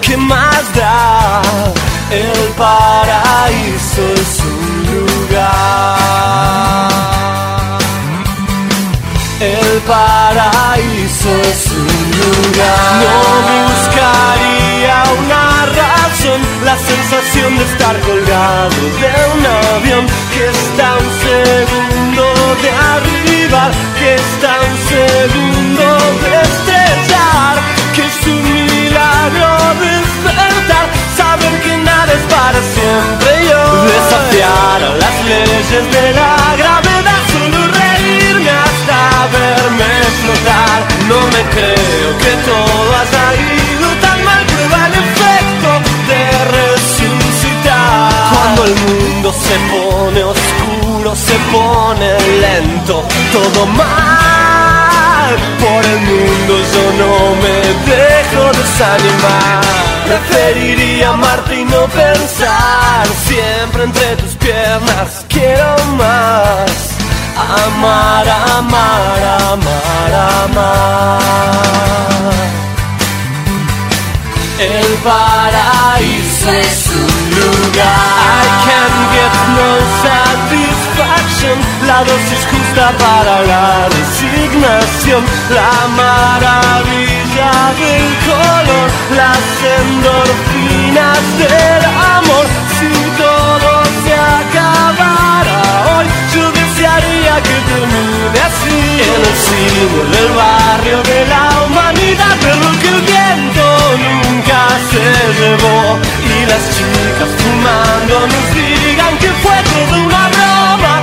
¿qué más da? El paraíso es un lugar. El paraíso es un lugar. No buscaría una razón, la sensación de estar colgado de un avión que está un segundo de arribar, que está un segundo de estrellar, es un milagro despertar, saber que nada es para siempre yo. Desafiar a las leyes de la gravedad, solo reírme hasta verme explotar. No me creo que todo haya ido tan mal, prueba el efecto de resucitar. Cuando el mundo se pone oscuro, se pone lento, todo mal. Por el mundo yo no me dejo desanimar. Preferiría amarte y no pensar siempre entre tus piernas. Quiero más. Amar, amar, amar, amar. El paraíso es un lugar. I can get no satisfaction. La dosis para la resignación. La maravilla del color. Las endorfinas del amor. Si todo se acabara hoy, yo desearía que termine así En el cine del barrio de la humanidad Pero que el viento nunca se llevó Y las chicas fumando nos digan que fue todo una broma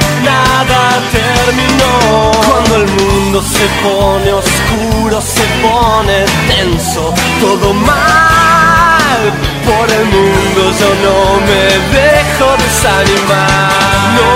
Terminó. Cuando el mundo se pone oscuro, se pone tenso Todo mal. Por el mundo yo no me dejo desanimar. No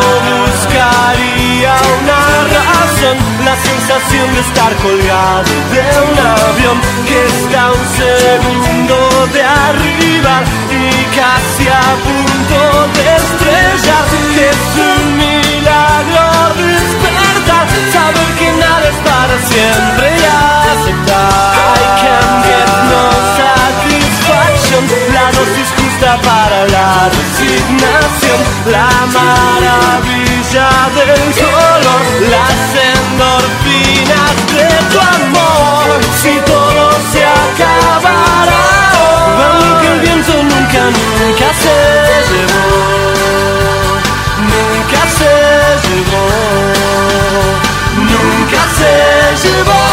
buscaría una razón. La sensación de estar colgado de un avión Que está un segundo de arriba Y casi a punto de estrellar. Es un milagro despertar Saber que nada es para siempre y aceptar. I can get no satisfaction La dosis justa para la resignación La maravilla del color Las endorfinas de tu amor. Si todo se acabará Ver que el viento nunca, nunca se llevó se llevó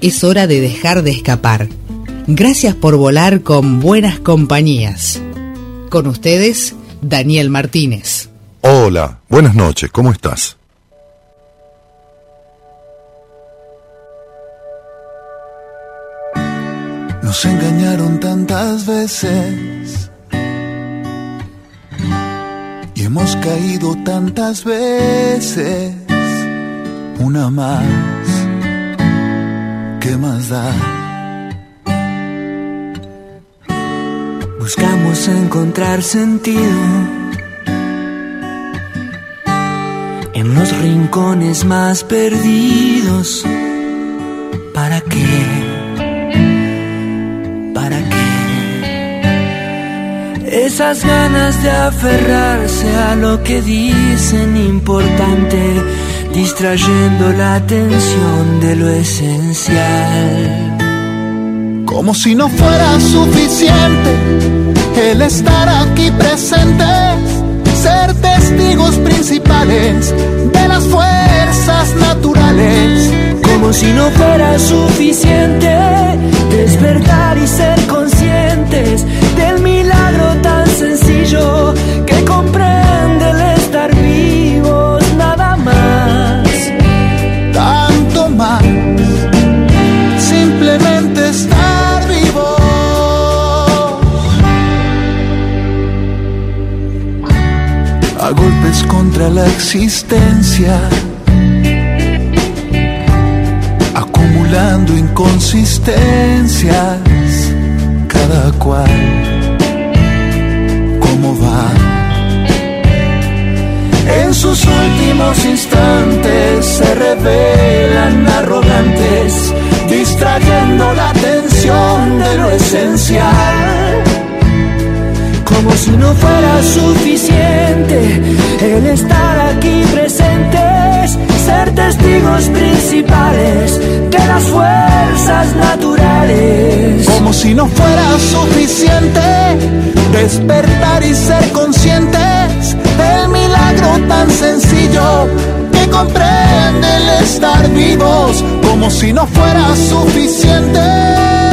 Es hora de dejar de escapar. Gracias por volar con buenas compañías. Con ustedes, Daniel Martínez. Hola, buenas noches, ¿cómo estás? Nos engañaron tantas veces y hemos caído tantas veces. Una más, ¿qué más da? Buscamos encontrar sentido en los rincones más perdidos. ¿Para qué? ¿Para qué? Esas ganas de aferrarse a lo que dicen importante, distrayendo la atención de lo esencial. Como si no fuera suficiente el estar aquí presentes, ser testigos principales de las fuerzas naturales. Como si no fuera suficiente despertar y ser conscientes Contra la existencia. acumulando inconsistencias, cada cual cómo va. En sus últimos instantes se revelan arrogantes, distrayendo la atención de lo esencial. Como si no fuera suficiente el estar aquí presentes, ser testigos principales de las fuerzas naturales. como si no fuera suficiente despertar y ser conscientes del milagro tan sencillo que comprende el estar vivos, como si no fuera suficiente.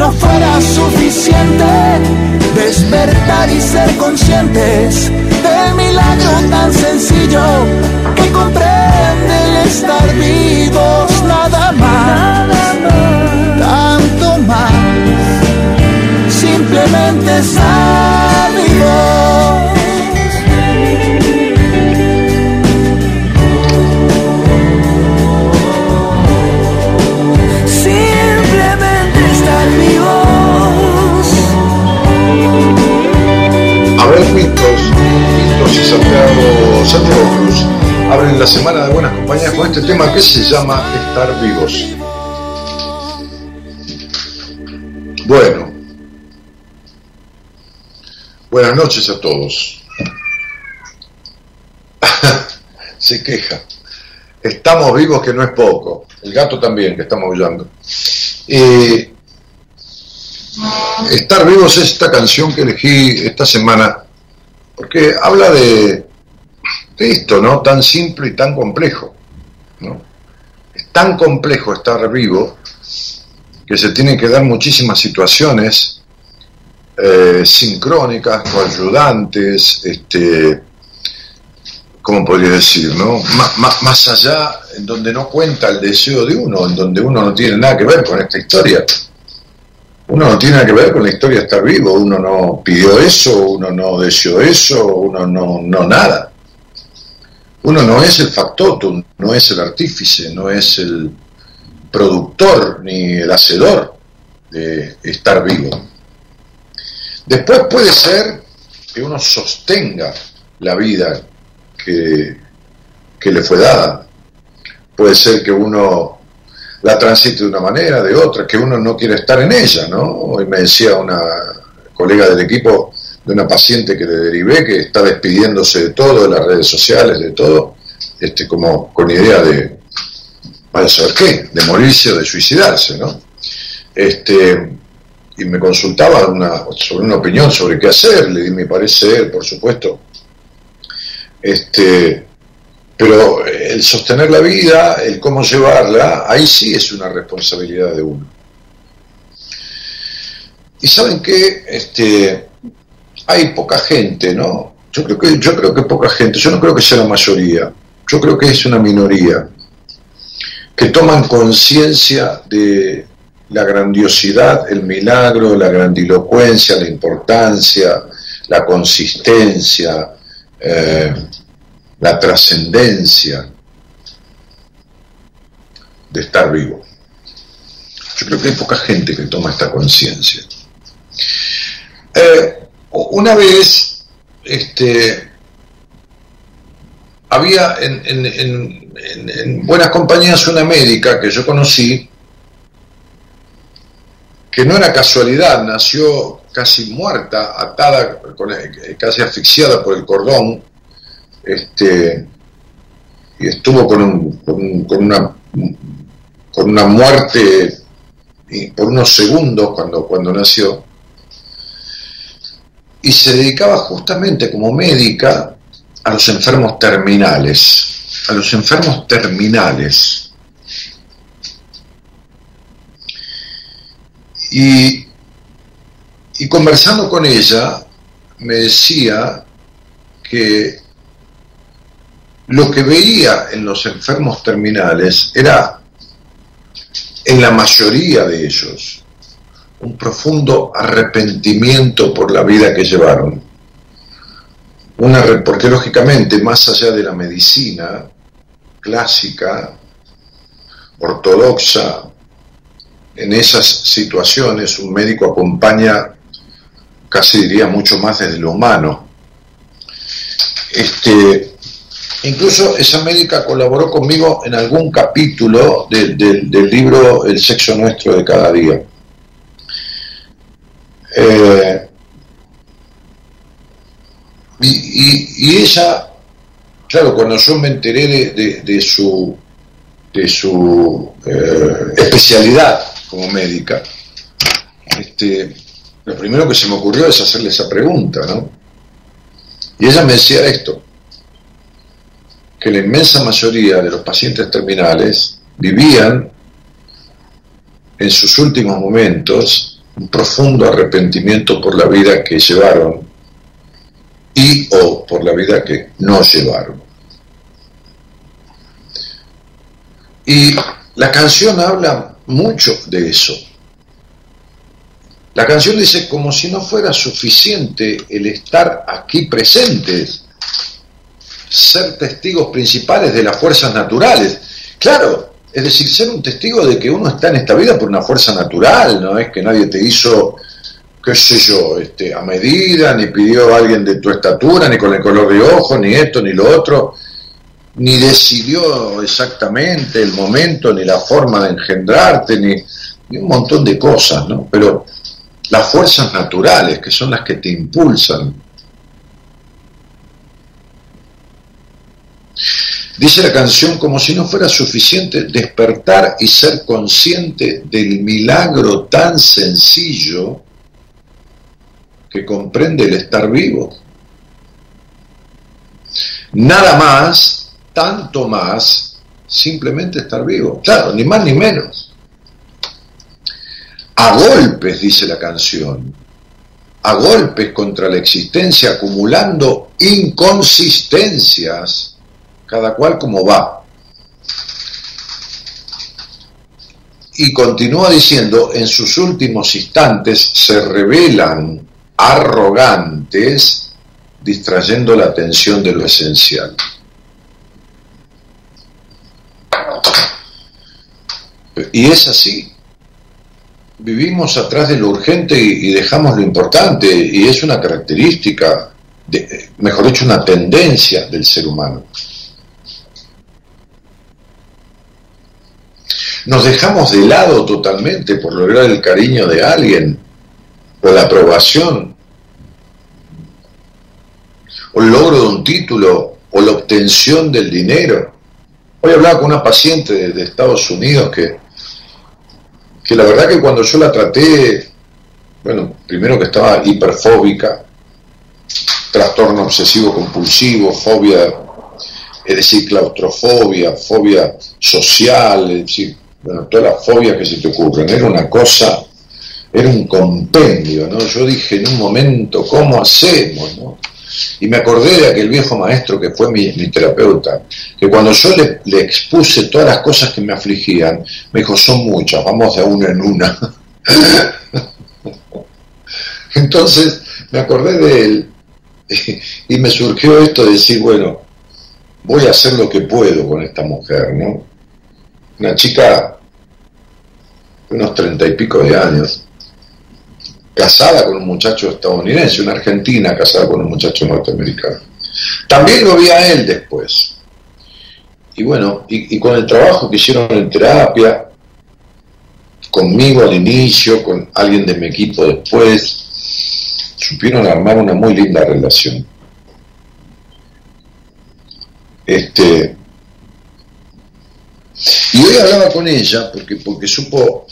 No fuera suficiente despertar y ser conscientes del milagro tan sencillo que comprende el estar vivos nada más, tanto más, simplemente estar Santiago, Santiago Cruz abren la semana de buenas compañías con este tema que se llama Estar vivos. Bueno, buenas noches a todos. se queja. Estamos vivos que no es poco. El gato también, que está maullando. Estar vivos es esta canción que elegí esta semana porque habla de, esto, ¿no? Tan simple y tan complejo, ¿no? Es tan complejo estar vivo que se tienen que dar muchísimas situaciones eh, sincrónicas, coayudantes, este, ¿cómo podría decir? No? más, más allá, en donde no cuenta el deseo de uno, en donde uno no tiene nada que ver con esta historia uno no tiene nada que ver con la historia de estar vivo, uno no pidió eso, uno no deseó eso, uno no, no nada. Uno no es el factotum, no es el artífice, no es el productor ni el hacedor de estar vivo. Después puede ser que uno sostenga la vida que, que le fue dada. Puede ser que uno la transite de una manera, de otra, que uno no quiere estar en ella, ¿no? Hoy me decía una colega del equipo de una paciente que le derivé que está despidiéndose de todo, de las redes sociales, de todo, este, como con idea de, vaya a saber qué, de morirse o de suicidarse, ¿no? Este, y me consultaba una, sobre una opinión sobre qué hacer, le di mi parecer, por supuesto. Este, pero el sostener la vida, el cómo llevarla, ahí sí es una responsabilidad de uno. Y saben que este, hay poca gente, ¿no? Yo creo, que, yo creo que poca gente, yo no creo que sea la mayoría, yo creo que es una minoría, que toman conciencia de la grandiosidad, el milagro, la grandilocuencia, la importancia, la consistencia, eh, la trascendencia de estar vivo. Yo creo que hay poca gente que toma esta conciencia. Eh, una vez, este, había en, buenas compañías una médica que yo conocí, que no era casualidad, nació casi muerta, atada, casi asfixiada por el cordón, este, y estuvo con, con, una, con una muerte por unos segundos cuando, cuando nació, y se dedicaba justamente como médica a los enfermos terminales, a los enfermos terminales. Y, y conversando con ella, me decía que lo que veía en los enfermos terminales era, en la mayoría de ellos, un profundo arrepentimiento por la vida que llevaron. Una, porque lógicamente, más allá de la medicina clásica, ortodoxa, en esas situaciones un médico acompaña, casi diría, mucho más desde lo humano. Este, Incluso esa médica colaboró conmigo en algún capítulo del libro El sexo nuestro de cada día. Eh, y, ella claro, cuando yo me enteré de, su, de su eh, especialidad como médica, este, lo primero que se me ocurrió es hacerle esa pregunta, ¿no? Y ella me decía esto, que la inmensa mayoría de los pacientes terminales vivían en sus últimos momentos un profundo arrepentimiento por la vida que llevaron y o por la vida que no llevaron. Y la canción habla mucho de eso. La canción dice como si no fuera suficiente el estar aquí presentes, ser testigos principales de las fuerzas naturales. Claro, es decir, ser un testigo de que uno está en esta vida por una fuerza natural, no es que nadie te hizo, qué sé yo, este, a medida, ni pidió a alguien de tu estatura, ni con el color de ojo, ni esto, ni lo otro, ni decidió exactamente el momento, ni la forma de engendrarte, ni, ni un montón de cosas, ¿no? Pero las fuerzas naturales, que son las que te impulsan. Dice la canción como si no fuera suficiente despertar y ser consciente del milagro tan sencillo que comprende el estar vivo. Nada más, tanto más, simplemente estar vivo. Claro, ni más ni menos a golpes, dice la canción, a golpes contra la existencia, acumulando inconsistencias, cada cual como va. Y continúa diciendo, en sus últimos instantes se revelan arrogantes, distrayendo la atención de lo esencial. Y es así vivimos atrás de lo urgente y, dejamos lo importante, y es una característica, mejor dicho, una tendencia del ser humano. Nos dejamos de lado totalmente por lograr el cariño de alguien, o la aprobación, o el logro de un título, o la obtención del dinero. Hoy hablaba con una paciente de Estados Unidos que que la verdad que cuando yo la traté, bueno, primero que estaba hiperfóbica, trastorno obsesivo compulsivo, fobia, es decir, claustrofobia, fobia social, es bueno, todas las fobias que se te ocurren, era una cosa, era un compendio, ¿no? Yo dije en un momento, ¿cómo hacemos, no? Y me acordé de aquel viejo maestro que fue mi, terapeuta, que cuando yo le, expuse todas las cosas que me afligían, me dijo, son muchas, vamos de una en una. Entonces me acordé de él y, me surgió esto de decir, bueno, voy a hacer lo que puedo con esta mujer, ¿no? Una chica de unos treinta y pico de años, casada con un muchacho estadounidense, una argentina casada con un muchacho norteamericano. También lo vi a él después. Y bueno, y, con el trabajo que hicieron en terapia, conmigo al inicio, con alguien de mi equipo después, supieron armar una muy linda relación. Este, y hoy hablaba con ella porque, porque supo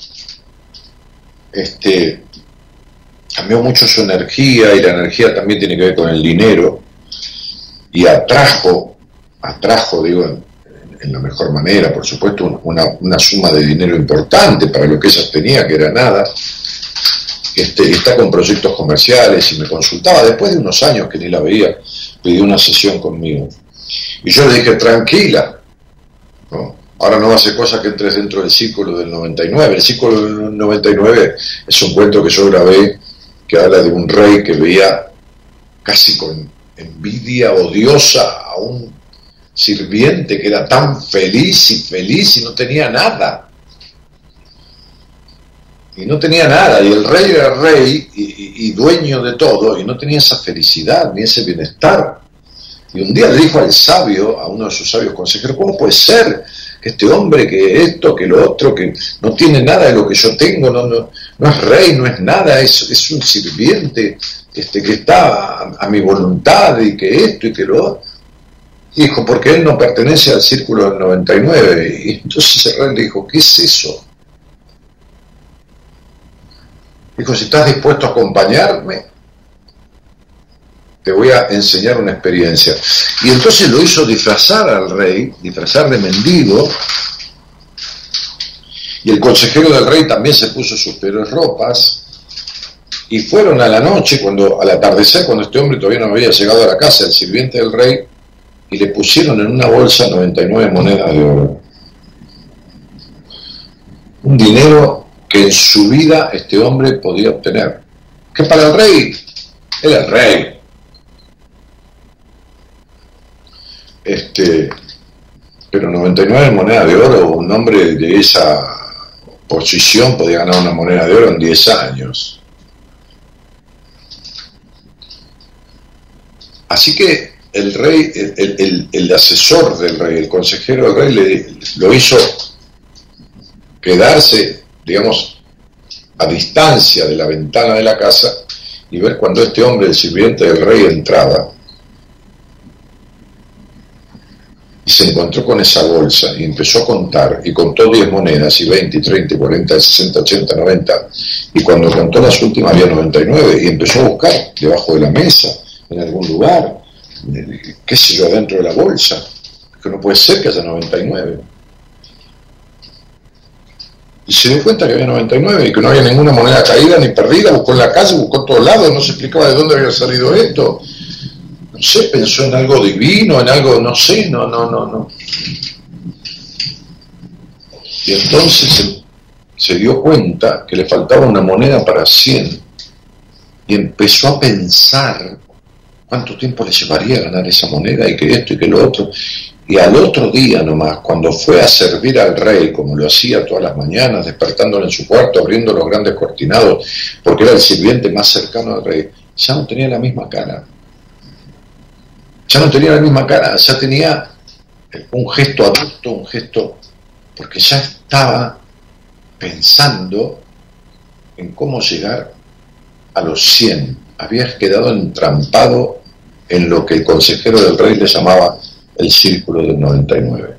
este, cambió mucho su energía y la energía también tiene que ver con el dinero y atrajo, atrajo, digo, en, la mejor manera, por supuesto, una, suma de dinero importante para lo que ella tenía, que era nada. Este, está con proyectos comerciales y me consultaba después de unos años que ni la veía, pidió una sesión conmigo. Y yo le dije, tranquila, ahora no ser cosa que entres dentro del círculo del 99. El círculo del 99 es un cuento que yo grabé que habla de un rey que veía casi con envidia odiosa a un sirviente que era tan feliz y feliz y no tenía nada. Y no tenía nada, y el rey era rey y, dueño de todo, y no tenía esa felicidad ni ese bienestar. Y un día le dijo al sabio, a uno de sus sabios consejeros, ¿cómo puede ser este hombre, que esto, que lo otro, que no tiene nada de lo que yo tengo, no, es rey, no es nada, es, es un sirviente este, que está a, mi voluntad y que esto y que lo otro. Dijo, porque él no pertenece al círculo del 99. Y entonces el rey le dijo, ¿qué es eso? Dijo, si estás dispuesto a acompañarme, te voy a enseñar una experiencia. Y entonces lo hizo disfrazar al rey, disfrazar de mendigo, y el consejero del rey también se puso sus peores ropas, y fueron a la noche, cuando al atardecer, cuando este hombre todavía no había llegado a la casa, el sirviente del rey, y le pusieron en una bolsa 99 monedas de oro. Un dinero que en su vida este hombre podía obtener. Que para el rey, él es rey. Este, pero 99 monedas de oro, un hombre de esa posición podía ganar una moneda de oro en 10 años. Así que el rey, el, asesor del rey, el consejero del rey, le, lo hizo quedarse, digamos, a distancia de la ventana de la casa y ver cuando este hombre, el sirviente del rey, entraba y se encontró con esa bolsa y empezó a contar y contó 10 monedas y 20, y 30, y 40, 60, 80, 90 y cuando contó las últimas había 99 y empezó a buscar debajo de la mesa, en algún lugar, qué sé yo, dentro de la bolsa, que no puede ser que haya 99. Y se dio cuenta que había 99 y que no había ninguna moneda caída ni perdida, buscó en la calle, buscó en todos lados, no se explicaba de dónde había salido esto no sé, pensó en algo divino, en algo, no sé, no, no, no, no. Y entonces se, dio cuenta que le faltaba una moneda para 100 y empezó a pensar cuánto tiempo le llevaría a ganar esa moneda y que esto y que lo otro. Y al otro día nomás, cuando fue a servir al rey, como lo hacía todas las mañanas, despertándole en su cuarto, abriendo los grandes cortinados, porque era el sirviente más cercano al rey, ya no tenía la misma cara ya no tenía la misma cara, ya tenía un gesto adulto, un gesto, porque ya estaba pensando en cómo llegar a los 100. Había quedado entrampado en lo que el consejero del rey le llamaba el círculo del 99.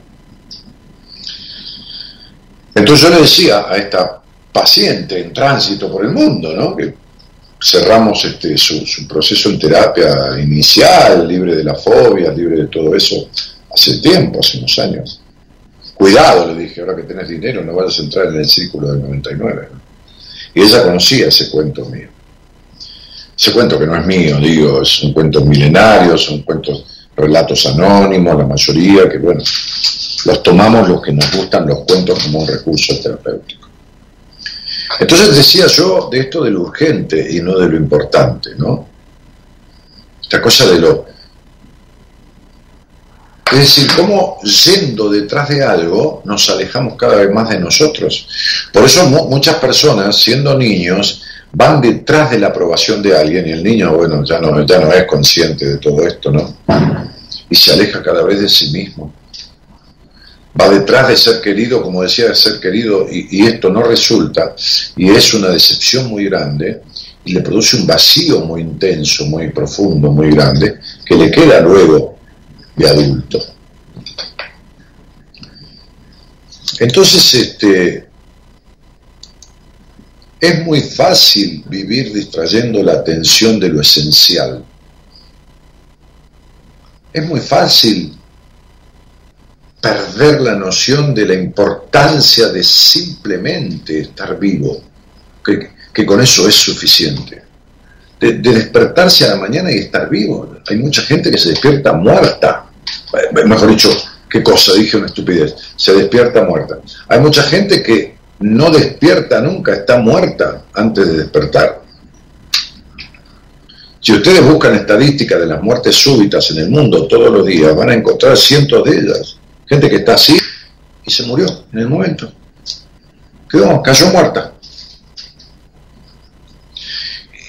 Entonces yo le decía a esta paciente en tránsito por el mundo, ¿no? Cerramos este, su, proceso en terapia inicial, libre de la fobia, libre de todo eso, hace tiempo, hace unos años. Cuidado, le dije, ahora que tenés dinero, no vayas a entrar en el círculo del 99. Y ella conocía ese cuento mío. Ese cuento que no es mío, digo, es un cuento milenario, son cuentos, relatos anónimos, la mayoría, que bueno, los tomamos los que nos gustan los cuentos como un recurso terapéutico. Entonces decía yo de esto de lo urgente y no de lo importante, ¿no? Esta cosa de lo... Es decir, cómo yendo detrás de algo nos alejamos cada vez más de nosotros. Por eso muchas personas, siendo niños, van detrás de la aprobación de alguien y el niño, bueno, ya no, ya no es consciente de todo esto, ¿no? Y se aleja cada vez de sí mismo va detrás de ser querido, como decía, de ser querido, y, esto no resulta, y es una decepción muy grande, y le produce un vacío muy intenso, muy profundo, muy grande, que le queda luego de adulto. Entonces, este, es muy fácil vivir distrayendo la atención de lo esencial. Es muy fácil perder la noción de la importancia de simplemente estar vivo, que, con eso es suficiente. De, despertarse a la mañana y estar vivo. Hay mucha gente que se despierta muerta. Eh, mejor dicho, ¿qué cosa? Dije una estupidez. Se despierta muerta. Hay mucha gente que no despierta nunca, está muerta antes de despertar. Si ustedes buscan estadísticas de las muertes súbitas en el mundo todos los días, van a encontrar cientos de ellas. Gente que está así y se murió en el momento. Quedó, cayó muerta.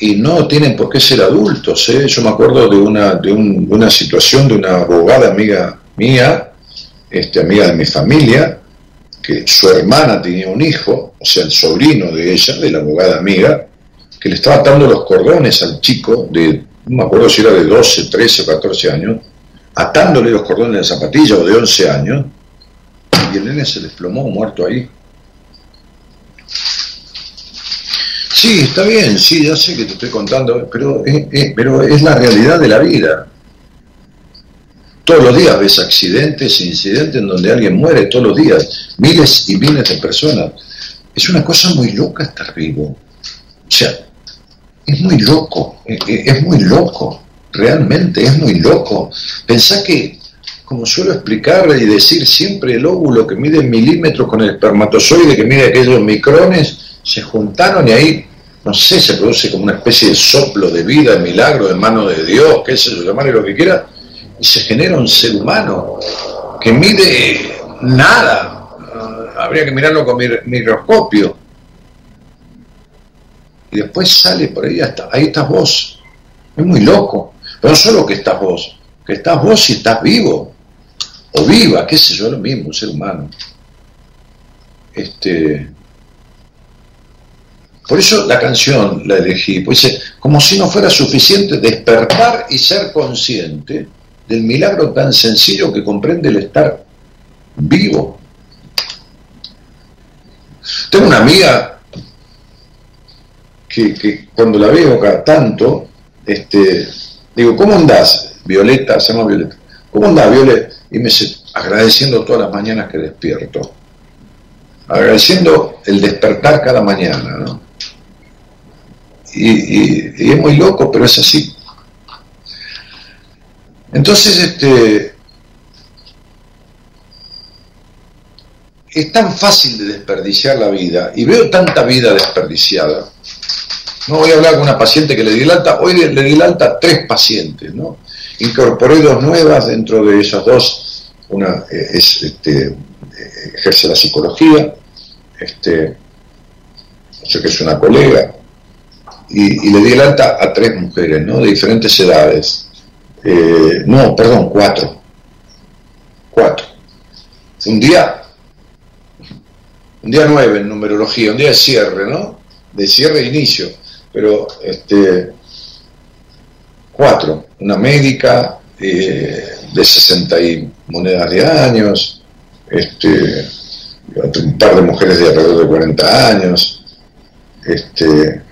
Y no tienen por qué ser adultos. ¿eh? Yo me acuerdo de una, de una situación de una abogada amiga mía, este, amiga de mi familia, que su hermana tenía un hijo, o sea, el sobrino de ella, de la abogada amiga, que le estaba atando los cordones al chico de, no me acuerdo si era de 12, 13 o 14 años, atándole los cordones de zapatilla o de 11 años, y el nene se desplomó muerto ahí. Sí, está bien, sí, ya sé que te estoy contando, pero es, la realidad de la vida. Todos los días ves accidentes incidentes en donde alguien muere, todos los días, miles y miles de personas. Es una cosa muy loca estar vivo. O sea, es muy loco, es muy loco, realmente es muy loco. Pensá que, como suelo explicar y decir siempre, el óvulo que mide milímetros con el espermatozoide que mide aquellos micrones, se juntaron y ahí, no sé, se produce como una especie de soplo de vida, de milagro, de mano de Dios, qué sé yo, llamarle lo que quiera, y se genera un ser humano que mide nada. habría que mirarlo con microscopio. Y después sale por ahí, hasta, ahí estás vos. Es muy loco. Pero no solo que estás vos, que estás vos y estás vivo. O viva, qué sé yo, lo mismo, un ser humano. Este, por eso la canción la elegí, pues como si no fuera suficiente despertar y ser consciente del milagro tan sencillo que comprende el estar vivo. Tengo una amiga que, cuando la veo cada tanto, este, digo, ¿cómo andás, Violeta? Llama Violeta. ¿Cómo andás, Violeta? Y me dice, agradeciendo todas las mañanas que despierto. Agradeciendo el despertar cada mañana, ¿no? y, es muy loco, pero es así. Entonces, este, es tan fácil de desperdiciar la vida y veo tanta vida desperdiciada. No voy a hablar con una paciente que le di el alta, hoy le, di el alta a tres pacientes, ¿no? Incorporé dos nuevas, dentro de esas dos, una eh, es, este, ejerce la psicología, este, sé que es una colega, y, le di el alta a tres mujeres, ¿no? De diferentes edades. Eh, no, perdón, cuatro. Cuatro. Un día, un día nueve en numerología, un día de cierre, ¿no? De cierre e inicio. Pero, este, cuatro. Una médica eh, de 60 y monedas de años, este, un par de mujeres de alrededor de 40 años, este,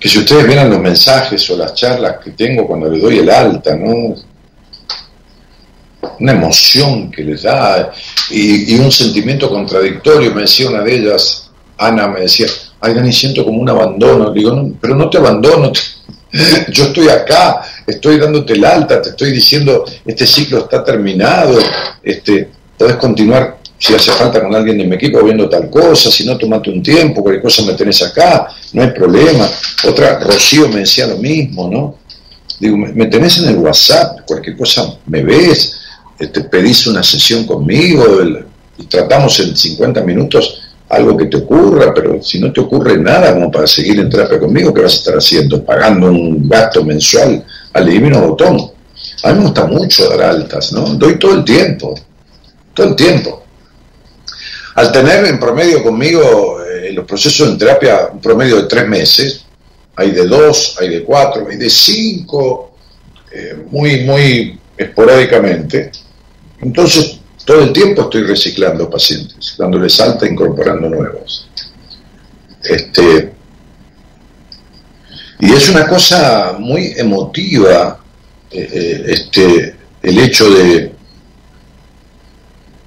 que si ustedes vieran los mensajes o las charlas que tengo cuando les doy el alta, ¿no? Una emoción que les da y, un sentimiento contradictorio, me decía una de ellas, Ana me decía, ay Dani, siento como un abandono, digo, pero no te abandono, yo estoy acá, estoy dándote el alta, te estoy diciendo, este ciclo está terminado, este, podés continuar si hace falta con alguien de mi equipo viendo tal cosa, si no, tomate un tiempo, cualquier cosa me tenés acá, no hay problema. Otra, Rocío me decía lo mismo, ¿no? Digo, me tenés en el WhatsApp, cualquier cosa me ves, te este, pedís una sesión conmigo, y tratamos en 50 minutos algo que te ocurra, pero si no te ocurre nada como para seguir en terapia conmigo, ¿qué vas a estar haciendo? Pagando un gasto mensual al divino botón. A mí me gusta mucho dar altas, ¿no? Doy todo el tiempo, todo el tiempo. Al tener en promedio conmigo eh, los procesos en terapia un promedio de tres meses, hay de dos, hay de cuatro, hay de cinco, eh, muy, muy esporádicamente, entonces todo el tiempo estoy reciclando pacientes, dándoles alta, incorporando nuevos. Este, y es una cosa muy emotiva eh, este, el hecho de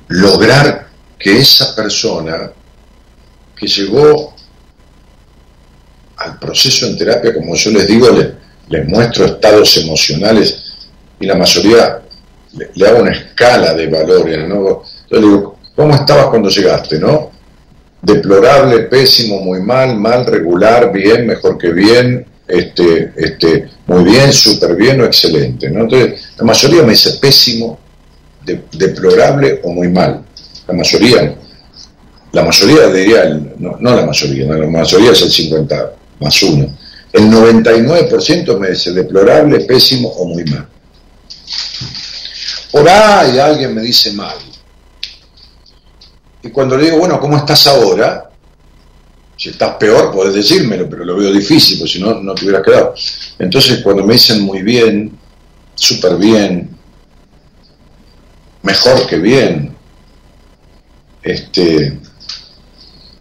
lograr que esa persona que llegó al proceso en terapia, como yo les digo, les, muestro estados emocionales y la mayoría le, hago una escala de valores, ¿no? Yo le digo, ¿cómo estabas cuando llegaste, no? Deplorable, pésimo, muy mal, mal, regular, bien, mejor que bien, este, este, muy bien, súper bien o excelente, ¿no? Entonces, la mayoría me dice pésimo, deplorable o muy mal la mayoría, la mayoría diría, no, la mayoría, la mayoría es el 50 más uno. El 99% me dice deplorable, pésimo o muy mal. Por ahí alguien me dice mal. Y cuando le digo, bueno, ¿cómo estás ahora? Si estás peor, podés decírmelo, pero lo veo difícil, porque si no, no te hubieras quedado. Entonces cuando me dicen muy bien, súper bien, mejor que bien, este,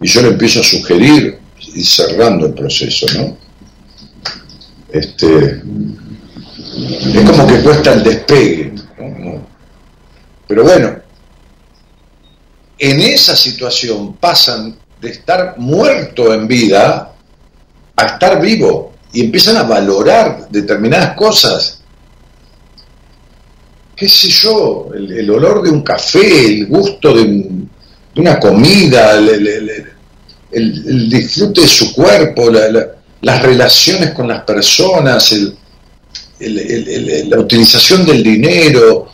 y yo le empiezo a sugerir y cerrando el proceso, ¿no? Este, es como que cuesta el despegue, Pero bueno, en esa situación pasan de estar muerto en vida a estar vivo y empiezan a valorar determinadas cosas. ¿Qué sé yo? El, olor de un café, el gusto de, una comida, el, disfrute de su cuerpo, las relaciones con las personas, la utilización del dinero,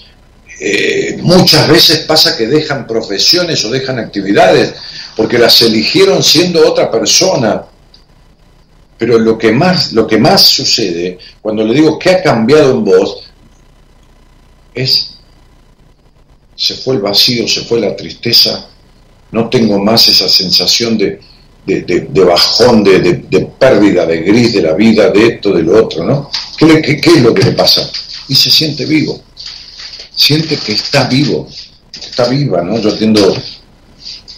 eh, muchas veces pasa que dejan profesiones o dejan actividades porque las eligieron siendo otra persona. Pero lo que más, lo que más sucede cuando le digo qué ha cambiado en vos es se fue el vacío, se fue la tristeza, no tengo más esa sensación de, de, bajón, de, pérdida, de gris de la vida, de esto, de lo otro, ¿no? ¿Qué, qué es lo que le pasa? Y se siente vivo siente que está vivo, está viva, ¿no? Yo atiendo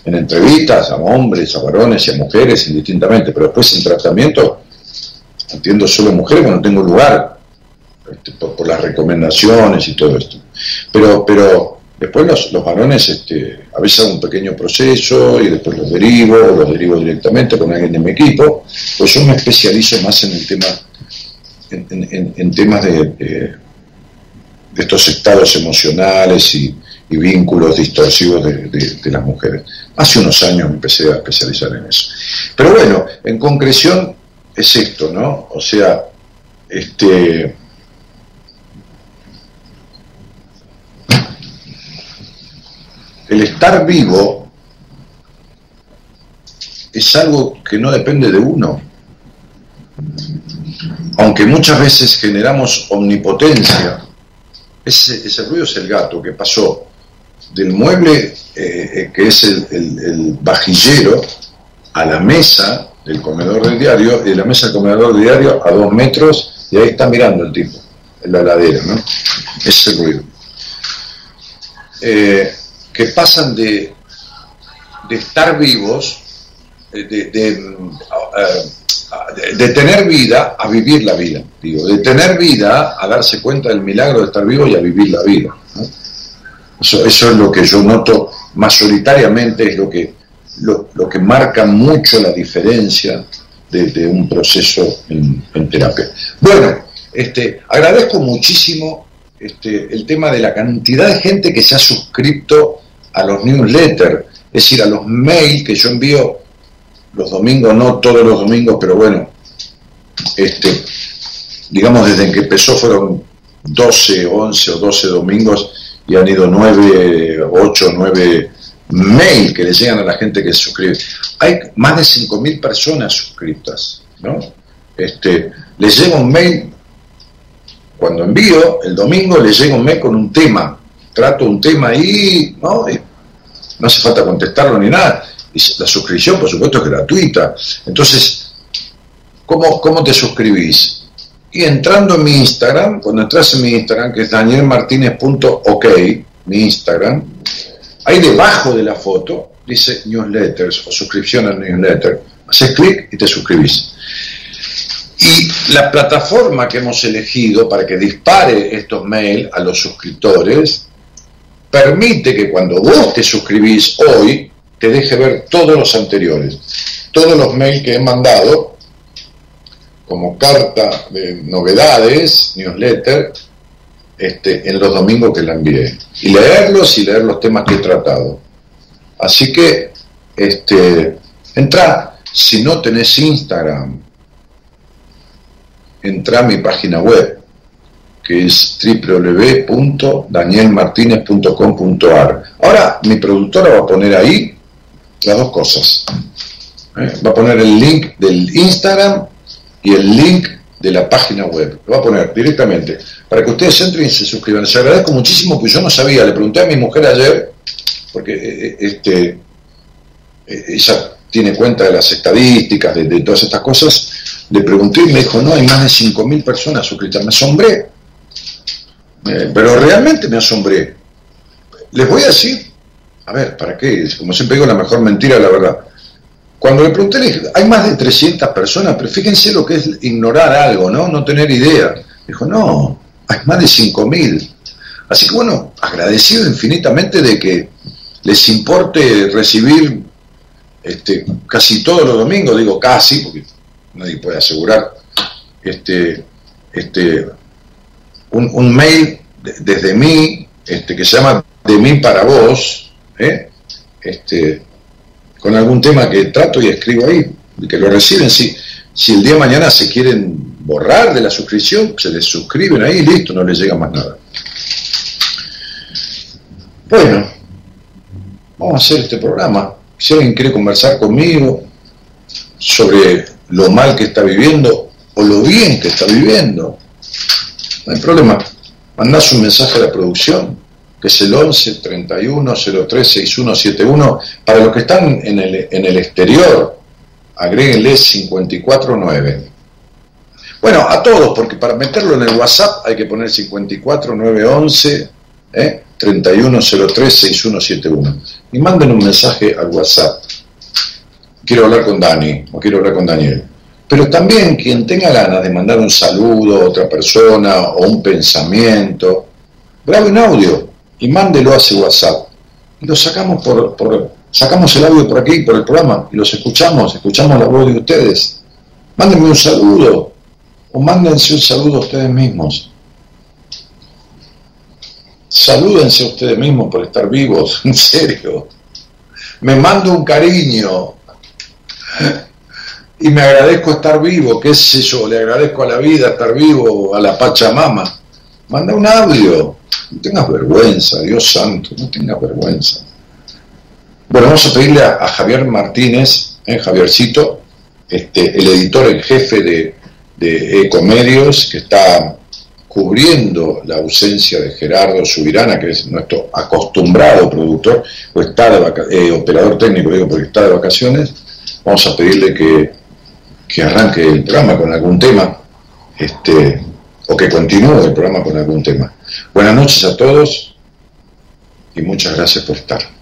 en entrevistas a hombres, a varones y a mujeres indistintamente, pero después en tratamiento atiendo solo mujeres cuando tengo lugar, este, por, las recomendaciones y todo esto. Pero, pero después los, los varones este, a veces hago un pequeño proceso y después los derivo, los derivo directamente con alguien de mi equipo, pues yo me especializo más en el tema, en, temas de de estos estados emocionales y, vínculos distorsivos de, las mujeres. Hace unos años empecé a especializar en eso. Pero bueno, en concreción es esto, ¿no? O sea, este... El estar vivo es algo que no depende de uno. Aunque muchas veces generamos omnipotencia, ese, ruido es el gato que pasó del mueble eh, eh, que es el, vajillero a la mesa del comedor del diario y de la mesa del comedor del diario a dos metros y ahí está mirando el tipo, en la ladera, ¿no? Ese ruido. Eh, que pasan de, de estar vivos, de, de, tener vida a vivir la vida, digo, de tener vida a darse cuenta del milagro de estar vivo y a vivir la vida. Eso, eso, es lo que yo noto mayoritariamente, es lo que, lo, que marca mucho la diferencia de, un proceso en, terapia. Bueno, este, agradezco muchísimo este, el tema de la cantidad de gente que se ha suscrito a los newsletters, es decir, a los mails que yo envío los domingos, no todos los domingos, pero bueno, este, digamos desde que empezó fueron 12, 11 o 12 domingos y han ido 9, 8, 9 mail que le llegan a la gente que se suscribe. Hay más de 5.000 personas suscritas, ¿no? Este, les llega un mail, cuando envío, el domingo les llega un mail con un tema, trato un tema ahí, ¿no? no hace falta contestarlo ni nada la suscripción, por supuesto, es gratuita. Entonces, ¿cómo, cómo te suscribís? Y entrando en mi Instagram, cuando entras en mi Instagram, que es danielmartinez.ok, mi Instagram, ahí debajo de la foto dice newsletters o suscripción al newsletter. Haces clic y te suscribís. Y la plataforma que hemos elegido para que dispare estos mails a los suscriptores permite que cuando vos te suscribís hoy, te deje ver todos los anteriores, todos los mails que he mandado, como carta de novedades, newsletter, este, en los domingos que la envié. Y leerlos y leer los temas que he tratado. Así que, este, entra, si no tenés Instagram, entra a mi página web, que es www.danielmartinez.com.ar. Ahora mi productora va a poner ahí las dos cosas. ¿Eh? Va a poner el link del Instagram y el link de la página web. Lo va a poner directamente para que ustedes entren y se suscriban. Les agradezco muchísimo, porque yo no sabía. Le pregunté a mi mujer ayer, porque eh, eh, este, ella tiene cuenta de las estadísticas, de, todas estas cosas. le pregunté y me dijo, no, hay más de 5.000 personas suscritas. Me asombré. Eh, pero realmente me asombré. Les voy a decir, a ver, ¿para qué? Como siempre digo, la mejor mentira, la verdad. Cuando le pregunté, hay más de 300 personas, pero fíjense lo que es ignorar algo, ¿no? No tener idea. Dijo, no, hay más de 5.000. Así que bueno, agradecido infinitamente de que les importe recibir este, casi todos los domingos, digo casi, porque nadie puede asegurar, este, este, un, mail desde mí, este, que se llama De mí para vos, ¿eh? este, con algún tema que trato y escribo ahí, que lo reciben. Si, si el día de mañana se quieren borrar de la suscripción, se les suscriben ahí y listo, no les llega más nada. Bueno, vamos a hacer este programa. Si alguien quiere conversar conmigo sobre lo mal que está viviendo o lo bien que está viviendo, no hay problema. Mandás un mensaje a la producción, que es el 11 31 03 6171. Para los que están en el, en el exterior, agréguenle 549. Bueno, a todos, porque para meterlo en el WhatsApp hay que poner 54911 ¿eh? 3103-6171. Y manden un mensaje al WhatsApp. Quiero hablar con Dani o quiero hablar con Daniel. Pero también quien tenga ganas de mandar un saludo a otra persona o un pensamiento, grabe un audio y mándelo a ese WhatsApp. Y lo sacamos por, sacamos el audio por aquí, por el programa, y los escuchamos, escuchamos la voz de ustedes. Mándenme un saludo, o mándense un saludo a ustedes mismos. Salúdense ustedes mismos por estar vivos, en serio. Me mando un cariño y me agradezco estar vivo, qué sé yo, le agradezco a la vida estar vivo, a la Pachamama. Manda un audio, no tengas vergüenza, Dios santo, no tengas vergüenza. Bueno, vamos a pedirle a, Javier Martínez, eh, Javiercito, este, el editor en jefe de, de Ecomedios, que está cubriendo la ausencia de Gerardo Subirana, que es nuestro acostumbrado productor, o está de eh, operador técnico, digo, porque está de vacaciones, vamos a pedirle que, que arranque el programa con algún tema, este, o que continúe el programa con algún tema. Buenas noches a todos y muchas gracias por estar.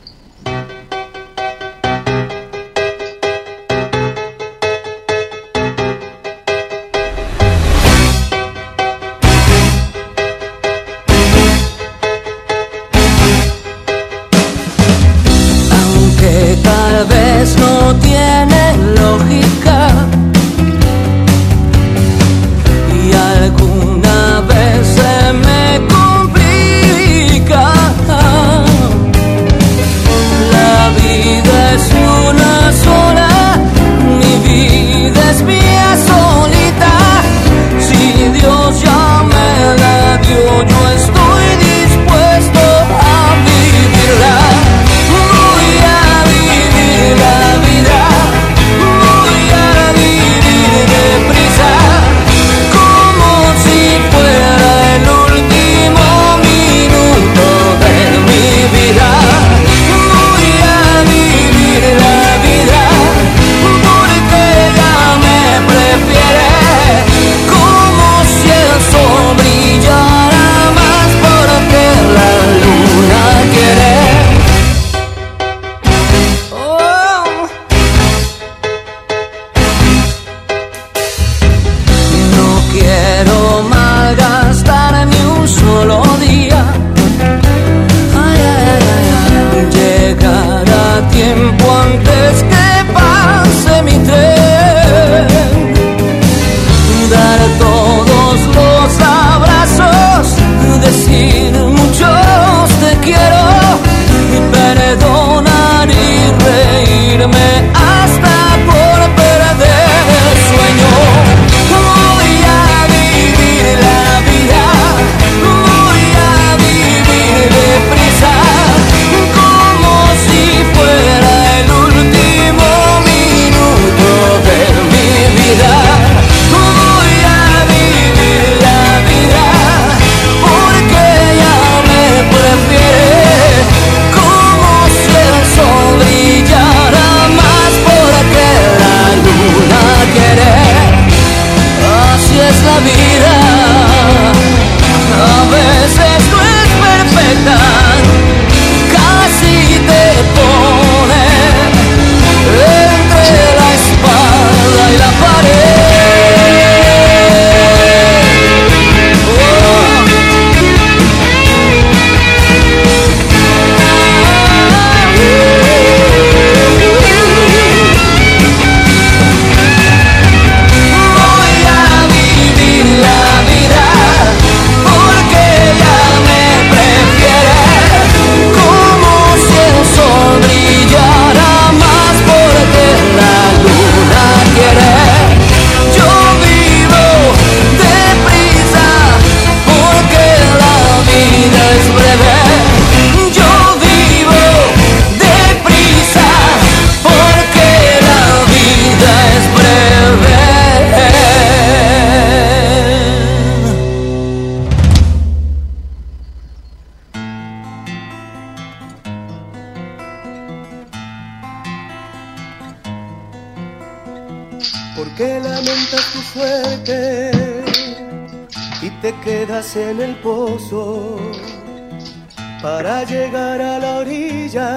Para llegar a la orilla.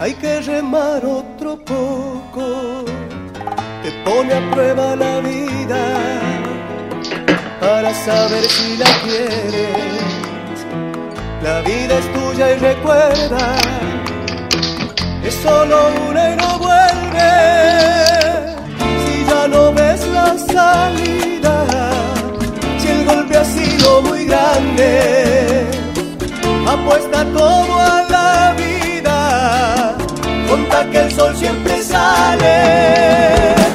Hay que remar otro poco, te pone a prueba la vida para saber si la quieres. La vida es tuya y recuerda, es solo una y no vuelve no ves la salida, si el golpe ha sido muy grande, apuesta todo a la vida, conta que el sol siempre sale.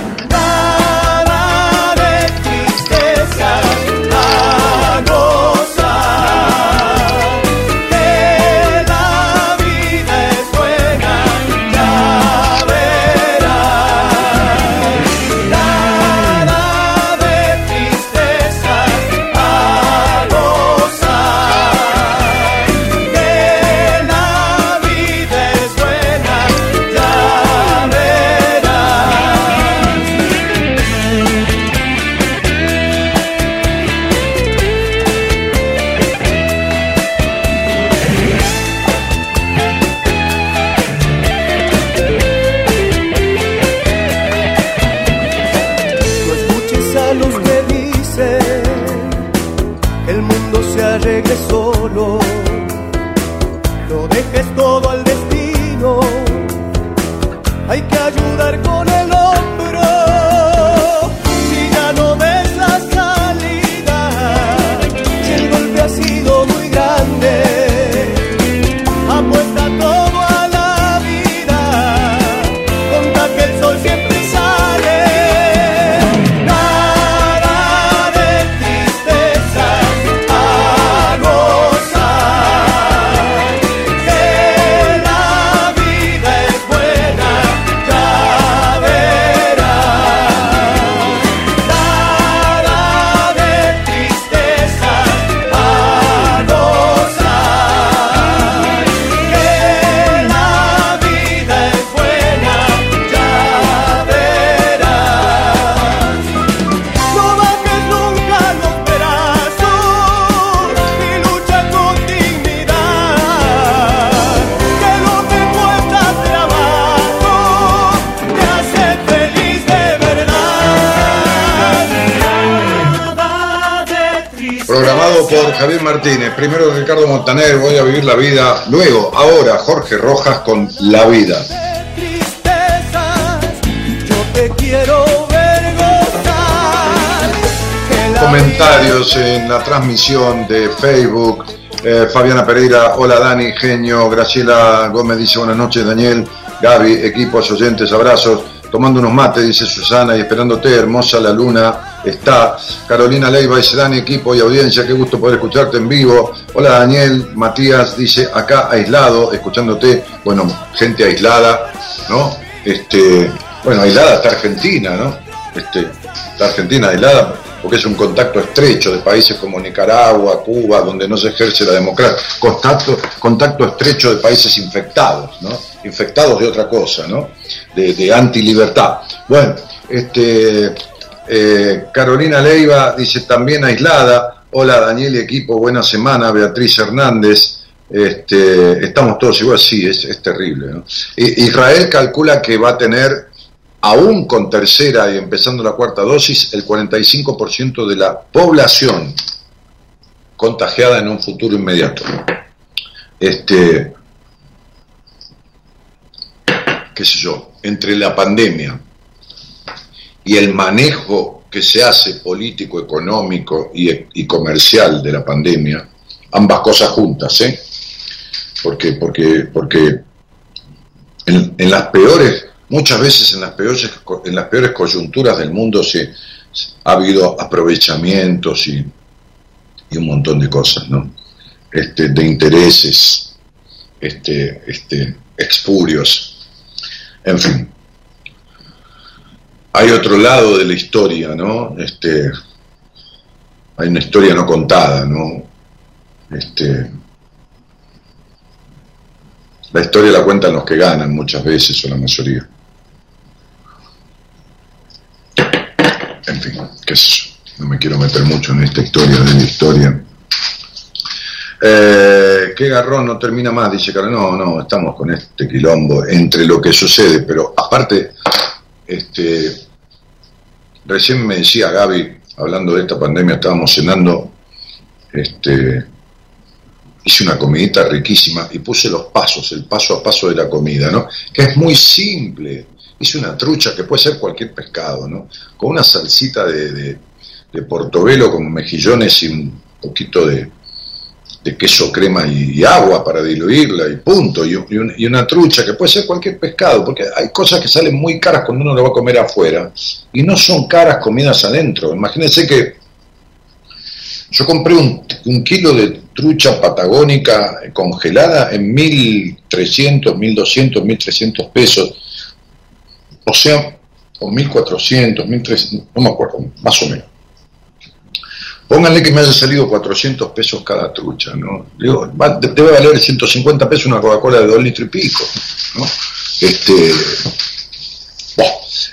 Primero Ricardo Montaner, voy a vivir la vida, luego, ahora Jorge Rojas con La Vida. Comentarios en la transmisión de Facebook. Eh, Fabiana Pereira, hola Dani, genio. Graciela Gómez dice buenas noches, Daniel, Gaby, equipos, oyentes, abrazos. Tomando unos mates, dice Susana, y esperándote, hermosa la luna está Carolina Leiva, dice Dani, equipo y audiencia, qué gusto poder escucharte en vivo. Hola Daniel, Matías dice acá aislado, escuchándote, bueno, gente aislada, ¿no? Este, bueno, aislada está Argentina, ¿no? Este, está Argentina aislada porque es un contacto estrecho de países como Nicaragua, Cuba, donde no se ejerce la democracia, contacto, contacto estrecho de países infectados, ¿no? Infectados de otra cosa, ¿no? De, de antilibertad. Bueno, este, eh, Carolina Leiva dice también aislada. Hola Daniel y equipo, buena semana. Beatriz Hernández. Este, estamos todos igual, sí, es, terrible. Israel calcula que va a tener, aún con tercera y empezando la cuarta dosis, el 45% de la población contagiada en un futuro inmediato. Este, qué sé yo, entre la pandemia, y el manejo que se hace político, económico y, comercial de la pandemia, ambas cosas juntas, ¿eh? Porque, porque, porque en, las peores, muchas veces en las peores, en las peores coyunturas del mundo se, ha habido aprovechamientos y, y, un montón de cosas, ¿no? Este, de intereses, este, este, expurios, en fin hay otro lado de la historia, ¿no? Este, hay una historia no contada, ¿no? Este, la historia la cuentan los que ganan muchas veces o la mayoría. En fin, qué es yo. No me quiero meter mucho en esta historia de la historia. Eh, qué garrón, no termina más, dice Carlos. No, no, estamos con este quilombo entre lo que sucede, pero aparte este, recién me decía Gaby, hablando de esta pandemia, estábamos cenando, este, hice una comidita riquísima y puse los pasos, el paso a paso de la comida, ¿no? Que es muy simple. Hice una trucha que puede ser cualquier pescado, ¿no? Con una salsita de, de portobelo con mejillones y un poquito de, de queso, crema y, agua para diluirla y punto. Y, una trucha que puede ser cualquier pescado, porque hay cosas que salen muy caras cuando uno lo va a comer afuera y no son caras comidas adentro. Imagínense que yo compré un, un kilo de trucha patagónica congelada en 1.300, 1.200, 1.300 pesos. O sea, o 1.400, 1.300, no me acuerdo, más o menos. Pónganle que me haya salido 400 pesos cada trucha, ¿no? Digo, debe valer 150 pesos una Coca-Cola de 2 litros y pico, ¿no? Este,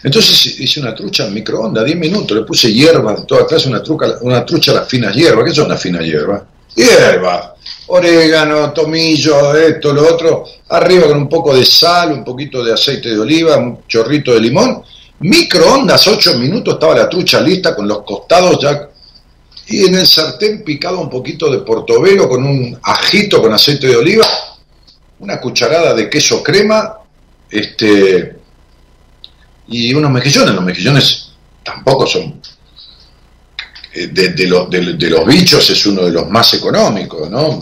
Entonces hice una trucha en microondas, 10 minutos, le puse hierba de toda clase, una, truca, una trucha a las finas hierbas. ¿Qué son las finas hierbas? Hierba, orégano, tomillo, esto, lo otro, arriba con un poco de sal, un poquito de aceite de oliva, un chorrito de limón. Microondas, 8 minutos, estaba la trucha lista con los costados ya y en el sartén picado un poquito de portobelo con un ajito con aceite de oliva, una cucharada de queso crema, este y unos mejillones. Los mejillones tampoco son eh, de, de, los bichos es uno de los más económicos, ¿no?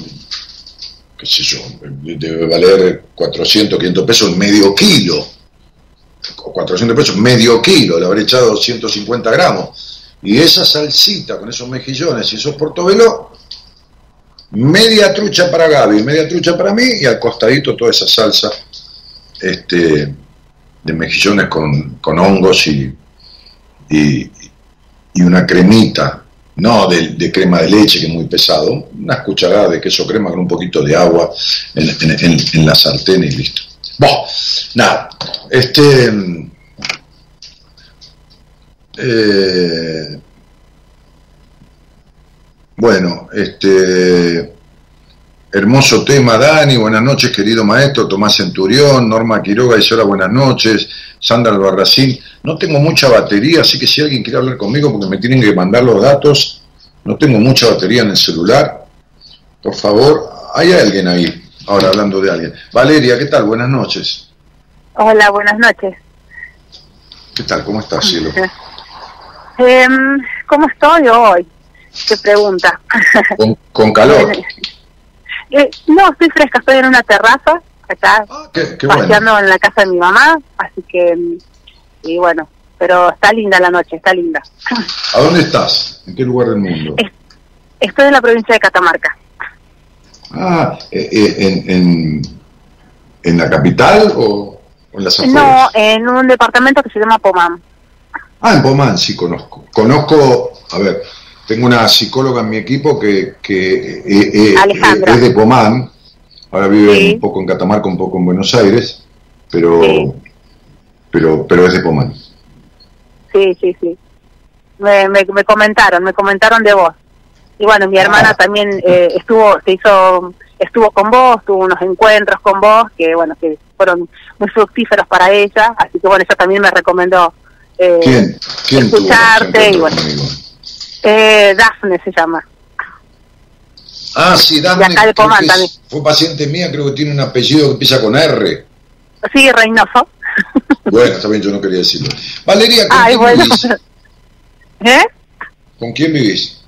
qué sé yo, debe valer 400, 500 pesos medio kilo, o 400 pesos medio kilo, le habré echado 150 gramos y esa salsita con esos mejillones y esos portobelo, media trucha para Gaby, media trucha para mí y al costadito toda esa salsa este, de mejillones con, hongos y, y, una cremita, no de, crema de leche que es muy pesado, una cucharada de queso crema con un poquito de agua en, la sartén y listo. Bueno, nada, este eh, bueno, este hermoso tema, Dani, buenas noches, querido maestro, Tomás Centurión, Norma Quiroga hola, buenas noches, Sandra Albarracín, no tengo mucha batería, así que si alguien quiere hablar conmigo, porque me tienen que mandar los datos, no tengo mucha batería en el celular, por favor, hay alguien ahí, ahora hablando de alguien. Valeria, ¿qué tal? Buenas noches. Hola, buenas noches. ¿Qué tal? ¿Cómo estás, cielo? Eh, ¿Cómo estoy hoy? ¿Qué pregunta? ¿Con, calor? Eh, no, estoy fresca, estoy en una terraza, acá, ah, qué, paseando en la casa de mi mamá, así que, y bueno, pero está linda la noche, está linda. ¿A dónde estás? ¿En qué lugar del mundo? estoy en la provincia de Catamarca. Ah, eh, eh, en, en, en, la capital o, en las afueras? No, en un departamento que se llama Pomán. Ah, en Pomán sí conozco. Conozco, a ver, tengo una psicóloga en mi equipo que, que eh, eh, es de Pomán, ahora vive un poco en Catamarca, un poco en Buenos Aires, pero, pero, pero es de Pomán. Sí, sí, sí. Me, me, comentaron, me comentaron de vos. Y bueno, mi hermana ah. también eh, estuvo, se hizo, estuvo con vos, tuvo unos encuentros con vos que bueno, que fueron muy fructíferos para ella, así que bueno, ella también me recomendó eh, ¿Quién? ¿Quién escucharte y bueno. Eh, Dafne se llama. Ah, sí, Dafne. fue paciente mía, creo que tiene un apellido que empieza con R. Sí, Reynoso. Bueno, bien, yo no quería decirlo. Valeria, ¿con quién vivís? ¿Eh? ¿Con quién vivís?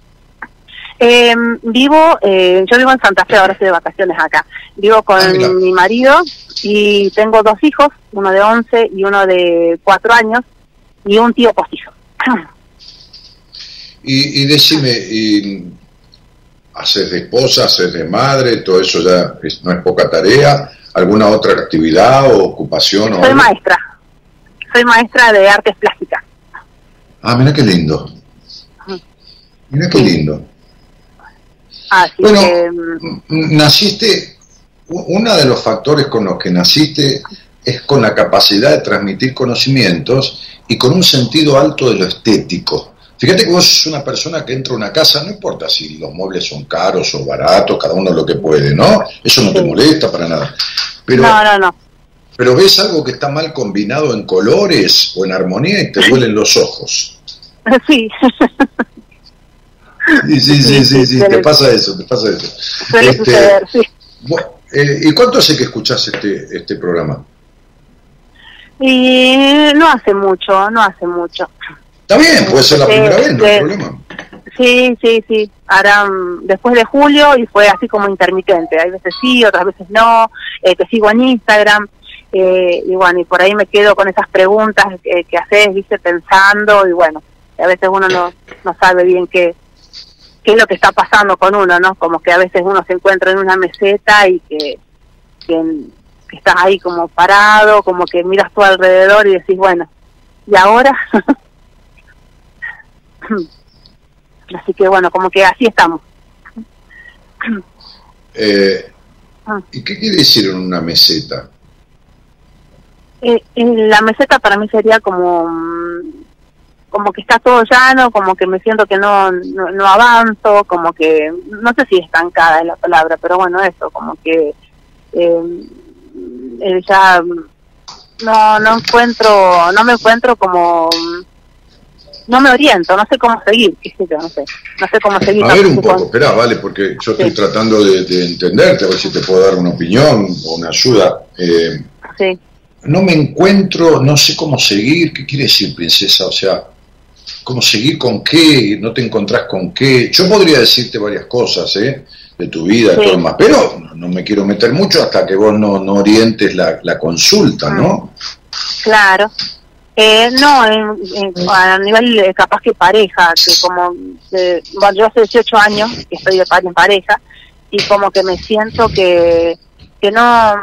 Eh, vivo, eh, yo vivo en Santa Fe, ahora estoy de vacaciones acá. Vivo con ah, mi marido y tengo dos hijos, uno de 11 y uno de 4 años y un tío postizo. Y, y decime, y, ¿haces de esposa, haces de madre? ¿Todo eso ya no es poca tarea? ¿Alguna otra actividad o ocupación? Soy maestra. Soy maestra de artes plásticas. Ah, mira qué lindo. Mira qué lindo. bueno, mm, naciste, uno de los factores con los que naciste es con la capacidad de transmitir conocimientos y con un sentido alto de lo estético. Fíjate que vos sos una persona que entra a una casa, no importa si los muebles son caros o baratos, cada uno lo que puede, ¿no? Eso no te molesta para nada. Pero, no, no, no. Pero ves algo que está mal combinado en colores o en armonía y te duelen los ojos. Sí. Sí, sí, sí, sí, sí, te pasa eso, te pasa eso. Suele Este, suceder, sí. eh, ¿Y cuánto hace que escuchás este, este programa? Y no hace mucho, no hace mucho. Está bien, puede ser la Sí, primera vez, no hay problema. Sí, sí, sí. Ahora, mm, después de julio, y fue así como intermitente. Hay veces sí, otras veces no. Eh, te sigo en Instagram. eh, y bueno, y por ahí me quedo con esas preguntas que, que haces, viste, pensando. Y bueno, a veces uno no, no sabe bien qué, qué es lo que está pasando con uno, ¿no? Como que a veces uno se encuentra en una meseta y que, que, que estás ahí como parado, como que miras tu alrededor y decís, bueno, ¿y ahora? Así que bueno, como que así estamos. Eh, Ah. ¿Y qué quiere decir una meseta? Eh, en la meseta para mí sería como como que está todo llano, como que me siento que no, no, no avanzo, como que, no sé si estancada es la palabra, pero bueno, eso, como que eh, eh, ya mm, no, no encuentro, no me encuentro como, mm, no me oriento, no sé cómo seguir, qué sé yo, no sé, no sé cómo seguir. A ver un poco, espera, vale, porque yo estoy Sí. tratando de, de entenderte, a ver si te puedo dar una opinión o una ayuda. Eh, Sí. no me encuentro, no sé cómo seguir. ¿Qué quiere decir, princesa? O sea, ¿cómo seguir con qué? ¿No te encontrás con qué? Yo podría decirte varias cosas, ¿eh? De tu vida, Sí. todo más, pero no, me quiero meter mucho hasta que vos no, no orientes la, la consulta, ¿no? Claro. Eh, no, en- en- a nivel eh, capaz que pareja, que como, eh, bueno, yo hace 18 años que estoy de par- en pareja y como que me siento que que no,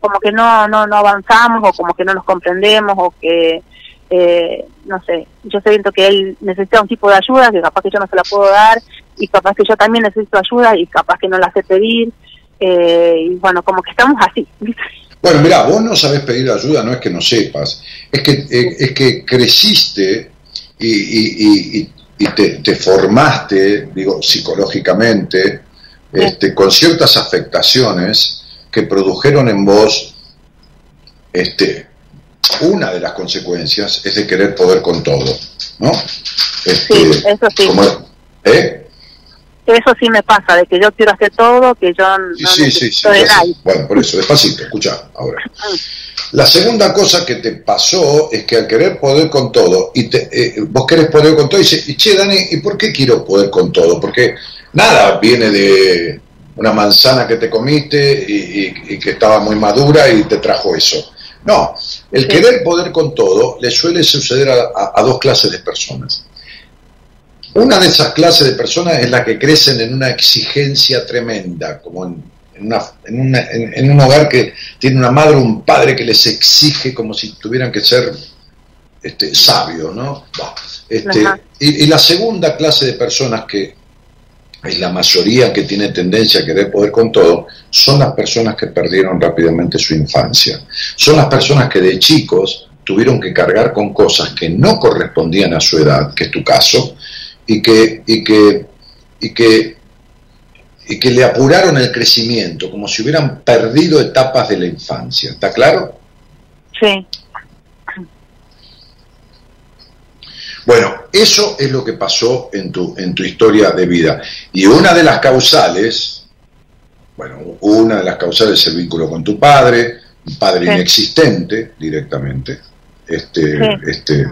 como que no, no, no avanzamos o como que no nos comprendemos o que, eh, no sé, yo siento que él necesita un tipo de ayuda que capaz que yo no se la puedo dar y capaz que yo también necesito ayuda y capaz que no la sé pedir eh, y bueno, como que estamos así. Bueno, mirá, vos no sabés pedir ayuda, no es que no sepas, es que, eh, es que creciste y, y- y- y- y te, te formaste, digo, psicológicamente, este, con ciertas afectaciones que produjeron en vos, este, una de las consecuencias es de querer poder con todo, ¿no? Este, Sí, eso sí. como- ¿eh? Eso sí me pasa, de que yo quiero hacer todo, que yo no Sí, de nadie. Bueno, por eso, despacito, escucha ahora. La segunda cosa que te pasó es que al querer poder con todo, y te, eh, vos querés poder con todo, y dices, y che, Dani, ¿y por qué quiero poder con todo? Porque nada viene de una manzana que te comiste y, y- y que estaba muy madura y te trajo eso. No, el querer poder con todo le suele suceder a, a- a dos clases de personas. Una de esas clases de personas es la que crecen en una exigencia tremenda, como en, en una- en una- en- un hogar que tiene una madre o un padre que les exige como si tuvieran que ser este, sabios, ¿no? Este, y la segunda clase de personas que es la mayoría que tiene tendencia a querer poder con todo, son las personas que perdieron rápidamente su infancia. Son las personas que de chicos tuvieron que cargar con cosas que no correspondían a su edad, que es tu caso, y que, y que, y que, y que le apuraron el crecimiento, como si hubieran perdido etapas de la infancia. ¿Está claro? Sí, Bueno, eso es lo que pasó en tu, en tu historia de vida. Y una de las causales, bueno, una de las causales es el vínculo con tu padre, un padre Sí. inexistente directamente, este, Sí. este,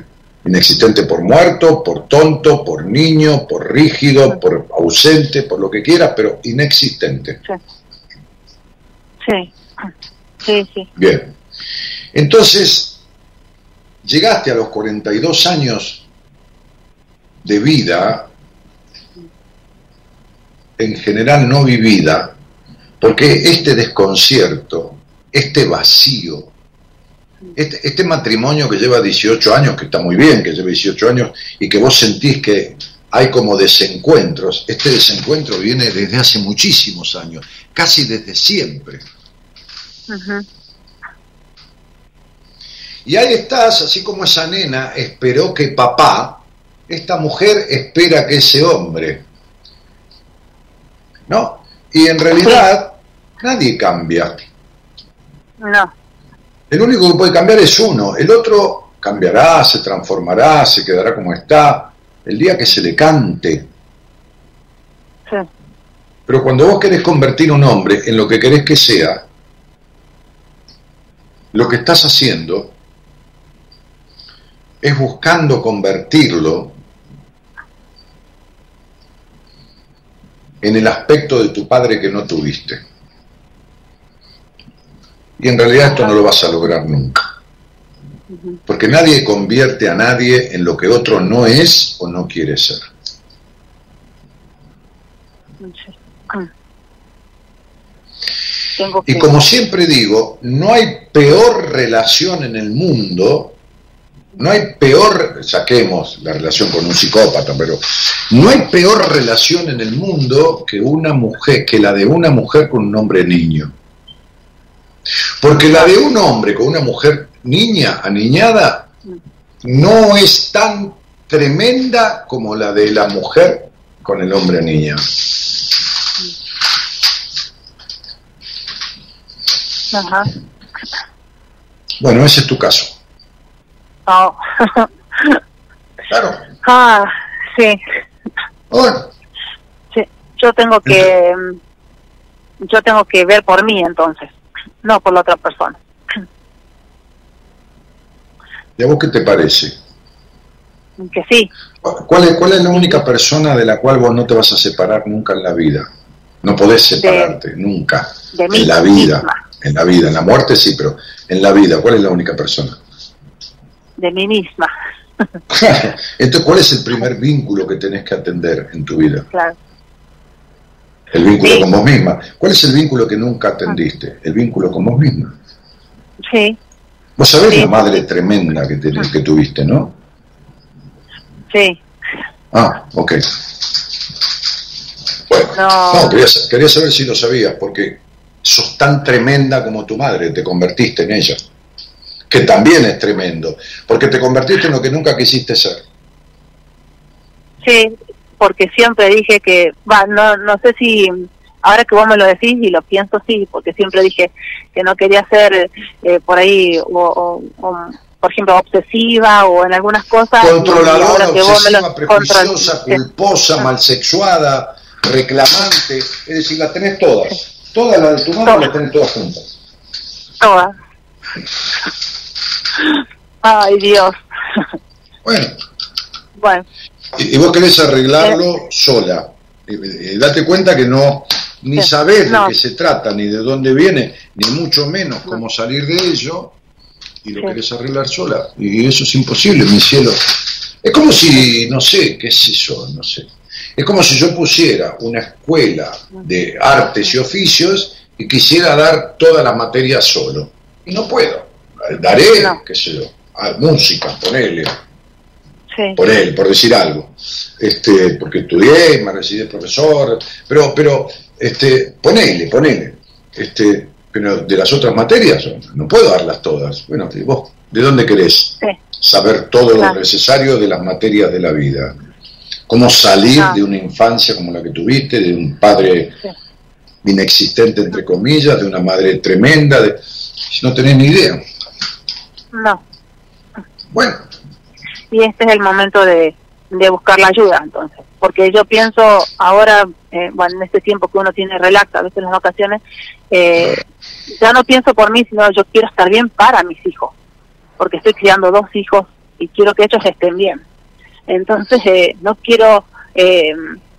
inexistente por muerto, por tonto, por niño, por rígido, por ausente, por lo que quieras, pero inexistente. sí, sí, sí, Bien. Entonces, llegaste a los 42 años de vida, en general no vivida, porque este desconcierto, este vacío, este, este matrimonio que lleva 18 años, que está muy bien que lleve 18 años, y que vos sentís que hay como desencuentros, este desencuentro viene desde hace muchísimos años, casi desde siempre. Y ahí estás, así como esa nena esperó que papá esta mujer espera que ese hombre. ¿No? Y en realidad nadie cambia. No. El único que puede cambiar es uno. El otro cambiará, se transformará, se quedará como está. El día que se le cante. Sí. Pero cuando vos querés convertir un hombre en lo que querés que sea, lo que estás haciendo es buscando convertirlo en el aspecto de tu padre que no tuviste. Y en realidad esto no lo vas a lograr nunca. Porque nadie convierte a nadie en lo que otro no es o no quiere ser. Tengo Y como siempre digo, no hay peor relación en el mundo, no hay peor, saquemos la relación con un psicópata, pero no hay peor relación en el mundo que una mujer, que la de una mujer con un hombre niño. Porque la de un hombre con una mujer niña, aniñada, no es tan tremenda como la de la mujer con el hombre niña. Ajá. Bueno, ese es tu caso. Oh. Claro. ah, sí. Bueno, Sí, yo tengo que yo tengo que ver por mí entonces, no por la otra persona. ¿y a vos qué te parece? Que sí, ¿Cuál es, ¿Cuál es la única persona de la cual vos no te vas a separar nunca en la vida? No podés separarte, nunca. de mí En la vida, misma, en la vida, en la muerte sí, pero en la vida, ¿cuál es la única persona? de mí misma, Entonces, ¿cuál es el primer vínculo que tenés que atender en tu vida? claro. El vínculo Sí. con vos misma. ¿Cuál es el vínculo que nunca atendiste? El vínculo con vos misma. Sí, Vos sabés Sí. la madre tremenda que, tenés, que tuviste, ¿no? sí, Ah, ok. Bueno, No. no, quería, quería saber si lo sabías, porque sos tan tremenda como tu madre, te convertiste en ella. Que también es tremendo, porque te convertiste en lo que nunca quisiste ser. sí, porque siempre dije que, va, no, no sé si ahora que vos me lo decís y lo pienso sí, porque siempre dije que no quería ser eh, por ahí o, o- o, por ejemplo obsesiva o en algunas cosas. Controladora, que lo obsesiva, prejuiciosa, control- culposa, malsexuada, reclamante. Es decir, las tenés todas. Todas las de tu Todas. las tenés todas juntas. todas. Ay, Dios. Bueno, Bueno, y, y vos querés arreglarlo sola. Date cuenta que no ni sabés de qué se trata, ni de dónde viene, ni mucho menos cómo salir de ello, y lo querés arreglar sola. Y eso es imposible, mi cielo. Es como si, no sé, qué sé yo, no sé. Es como si yo pusiera una escuela de artes y oficios y quisiera dar todas las materias solo. Y no puedo. Daré, No. qué sé yo, a- música, ponele, sí. por él, por decir algo. Este, porque estudié, me recibí de profesor, pero, pero, este, ponele, ponele. Este, pero de las otras materias, no puedo darlas todas. Bueno, vos, ¿de dónde querés Sí. saber todo lo necesario de las materias de la vida? ¿Cómo salir Ah. de una infancia como la que tuviste, de un padre Sí. inexistente, entre comillas, de una madre tremenda? De, si no tenés ni idea. No. Bueno, y este es el momento de, de buscar la ayuda entonces. Porque yo pienso ahora eh, bueno en este tiempo que uno tiene relax a veces en las vacaciones eh, ya no pienso por mí sino yo quiero estar bien para mis hijos. Porque estoy criando dos hijos y quiero que ellos estén bien. Entonces eh, no quiero eh,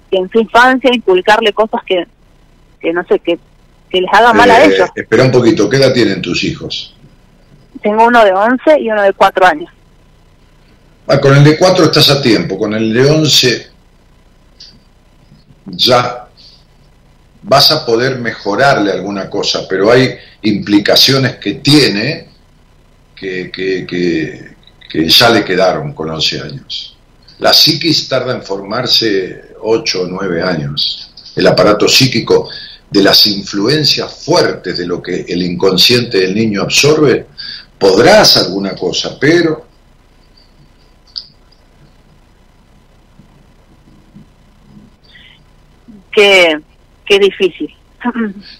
que en su infancia inculcarle cosas que que no sé que que les haga mal a eh, ellos. espera un poquito, ¿qué edad tienen tus hijos? tengo uno de 11 y uno de 4 años Ah, con el de 4 estás a tiempo, con el de 11 ya vas a poder mejorarle alguna cosa, pero hay implicaciones que tiene que, que, que, que ya le quedaron con 11 años. La psiquis tarda en formarse 8 o 9 años. El aparato psíquico de las influencias fuertes de lo que el inconsciente del niño absorbe, podrás alguna cosa, pero qué, qué difícil.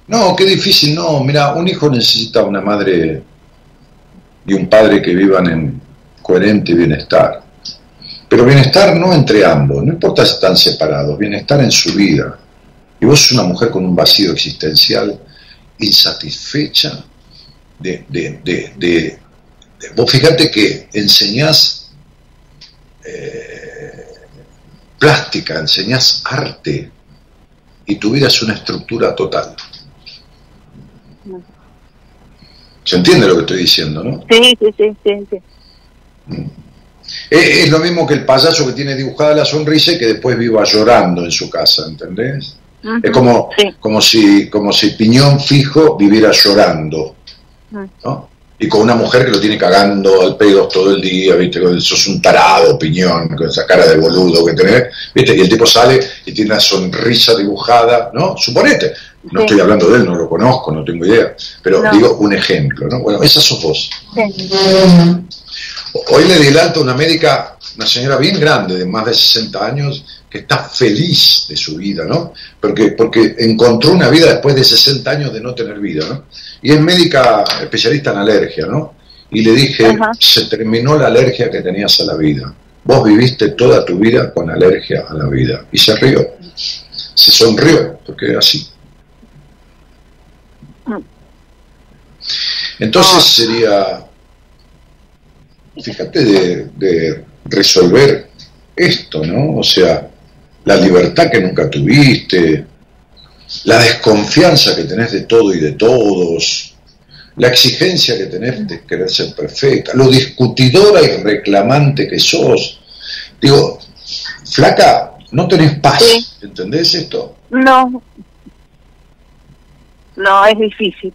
No, qué difícil, no. Mira, un hijo necesita una madre y un padre que vivan en coherente bienestar. Pero bienestar no entre ambos, no importa si están separados, bienestar en su vida. Y vos sos una mujer con un vacío existencial insatisfecha de... de, vos fíjate que enseñás eh, plástica, enseñás arte y tu vida es una estructura total. ¿Se entiende lo que estoy diciendo, no? Sí, sí, sí, sí. Mm. Es, lo mismo que el payaso que tiene dibujada la sonrisa y que después viva llorando en su casa, ¿entendés? Es como, como, si, como si Piñón fijo viviera llorando, ¿no? Y con una mujer que lo tiene cagando al pedo todo el día, ¿viste? Sos un tarado, Piñón, con esa cara de boludo que tenés, ¿viste? Y el tipo sale y tiene una sonrisa dibujada, ¿no? Suponete. No estoy hablando de él, no lo conozco, no tengo idea. Pero digo un ejemplo, ¿no? Bueno, esa sos vos. Hoy le di el alto a una médica, una señora bien grande, de más de 60 años, que está feliz de su vida, ¿no? Porque, porque encontró una vida después de 60 años de no tener vida, ¿no? Y es médica especialista en alergia, ¿no? Y le dije, se terminó la alergia que tenías a la vida. Vos viviste toda tu vida con alergia a la vida. Y se rió. Se sonrió, porque era así. Entonces sería, fíjate de, de resolver esto, ¿no? O sea, la libertad que nunca tuviste, la desconfianza que tenés de todo y de todos, la exigencia que tenés de querer ser perfecta, lo discutidora y reclamante que sos. Digo, flaca, no tenés paz, ¿entendés esto? No, no, es difícil.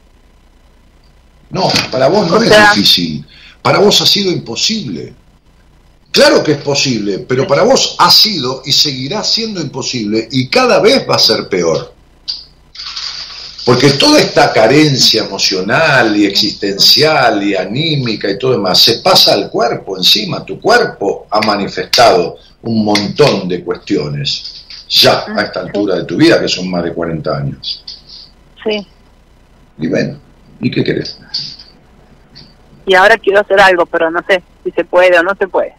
No, para vos no es difícil, para vos ha sido imposible. Claro que es posible, pero para vos ha sido y seguirá siendo imposible y cada vez va a ser peor. Porque toda esta carencia emocional y existencial y anímica y todo demás se pasa al cuerpo encima. Tu cuerpo ha manifestado un montón de cuestiones ya a esta altura de tu vida, que son más de 40 años. Sí. Y bueno, ¿y qué querés? Y ahora quiero hacer algo, pero no sé si se puede o no se puede.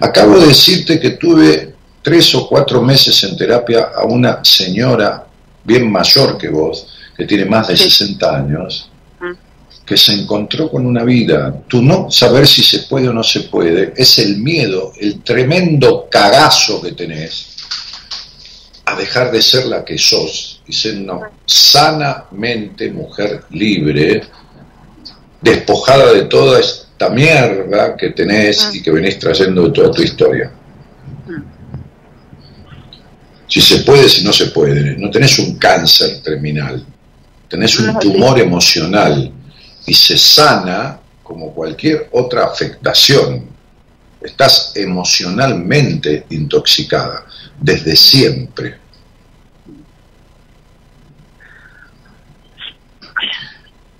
Acabo de decirte que tuve tres o cuatro meses en terapia a una señora bien mayor que vos, que tiene más de 60 años, mm. que se encontró con una vida. Tú no saber si se puede o no se puede, es el miedo, el tremendo cagazo que tenés a dejar de ser la que sos y ser una sanamente mujer libre, despojada de toda esta mierda que tenés y que venís trayendo de toda tu historia. Si se puede, si no se puede. No tenés un cáncer terminal, tenés un tumor emocional y se sana como cualquier otra afectación. Estás emocionalmente intoxicada desde siempre.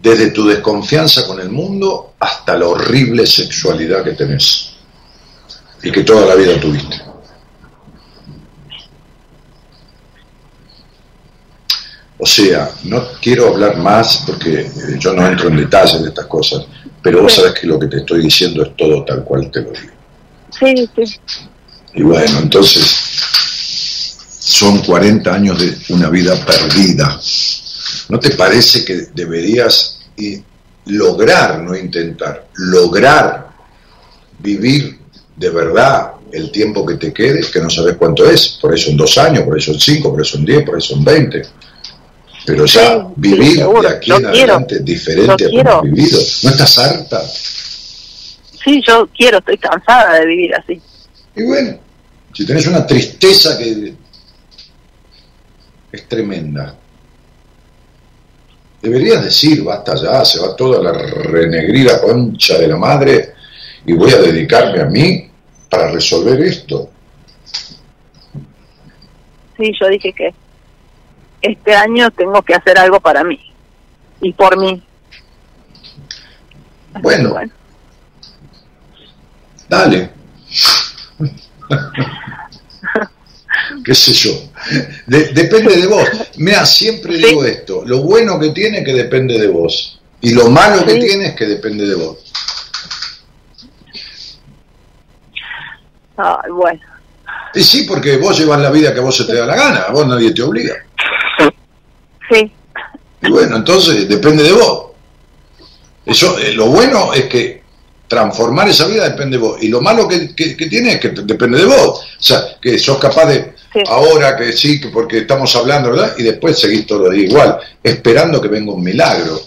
Desde tu desconfianza con el mundo hasta la horrible sexualidad que tenés y que toda la vida tuviste. O sea, no quiero hablar más porque eh, yo no entro en detalles de estas cosas, pero vos sabés que lo que te estoy diciendo es todo tal cual te lo digo. Sí, sí. Y bueno, entonces son 40 años de una vida perdida. ¿No te parece que deberías y lograr, no intentar, lograr vivir de verdad el tiempo que te quede, que no sabes cuánto es, por eso son dos años, por eso son cinco, por eso son diez, por eso son veinte. Pero ya vivir de aquí en adelante diferente a como has vivido. ¿No estás harta? Sí, yo quiero, estoy cansada de vivir así. Y bueno, si tenés una tristeza que es tremenda, Deberías decir, basta ya, se va toda la renegrida concha de la madre y voy a dedicarme a mí para resolver esto. Sí, yo dije que este año tengo que hacer algo para mí y por mí. Bueno, bueno. dale. ¿Qué sé yo? Depende de vos. Mira, siempre digo esto, lo bueno que tiene es que depende de vos. Y lo malo que tiene es que depende de vos. Ay, bueno. Y sí, porque vos llevas la vida que vos se te da la gana, a vos nadie te obliga. Sí. Y bueno, entonces depende de vos. Eso, eh, lo bueno es que transformar esa vida depende de vos. Y lo malo que, que, tiene es que depende de vos. O sea, que sos capaz de, ahora que sí, que porque estamos hablando, ¿verdad? Y después seguís todo igual, esperando que venga un milagro.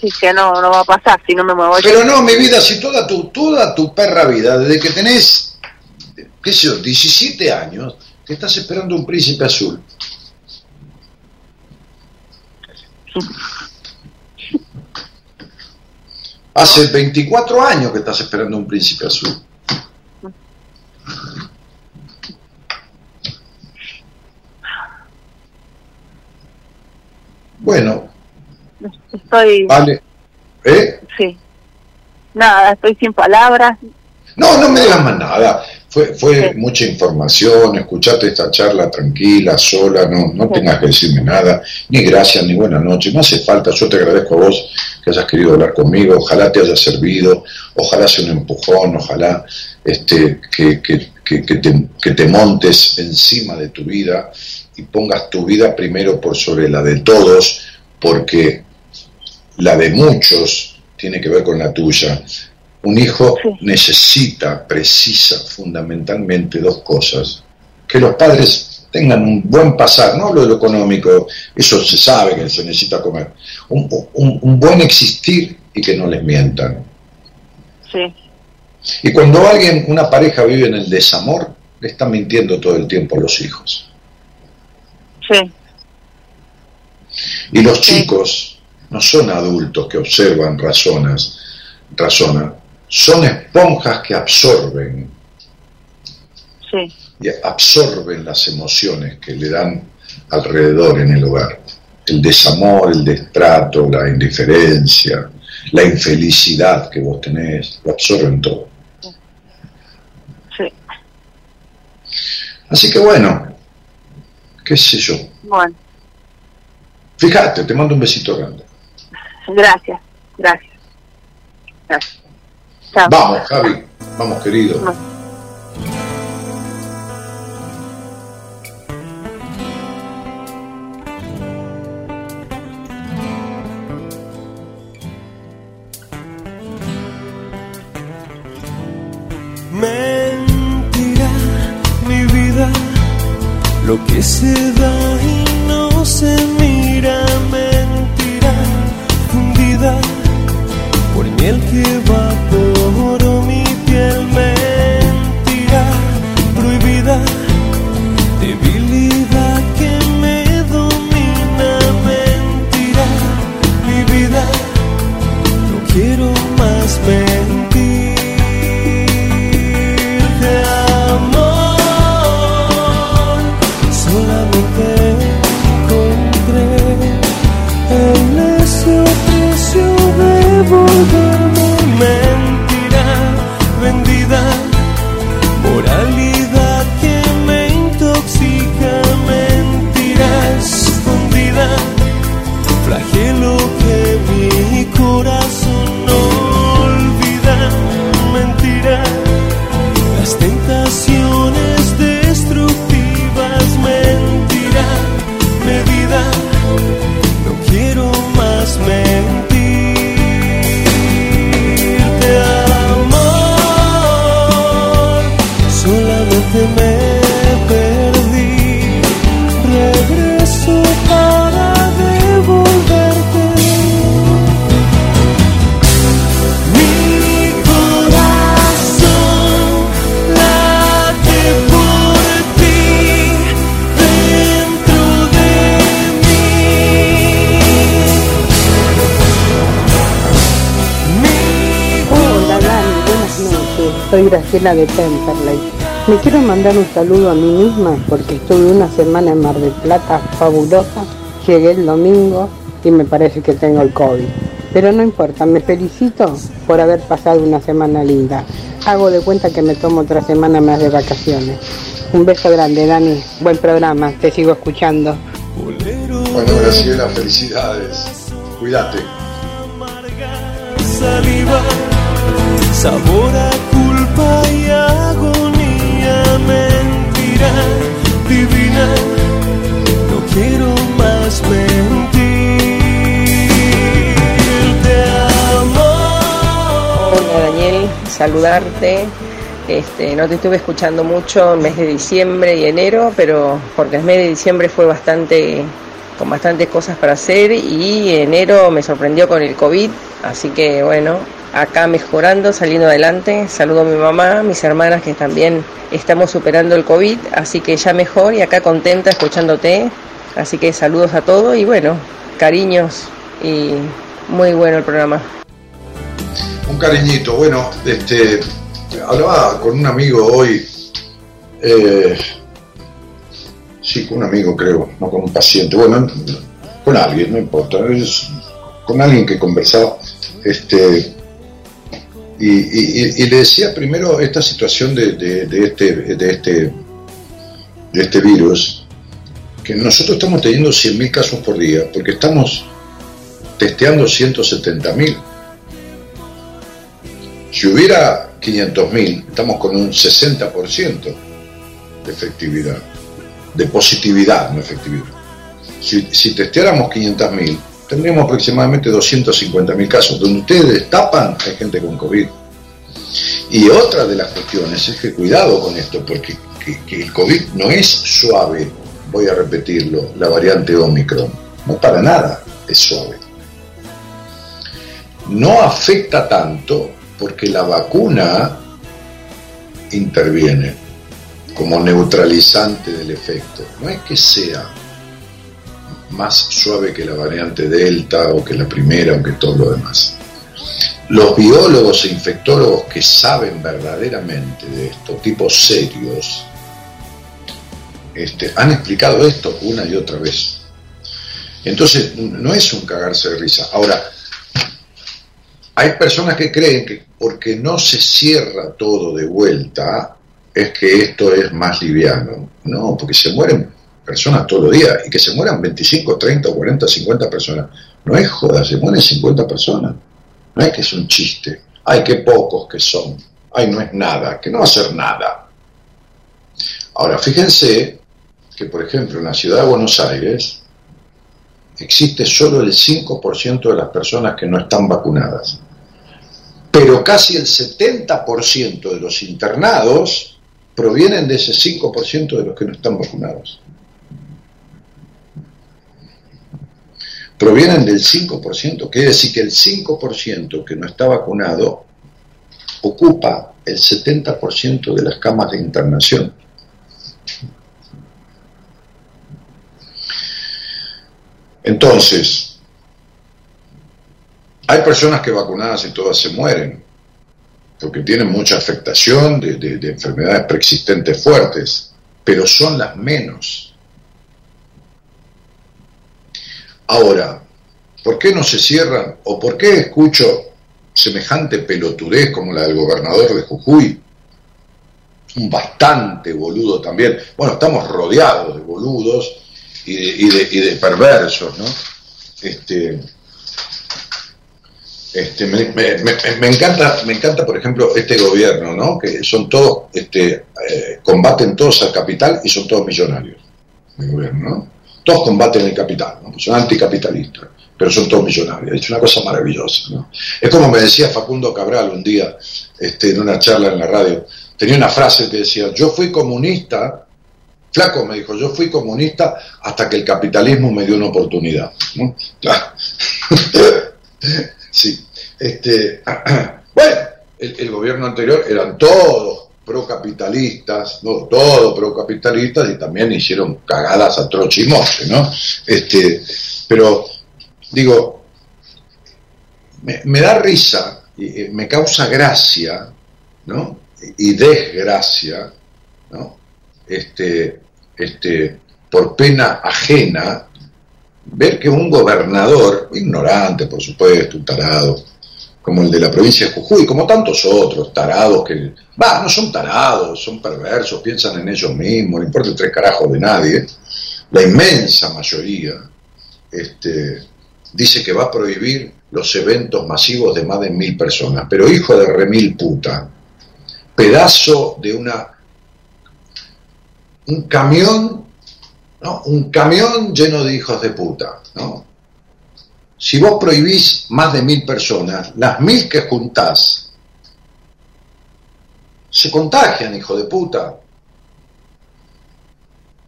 Sí, que no, no va a pasar si no me muevo Pero no, mi vida, si toda tu, toda tu perra vida, desde que tenés, qué sé yo, 17 años, que estás esperando un príncipe azul. Hace 24 años que estás esperando un príncipe azul. Bueno. Estoy. Vale. ¿Eh? Sí. Nada, estoy sin palabras. No, no me digas más nada. Fue, fue mucha información, escuchate esta charla tranquila, sola, no, no tengas que decirme nada, ni gracias, ni buenas noches, no hace falta, yo te agradezco a vos que hayas querido hablar conmigo, ojalá te haya servido, ojalá sea un empujón, ojalá este, que, que, que, te, que te montes encima de tu vida y pongas tu vida primero por sobre la de todos, porque la de muchos tiene que ver con la tuya. Un hijo necesita, precisa fundamentalmente dos cosas. Que los padres tengan un buen pasar, no lo de lo económico, eso se sabe que se necesita comer. Un, un, buen existir y que no les mientan. Sí. Y cuando alguien, una pareja vive en el desamor, le está mintiendo todo el tiempo a los hijos. Sí. Y los chicos no son adultos que observan, razonas, razonan, son esponjas que absorben. Sí. Y absorben las emociones que le dan alrededor en el hogar. El desamor, el destrato, la indiferencia, la infelicidad que vos tenés, lo absorben todo. Sí. Así que bueno, qué sé yo. Bueno. Fíjate, te mando un besito grande. Gracias, gracias. Gracias. Vamos, Javi, vamos, querido. Mentira, lo que se da y no se mira, mentira, fundida por miel que va Graciela de Temperley. Me quiero mandar un saludo a mí misma porque estuve una semana en Mar del Plata fabulosa. Llegué el domingo y me parece que tengo el COVID. Pero no importa, me felicito por haber pasado una semana linda. Hago de cuenta que me tomo otra semana más de vacaciones. Un beso grande, Dani. Buen programa, te sigo escuchando. Bueno, Graciela, felicidades. Cuídate. Saliva, sabor a culpa agonía, mentira divina. No quiero más mentir. Te amo. Hola Daniel, saludarte. Este, no te estuve escuchando mucho en mes de diciembre y enero, pero porque el mes de diciembre fue bastante con bastantes cosas para hacer y enero me sorprendió con el COVID, así que bueno, acá mejorando, saliendo adelante. Saludo a mi mamá, mis hermanas que también estamos superando el COVID, así que ya mejor y acá contenta escuchándote. Así que saludos a todos y bueno, cariños y muy bueno el programa. Un cariñito. Bueno, este, hablaba con un amigo hoy. eh, sí, con un amigo creo, no con un paciente. Bueno, con alguien, no importa. con alguien que conversaba. Este, y, le decía primero esta situación de este, de, este, de este virus, que nosotros estamos teniendo 100.000 casos por día, porque estamos testeando 170.000. Si hubiera 500.000, estamos con un 60% de efectividad, de positividad, no efectividad. Si, si testeáramos 500.000, tendríamos aproximadamente 250.000 casos. Donde ustedes destapan, hay gente con COVID. Y otra de las cuestiones es que cuidado con esto, porque que- que el COVID no es suave, voy a repetirlo, la variante Omicron. No para nada es suave. No afecta tanto porque la vacuna interviene como neutralizante del efecto. No es que sea más suave que la variante Delta o que la primera o que todo lo demás. Los biólogos e infectólogos que saben verdaderamente de esto, tipos serios, este, han explicado esto una y otra vez. Entonces, no es un cagarse de risa. Ahora, hay personas que creen que porque no se cierra todo de vuelta, es que esto es más liviano. No, porque se mueren personas todos los días y que se mueran 25, 30, 40, 50 personas. No es joda, se mueren 50 personas. No es que es un chiste. Ay, qué pocos que son. Ay, no es nada, que no va a ser nada. Ahora, fíjense que, por ejemplo, en la ciudad de Buenos Aires existe solo el 5% de las personas que no están vacunadas. Pero casi el 70% de los internados provienen de ese 5% de los que no están vacunados. Provienen del 5%, quiere decir que el 5% que no está vacunado ocupa el 70% de las camas de internación. Entonces, hay personas que vacunadas y todas se mueren, porque tienen mucha afectación de, de- de enfermedades preexistentes fuertes, pero son las menos. Ahora, ¿por qué no se cierran? ¿O por qué escucho semejante pelotudez como la del gobernador de Jujuy? Un bastante boludo también. Bueno, estamos rodeados de boludos y de, y de- perversos, ¿no? Este, este, me- me encanta, me encanta, por ejemplo, este gobierno, ¿no? Que son todos, este, eh, combaten todos al capital y son todos millonarios. El gobierno, ¿no? Todos combaten el capital. Son anticapitalistas, pero son todos millonarios. Es una cosa maravillosa, ¿no? Es como me decía Facundo Cabral un día, este, en una charla en la radio. Tenía una frase que decía: Yo fui comunista, flaco me dijo, yo fui comunista hasta que el capitalismo me dio una oportunidad. sí. Este, bueno, el, el gobierno anterior eran todos procapitalistas, no, todos procapitalistas y también hicieron cagadas a trochimote, ¿no? Este, pero digo, me, me da risa, y, eh, me causa gracia, ¿no? Y desgracia, ¿no? Este, este, por pena ajena, ver que un gobernador, ignorante por supuesto, un tarado, como el de la provincia de Jujuy, como tantos otros, tarados que, va, no son tarados, son perversos, piensan en ellos mismos, no importa el tres carajos de nadie, la inmensa mayoría este, dice que va a prohibir los eventos masivos de más de mil personas, pero hijo de remil puta, pedazo de una un camión, ¿no? un camión lleno de hijos de puta, ¿no? Si vos prohibís más de mil personas, las mil que juntás se contagian, hijo de puta.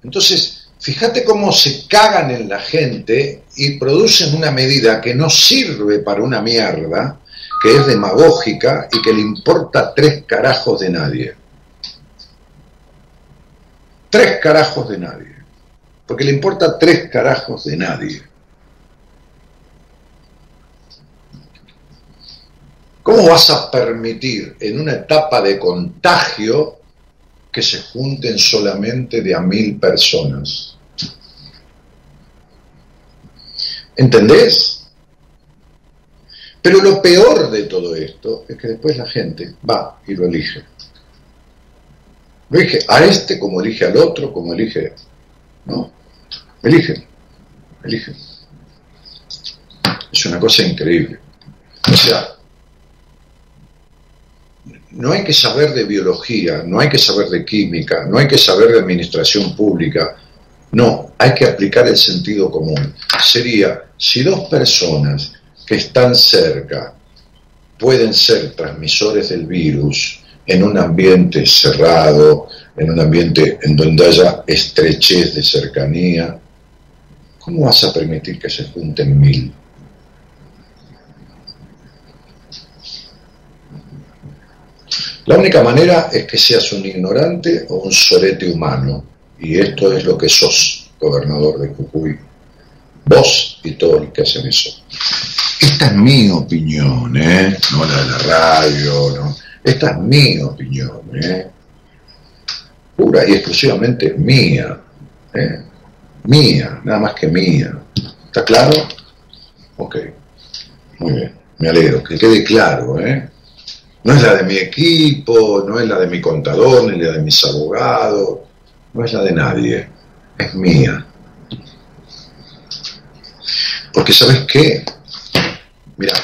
Entonces, fíjate cómo se cagan en la gente y producen una medida que no sirve para una mierda, que es demagógica y que le importa tres carajos de nadie. Tres carajos de nadie. Porque le importa tres carajos de nadie. ¿Cómo vas a permitir en una etapa de contagio que se junten solamente de a mil personas? ¿Entendés? Pero lo peor de todo esto es que después la gente va y lo elige. Lo elige a este como elige al otro, como elige... No, elige, elige. Es una cosa increíble. O sea, no hay que saber de biología, no hay que saber de química, no hay que saber de administración pública, no, hay que aplicar el sentido común. Sería, si dos personas que están cerca pueden ser transmisores del virus en un ambiente cerrado, en un ambiente en donde haya estrechez de cercanía, ¿cómo vas a permitir que se junten mil? La única manera es que seas un ignorante o un sorete humano, y esto es lo que sos, gobernador de Jujuy. Vos y todos los que hacen eso. Esta es mi opinión, ¿eh? no la de la radio, ¿no? Esta es mi opinión, ¿eh? pura y exclusivamente mía, ¿eh? mía, nada más que mía. ¿Está claro? Ok, muy bien, me alegro, que quede claro, ¿eh? No es la de mi equipo, no es la de mi contador, ni la de mis abogados, no es la de nadie, es mía. Porque sabes qué, mira,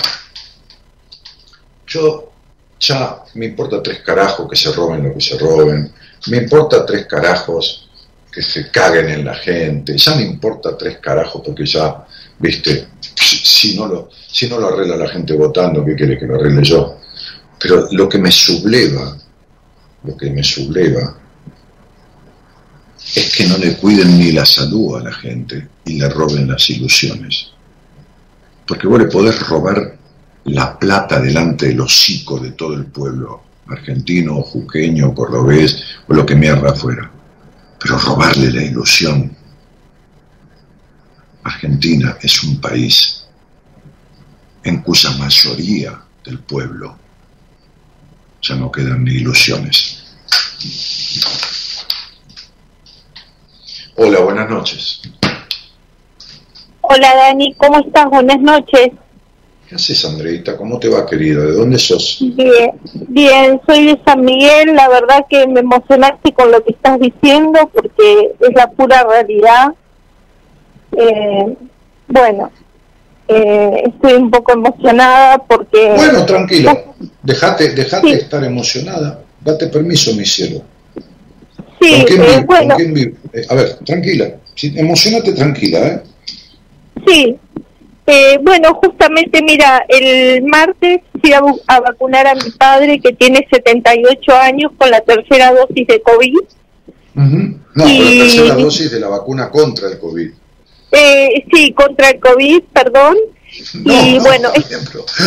yo ya me importa tres carajos que se roben lo que se roben, me importa tres carajos que se caguen en la gente, ya me importa tres carajos porque ya, viste, si no lo, si no lo arregla la gente votando, ¿qué quiere que lo arregle yo? Pero lo que me subleva, lo que me subleva, es que no le cuiden ni la salud a la gente y le roben las ilusiones. Porque vos le podés robar la plata delante del hocico de todo el pueblo, argentino, juqueño, cordobés, o lo que mierda fuera. Pero robarle la ilusión. Argentina es un país en cuya mayoría del pueblo ya no quedan ni ilusiones. Hola, buenas noches. Hola Dani, ¿cómo estás? Buenas noches. ¿Qué haces, Andreita? ¿Cómo te va, querida? ¿De dónde sos? Bien, bien, soy de San Miguel. La verdad que me emocionaste con lo que estás diciendo porque es la pura realidad. Eh, bueno, eh, estoy un poco emocionada porque... Bueno, tranquila, dejate, dejate estar emocionada, date permiso, mi cielo. Sí, eh, bueno. Eh, a ver, tranquila, sí, emocionate tranquila, ¿eh? Sí, bueno, justamente, mira, el martes fui a, vacunar a mi padre que tiene 78 años con la tercera dosis de COVID. No, con la tercera dosis de la vacuna contra el COVID. Eh, sí, contra el COVID, perdón. y bueno,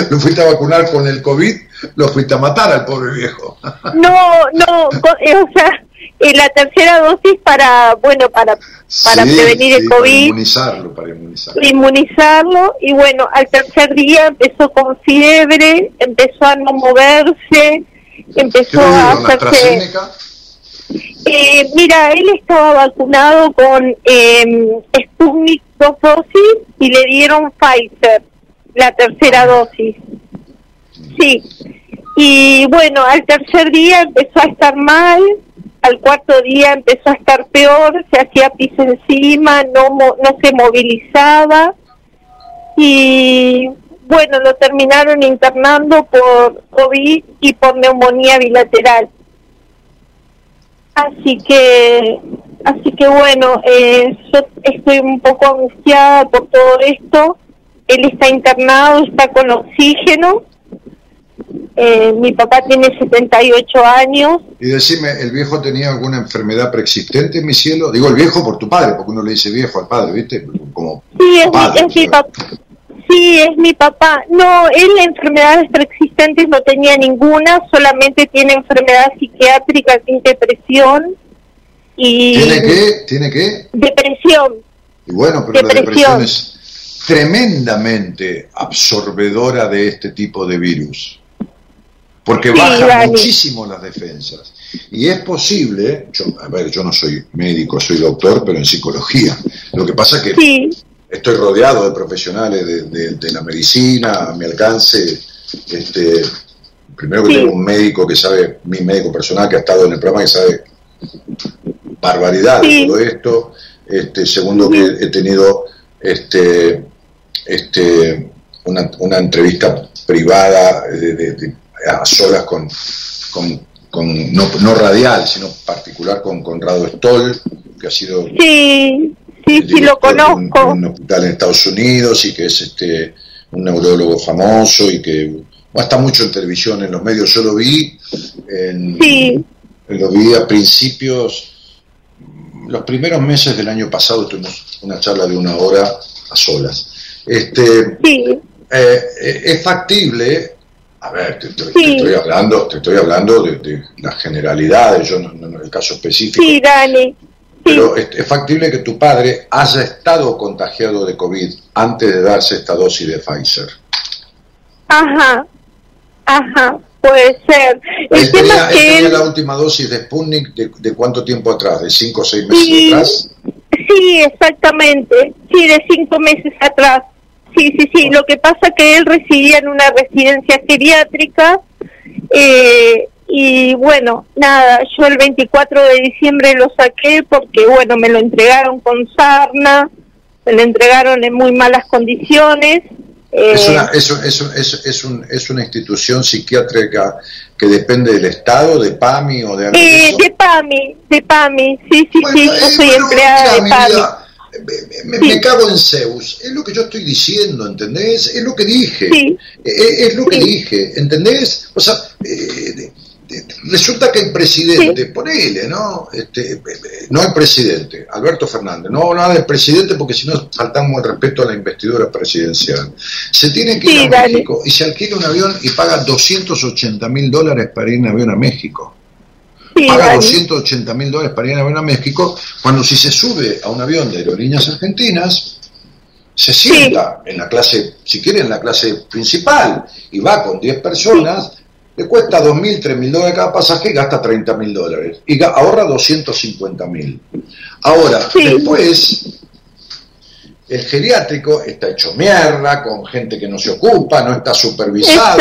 lo fuiste a vacunar con el COVID, lo fuiste a matar al pobre viejo. no, no, eh, o sea, eh, la tercera dosis para, bueno, para para prevenir el COVID. Para inmunizarlo, para inmunizarlo. Inmunizarlo, y bueno, al tercer día empezó con fiebre, empezó a no moverse, empezó a hacerse... Eh, mira, él estaba vacunado con eh, Sputnik dos dosis y le dieron Pfizer, la tercera dosis. Sí. Y bueno, al tercer día empezó a estar mal, al cuarto día empezó a estar peor, se hacía pis encima, no, no se movilizaba y bueno, lo terminaron internando por COVID y por neumonía bilateral. Así que, así que bueno, eh, yo estoy un poco angustiada por todo esto. Él está internado, está con oxígeno. Eh, mi papá tiene 78 años. Y decime, ¿el viejo tenía alguna enfermedad preexistente, mi cielo? Digo el viejo por tu padre, porque uno le dice viejo al padre, ¿viste? Como sí, es mi papá. Sí, es mi papá. No, él enfermedades preexistentes no tenía ninguna, solamente tiene enfermedad psiquiátrica que es depresión. Y ¿Tiene qué? ¿Tiene qué? Depresión. Y bueno, pero la depresión es tremendamente absorbedora de este tipo de virus. Porque baja muchísimo las defensas. Y es posible, yo, a ver, yo no soy médico, soy doctor, pero en psicología. Lo que pasa que sí estoy rodeado de profesionales de, la medicina, a mi alcance, este, primero que tengo un médico que sabe, mi médico personal que ha estado en el programa, que sabe barbaridad de todo esto, este, segundo que he tenido este, este, una, una entrevista privada a solas con, con, no, no, radial, sino particular con Conrado Stoll, que ha sido sí sí, sí lo conozco. Un, un, hospital en Estados Unidos y que es este un neurólogo famoso y que está mucho en televisión, en los medios. Yo lo vi, en, sí. lo vi a principios, los primeros meses del año pasado tuvimos una charla de una hora a solas. Este, sí. Eh, es factible a ver, te, estoy hablando, te estoy hablando de, las generalidades, yo no, no, el caso específico. Sí, Dani. Pero es, factible que tu padre haya estado contagiado de COVID antes de darse esta dosis de Pfizer. Ajá, ajá, puede ser. El tema es la última dosis de Sputnik de, cuánto tiempo atrás? ¿De cinco o seis meses atrás? Sí, exactamente. Sí, de cinco meses atrás. Sí, sí, sí. Lo que pasa que él residía en una residencia geriátrica eh, y bueno, nada, yo el 24 de diciembre lo saqué porque, bueno, me lo entregaron con sarna, me lo entregaron en muy malas condiciones. es, una, es, es, es, un, es una institución psiquiátrica que depende del Estado, de PAMI o de... Eh, de PAMI, de PAMI, sí, sí, sí, yo eh, soy empleada de PAMI. me, cago en Zeus, es lo que yo estoy diciendo, ¿entendés? Es lo que dije, sí. es, lo que dije, ¿entendés? O sea, eh, resulta que el presidente, ponele, ¿no? Este, no el presidente, Alberto Fernández, no nada del presidente porque si no faltamos el respeto a la investidura presidencial. Se tiene que ir a México y se alquila un avión y paga 280 mil dólares para ir en avión a México. paga 280 mil dólares para ir en avión a México, cuando si se sube a un avión de aerolíneas argentinas, se sienta en la clase, si quiere en la clase principal, y va con 10 personas, le cuesta 2.000, 3.000 dólares cada pasaje y gasta 30.000 dólares. Y ahorra 250.000. Ahora, después, el geriátrico está hecho mierda, con gente que no se ocupa, no está supervisado,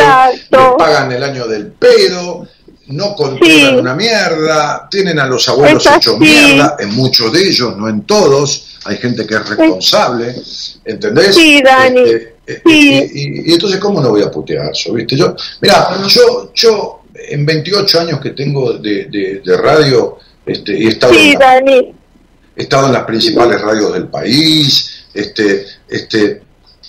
le pagan el año del pedo, no controlan una mierda, tienen a los abuelos hecho mierda, en muchos de ellos, no en todos, hay gente que es responsable, ¿entendés? Sí, Dani. Este, y, entonces, ¿cómo no voy a putear eso? ¿viste? Yo, mira, yo, yo en 28 años que tengo de, radio, este, he, estado en he estado en las principales radios del país, este, este,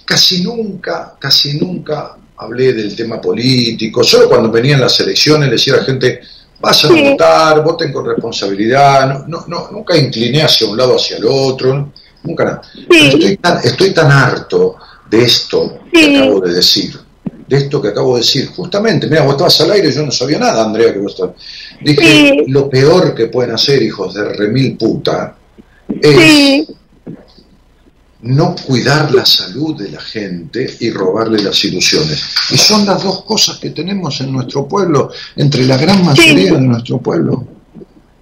casi nunca, casi nunca hablé del tema político, solo cuando venían las elecciones le decía a la gente, vayan a votar, voten con responsabilidad, no, no, nunca incliné hacia un lado o hacia el otro, nunca nada. Estoy, tan, estoy tan harto de esto que acabo de decir. De esto que acabo de decir. Justamente, mira, vos estabas al aire, yo no sabía nada, Andrea, que vos estabas. Dije, lo peor que pueden hacer, hijos de remil puta, es no cuidar la salud de la gente y robarle las ilusiones. Y son las dos cosas que tenemos en nuestro pueblo, entre la gran mayoría de nuestro pueblo.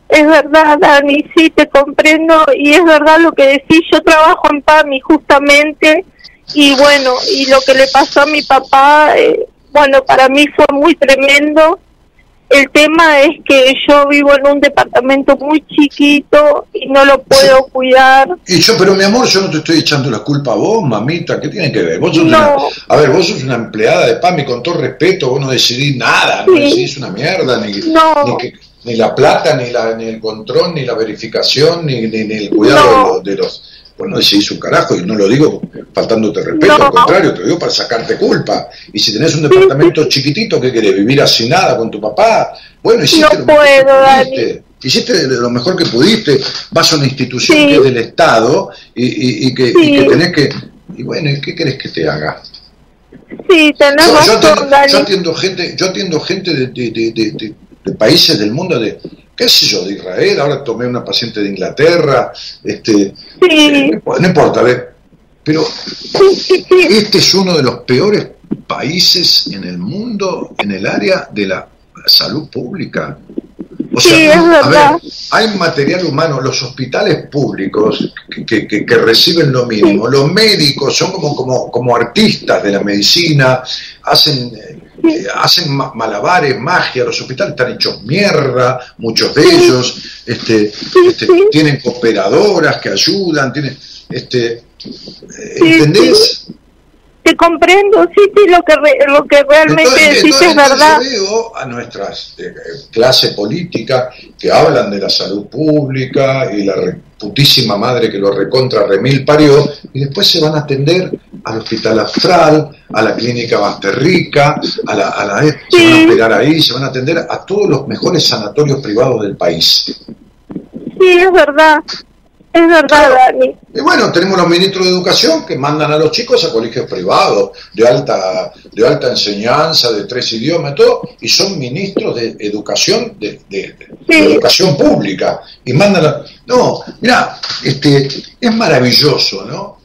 Es verdad, Dani, sí, te comprendo y es verdad lo que decís. Yo trabajo en PAMI justamente y bueno, y lo que le pasó a mi papá, eh, bueno, para mí fue muy tremendo. El tema es que yo vivo en un departamento muy chiquito y no lo puedo cuidar. Y yo, pero mi amor, yo no te estoy echando la culpa a vos, mamita, ¿qué tiene que ver? Vos sos a ver, vos sos una empleada de PAMI con todo respeto, vos no decidís nada, no decidís una mierda, ni, ni, la plata, ni, la, ni el control, ni la verificación, ni, ni, el cuidado de los pues no decidís un carajo, y no lo digo faltándote respeto, al contrario, te lo digo para sacarte culpa. Y si tenés un departamento chiquitito que querés vivir así nada con tu papá, bueno, hiciste lo mejor que pudiste. Hiciste lo mejor que pudiste, vas a una institución que es del Estado y, que, tenés que... Y bueno, ¿y qué querés que te haga? Sí, tenés yo, yo, atiendo, gente, yo atiendo gente de, de países del mundo de qué sé yo, de Israel, ahora tomé una paciente de Inglaterra, este, eh, no importa, a ver, pero este es uno de los peores países en el mundo en el área de la salud pública. O sea, a ver, hay material humano, los hospitales públicos que, que, reciben lo mínimo, los médicos son como, como, como artistas de la medicina, hacen eh, hacen malabares, magia, los hospitales están hechos mierda, muchos de ellos, este, este, tienen cooperadoras que ayudan, tienen, este, ¿entendés? Te comprendo, sí, sí, lo que, lo que realmente decís es verdad. Yo veo a nuestras eh, clase política que hablan de la salud pública y la putísima madre que lo recontra remil parió, y después se van a atender al Hospital Astral, a la Clínica Basterrica, a la, a la se van a operar ahí, se van a atender a todos los mejores sanatorios privados del país. Sí, es verdad. Es verdad, Dani. Y bueno, tenemos los ministros de educación que mandan a los chicos a colegios privados de alta, de alta enseñanza, de tres idiomas, y todo, y son ministros de educación, de, educación pública, y mandan a... No, mira, este, es maravilloso, ¿no?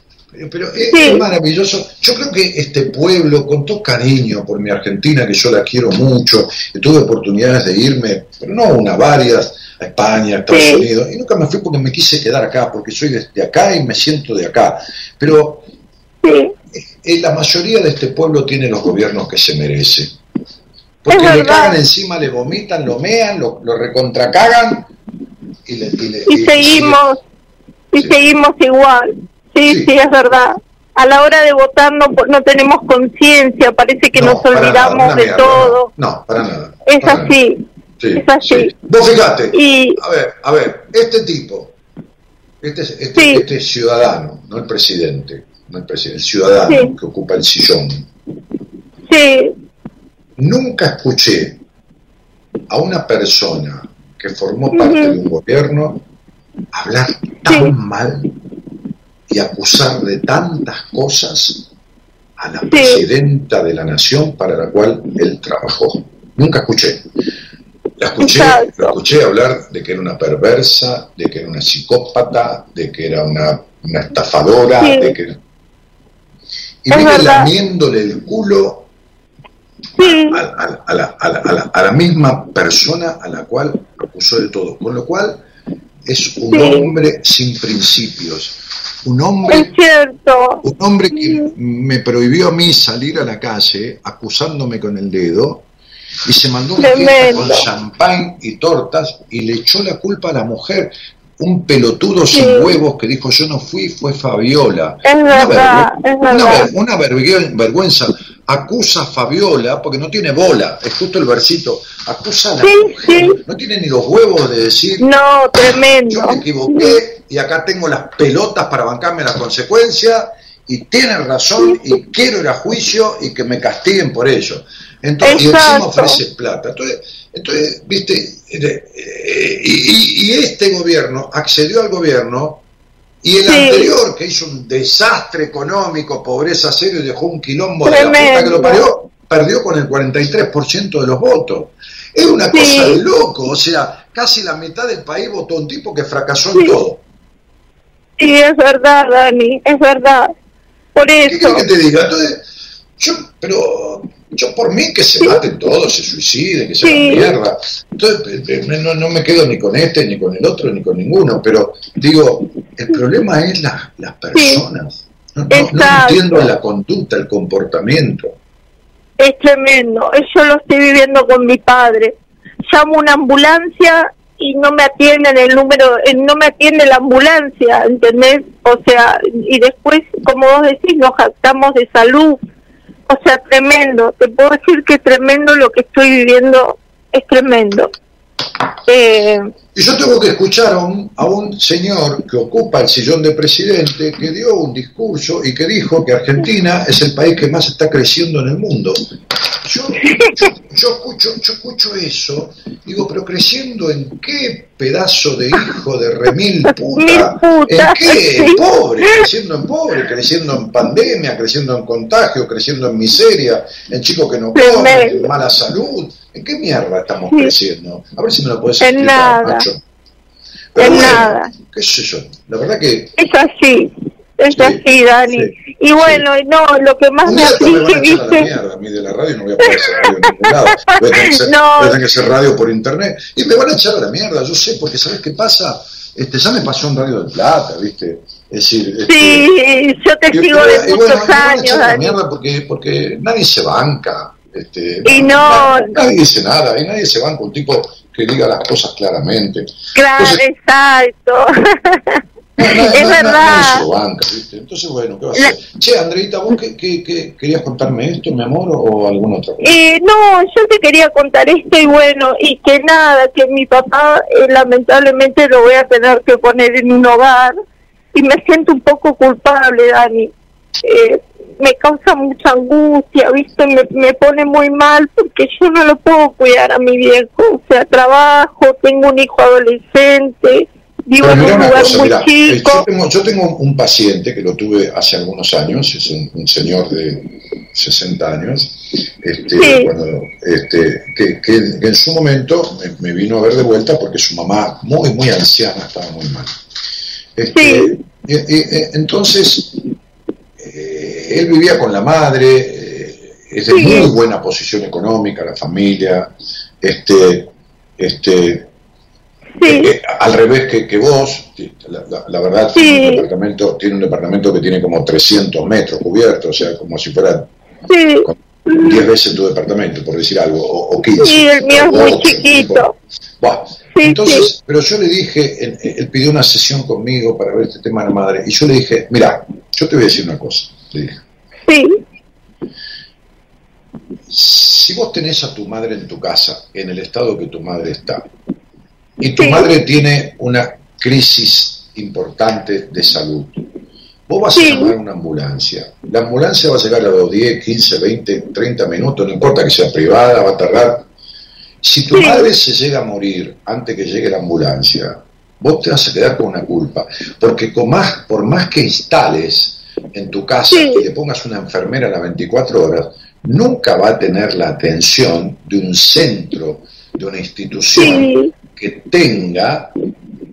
Pero es, maravilloso. Yo creo que este pueblo, con todo cariño por mi Argentina, que yo la quiero mucho, y tuve oportunidades de irme, pero no una, varias, a España, a Estados Unidos, y nunca me fui porque me quise quedar acá, porque soy de, acá y me siento de acá. Pero eh, la mayoría de este pueblo tiene los gobiernos que se merece. Porque le cagan encima, le vomitan, lo mean, lo, lo recontracagan y, le, y, seguimos, y seguimos igual. Sí, sí, es verdad. A la hora de votar no, no tenemos conciencia, parece que nos olvidamos de todo. No, para nada. Es así. Es así. Vos fijate, y... a ver, a ver, este tipo, este, este, este ciudadano, no el presidente, no el presidente, el ciudadano que ocupa el sillón. Sí. Nunca escuché a una persona que formó parte de un gobierno hablar tan mal y acusar de tantas cosas a la presidenta de la nación para la cual él trabajó. Nunca escuché. La escuché, escuché hablar de que era una perversa, de que era una psicópata, de que era una, estafadora, de que... Y viene lamiéndole el culo a, la, a, la, misma persona a la cual lo acusó de todo. Con lo cual es un hombre sin principios. Un hombre, un hombre que me prohibió a mí salir a la calle acusándome con el dedo y se mandó una fiesta con champán y tortas y le echó la culpa a la mujer. Un pelotudo sin huevos que dijo yo no fui, fue Fabiola. Es una, verdad, una, vergüenza. Acusa a Fabiola porque no tiene bola, es justo el versito. Acusa a la mujer, no tiene ni los huevos de decir. No, tremendo. Yo me equivoqué, y acá tengo las pelotas para bancarme las consecuencias y tienen razón y quiero ir a juicio y que me castiguen por ello. Entonces, y encima ofrece plata. Entonces, entonces viste, eh, y, este gobierno accedió al gobierno y el anterior, que hizo un desastre económico, pobreza serio y dejó un quilombo de la puta que lo parió, perdió con el 43% de los votos. Es una cosa de loco, o sea, casi la mitad del país votó un tipo que fracasó en todo. Sí, es verdad, Dani, es verdad. Por eso. ¿Qué que te diga? Entonces, yo, pero yo por mí que se maten todos, se suiciden, que se hagan mierda. Entonces, no, no, me quedo ni con este, ni con el otro, ni con ninguno, pero digo, el problema es las personas. No, no, entiendo la conducta, el comportamiento. es tremendo. Yo lo estoy viviendo con mi padre. Llamo una ambulancia y no me atienden el número, eh, no me atiende la ambulancia, ¿entendés? O sea, y después, como vos decís, nos jactamos de salud. O sea, tremendo. Te puedo decir que tremendo lo que estoy viviendo, es tremendo. Eh, y yo tengo que escuchar a un, a un señor que ocupa el sillón de presidente que dio un discurso y que dijo que Argentina es el país que más está creciendo en el mundo. Yo, yo, escucho, yo escucho eso, digo, pero creciendo en qué pedazo de hijo de remil puta, ¿en qué? Pobre, creciendo en pobre, creciendo en pandemia, creciendo en contagio, creciendo en miseria, en chicos que no comen, en mala salud. ¿En qué mierda estamos creciendo? A ver si me lo puedes explicar, en nada. en nada. ¿Qué sé yo? La verdad que... Es así. Es así, Dani. y bueno, no, lo que más me aflige, ¿viste? A, a mí de la radio no voy a poder hacer radio en ningún lado. Voy a, tener que hacer, no. voy a tener que hacer radio por internet. Y me van a echar a la mierda, yo sé, porque ¿sabes qué pasa? Este, ya me pasó un Radio de Plata, ¿viste? Es decir, este, sí, yo te sigo de muchos bueno, años. Me van a echar a la mierda porque, porque nadie se banca. Este, y no, nadie, dice nada, y nadie se banca un tipo que diga las cosas claramente. Claro, Entonces, exacto. es verdad. Entonces, bueno, ¿qué va a hacer? Che, Andreita, ¿vos qué, qué, querías contarme esto, mi amor, o alguna otra cosa? Eh, no, yo te quería contar esto y bueno, y que nada, que mi papá eh, lamentablemente lo voy a tener que poner en un hogar y me siento un poco culpable, Dani. Eh, me causa mucha angustia, ¿viste? Me, me pone muy mal porque yo no lo puedo cuidar a mi viejo. O sea, trabajo, tengo un hijo adolescente Vivo en un lugar muy chico. Yo tengo, un paciente que lo tuve hace algunos años, es un, señor de 60 años, este, este, que, en su momento me, vino a ver de vuelta porque su mamá, muy, muy anciana, estaba muy mal. Este, entonces, eh, él vivía con la madre, eh, es de muy buena posición económica, la familia, este, este, eh, al revés que, que vos, la, verdad, tiene, un departamento, tiene un departamento que tiene como 300 metros cubiertos, o sea, como si fuera 10 veces tu departamento, por decir algo, o, 15. Sí, el mío es muy chiquito. entonces, pero yo le dije, él, pidió una sesión conmigo para ver este tema de la madre, y yo le dije, mira, yo te voy a decir una cosa, le dije. Sí. Si vos tenés a tu madre en tu casa, en el estado que tu madre está, y tu madre tiene una crisis importante de salud. Vos vas a llamar una ambulancia. La ambulancia va a llegar a los 10, 15, 20, 30 minutos, no importa que sea privada, va a tardar. Si tu madre se llega a morir antes que llegue la ambulancia, vos te vas a quedar con una culpa. Porque con más, por más que instales en tu casa y le pongas una enfermera a las 24 horas, nunca va a tener la atención de un centro, de una institución que tenga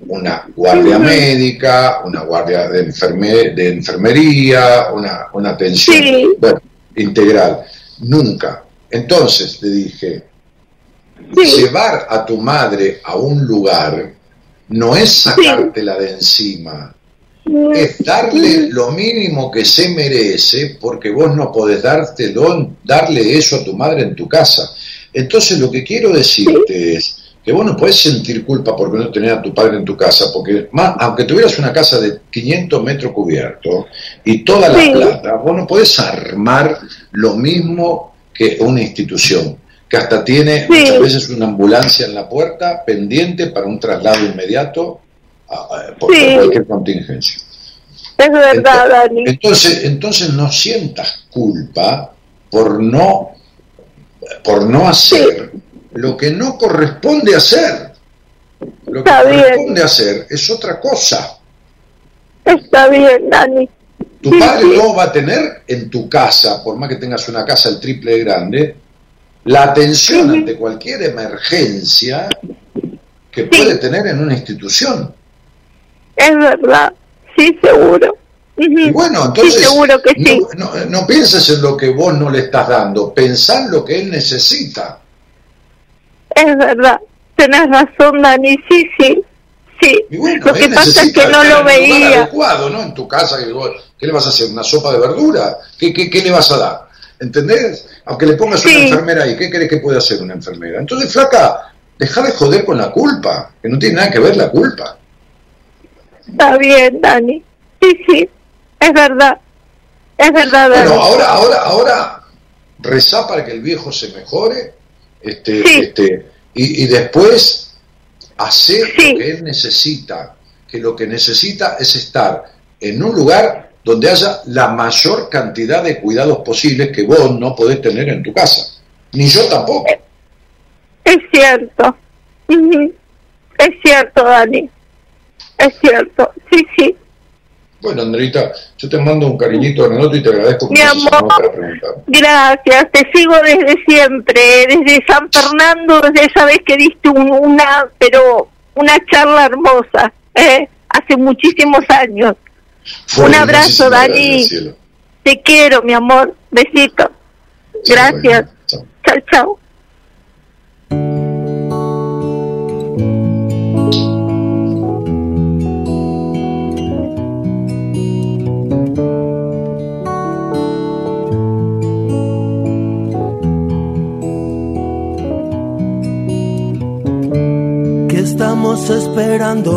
una guardia médica, una guardia de, de enfermería, una, una atención integral. Nunca. Entonces le dije, llevar a tu madre a un lugar no es sacártela de encima, es darle lo mínimo que se merece porque vos no podés dártelo, darle eso a tu madre en tu casa. Entonces lo que quiero decirte es, que vos no podés sentir culpa porque no tenés a tu padre en tu casa, porque más, aunque tuvieras una casa de 500 metros cubiertos y toda la plata, vos no podés armar lo mismo que una institución, que hasta tiene muchas veces una ambulancia en la puerta pendiente para un traslado inmediato por, cualquier contingencia. Es verdad, Dani. Entonces, entonces no sientas culpa por no, por no hacer lo que no corresponde hacer. Lo que corresponde hacer es otra cosa. Está bien, Dani. Tu padre no va a tener en tu casa, por más que tengas una casa el triple grande, la atención ante cualquier emergencia que puede tener en una institución. Es verdad, sí, seguro. Y bueno, entonces seguro que sí. no, no, pienses en lo que vos no le estás dando, pensá en lo que él necesita. Es verdad, tenés razón, Dani, sí, sí. Sí, lo que pasa es que no lo veía. adecuado, ¿no? En tu casa, ¿qué le vas a hacer? ¿Una sopa de verdura? ¿Qué, qué, qué le vas a dar? ¿entendés? Aunque le pongas una enfermera ahí, ¿qué crees que puede hacer una enfermera? Entonces, flaca, deja de joder con la culpa, que no tiene nada que ver la culpa. Está bien, Dani. Sí, sí, es verdad. Es verdad, Dani. Bueno, ahora, ahora, ahora, reza para que el viejo se mejore, este, este, y, después hacer lo que él necesita, que lo que necesita es estar en un lugar donde haya la mayor cantidad de cuidados posibles que vos no podés tener en tu casa. Ni yo tampoco. Es cierto. Es cierto, Dani. Es cierto. Sí, sí. Bueno, Andrita, yo te mando un cariñito granote y te agradezco Mi amor, gracias, te sigo desde siempre, desde San Fernando, desde esa vez que diste una, pero una charla hermosa, ¿eh? hace muchísimos años. un abrazo, Dani. Te quiero, mi amor. Besito. Gracias. chao. chao. Esperando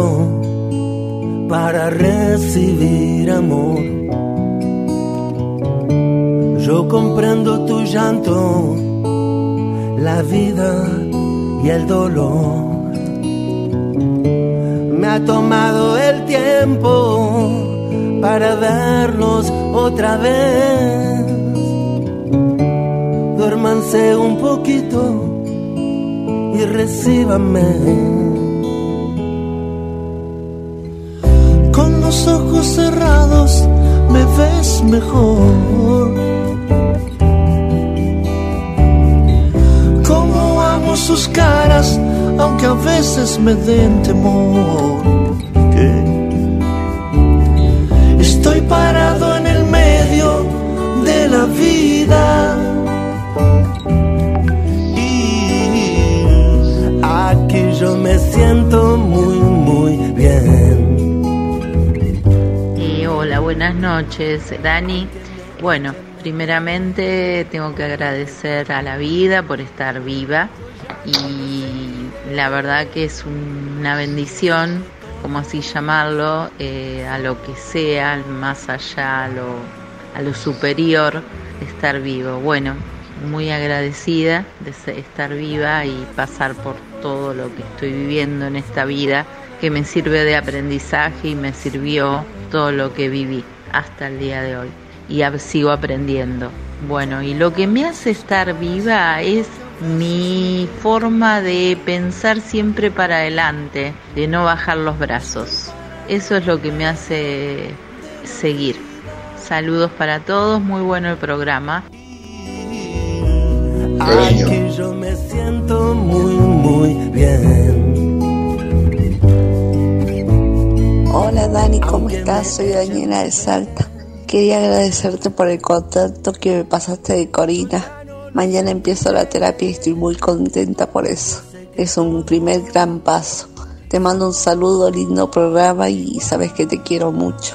para recibir amor. Yo comprendo tu llanto, la vida y el dolor. Me ha tomado el tiempo para verlos otra vez. Duérmanse un poquito y recíbanme. Ojos cerrados me ves mejor. Como amo sus caras, aunque a veces me den temor. Estoy parado en el medio de la vida. Y aquí yo me siento muy buenas noches, Dani. Bueno, primeramente tengo que agradecer a la vida por estar viva y la verdad que es una bendición, como así llamarlo, eh, a lo que sea, más allá, a lo, a lo superior, estar vivo. Bueno, muy agradecida de estar viva y pasar por todo lo que estoy viviendo en esta vida que me sirve de aprendizaje y me sirvió todo lo que viví hasta el día de hoy y sigo aprendiendo. Bueno, y lo que me hace estar viva es mi forma de pensar siempre para adelante, de no bajar los brazos. Eso es lo que me hace seguir. Saludos para todos, muy bueno el programa. yo me siento muy, muy bien. Hola Dani, ¿cómo estás? Soy Daniela de Salta. Quería agradecerte por el contacto que me pasaste de Corina. Mañana empiezo la terapia y estoy muy contenta por eso. Es un primer gran paso. Te mando un saludo, lindo programa y sabes que te quiero mucho.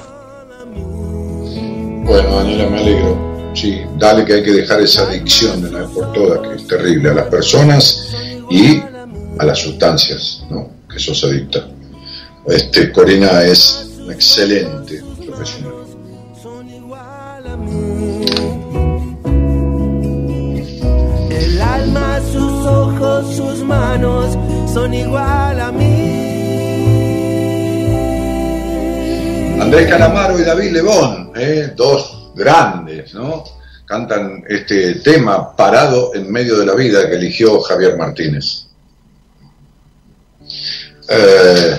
Bueno, Daniela, me alegro. Sí, dale que hay que dejar esa adicción de una vez por todas, que es terrible, a las personas y a las sustancias, ¿no? Que sos adicta. Este, Corina es un excelente profesional. El alma, sus ojos, sus manos son igual a mí. Andrés Calamaro y David Lebón, ¿eh? dos grandes, ¿no? Cantan este tema parado en medio de la vida que eligió Javier Martínez. Eh,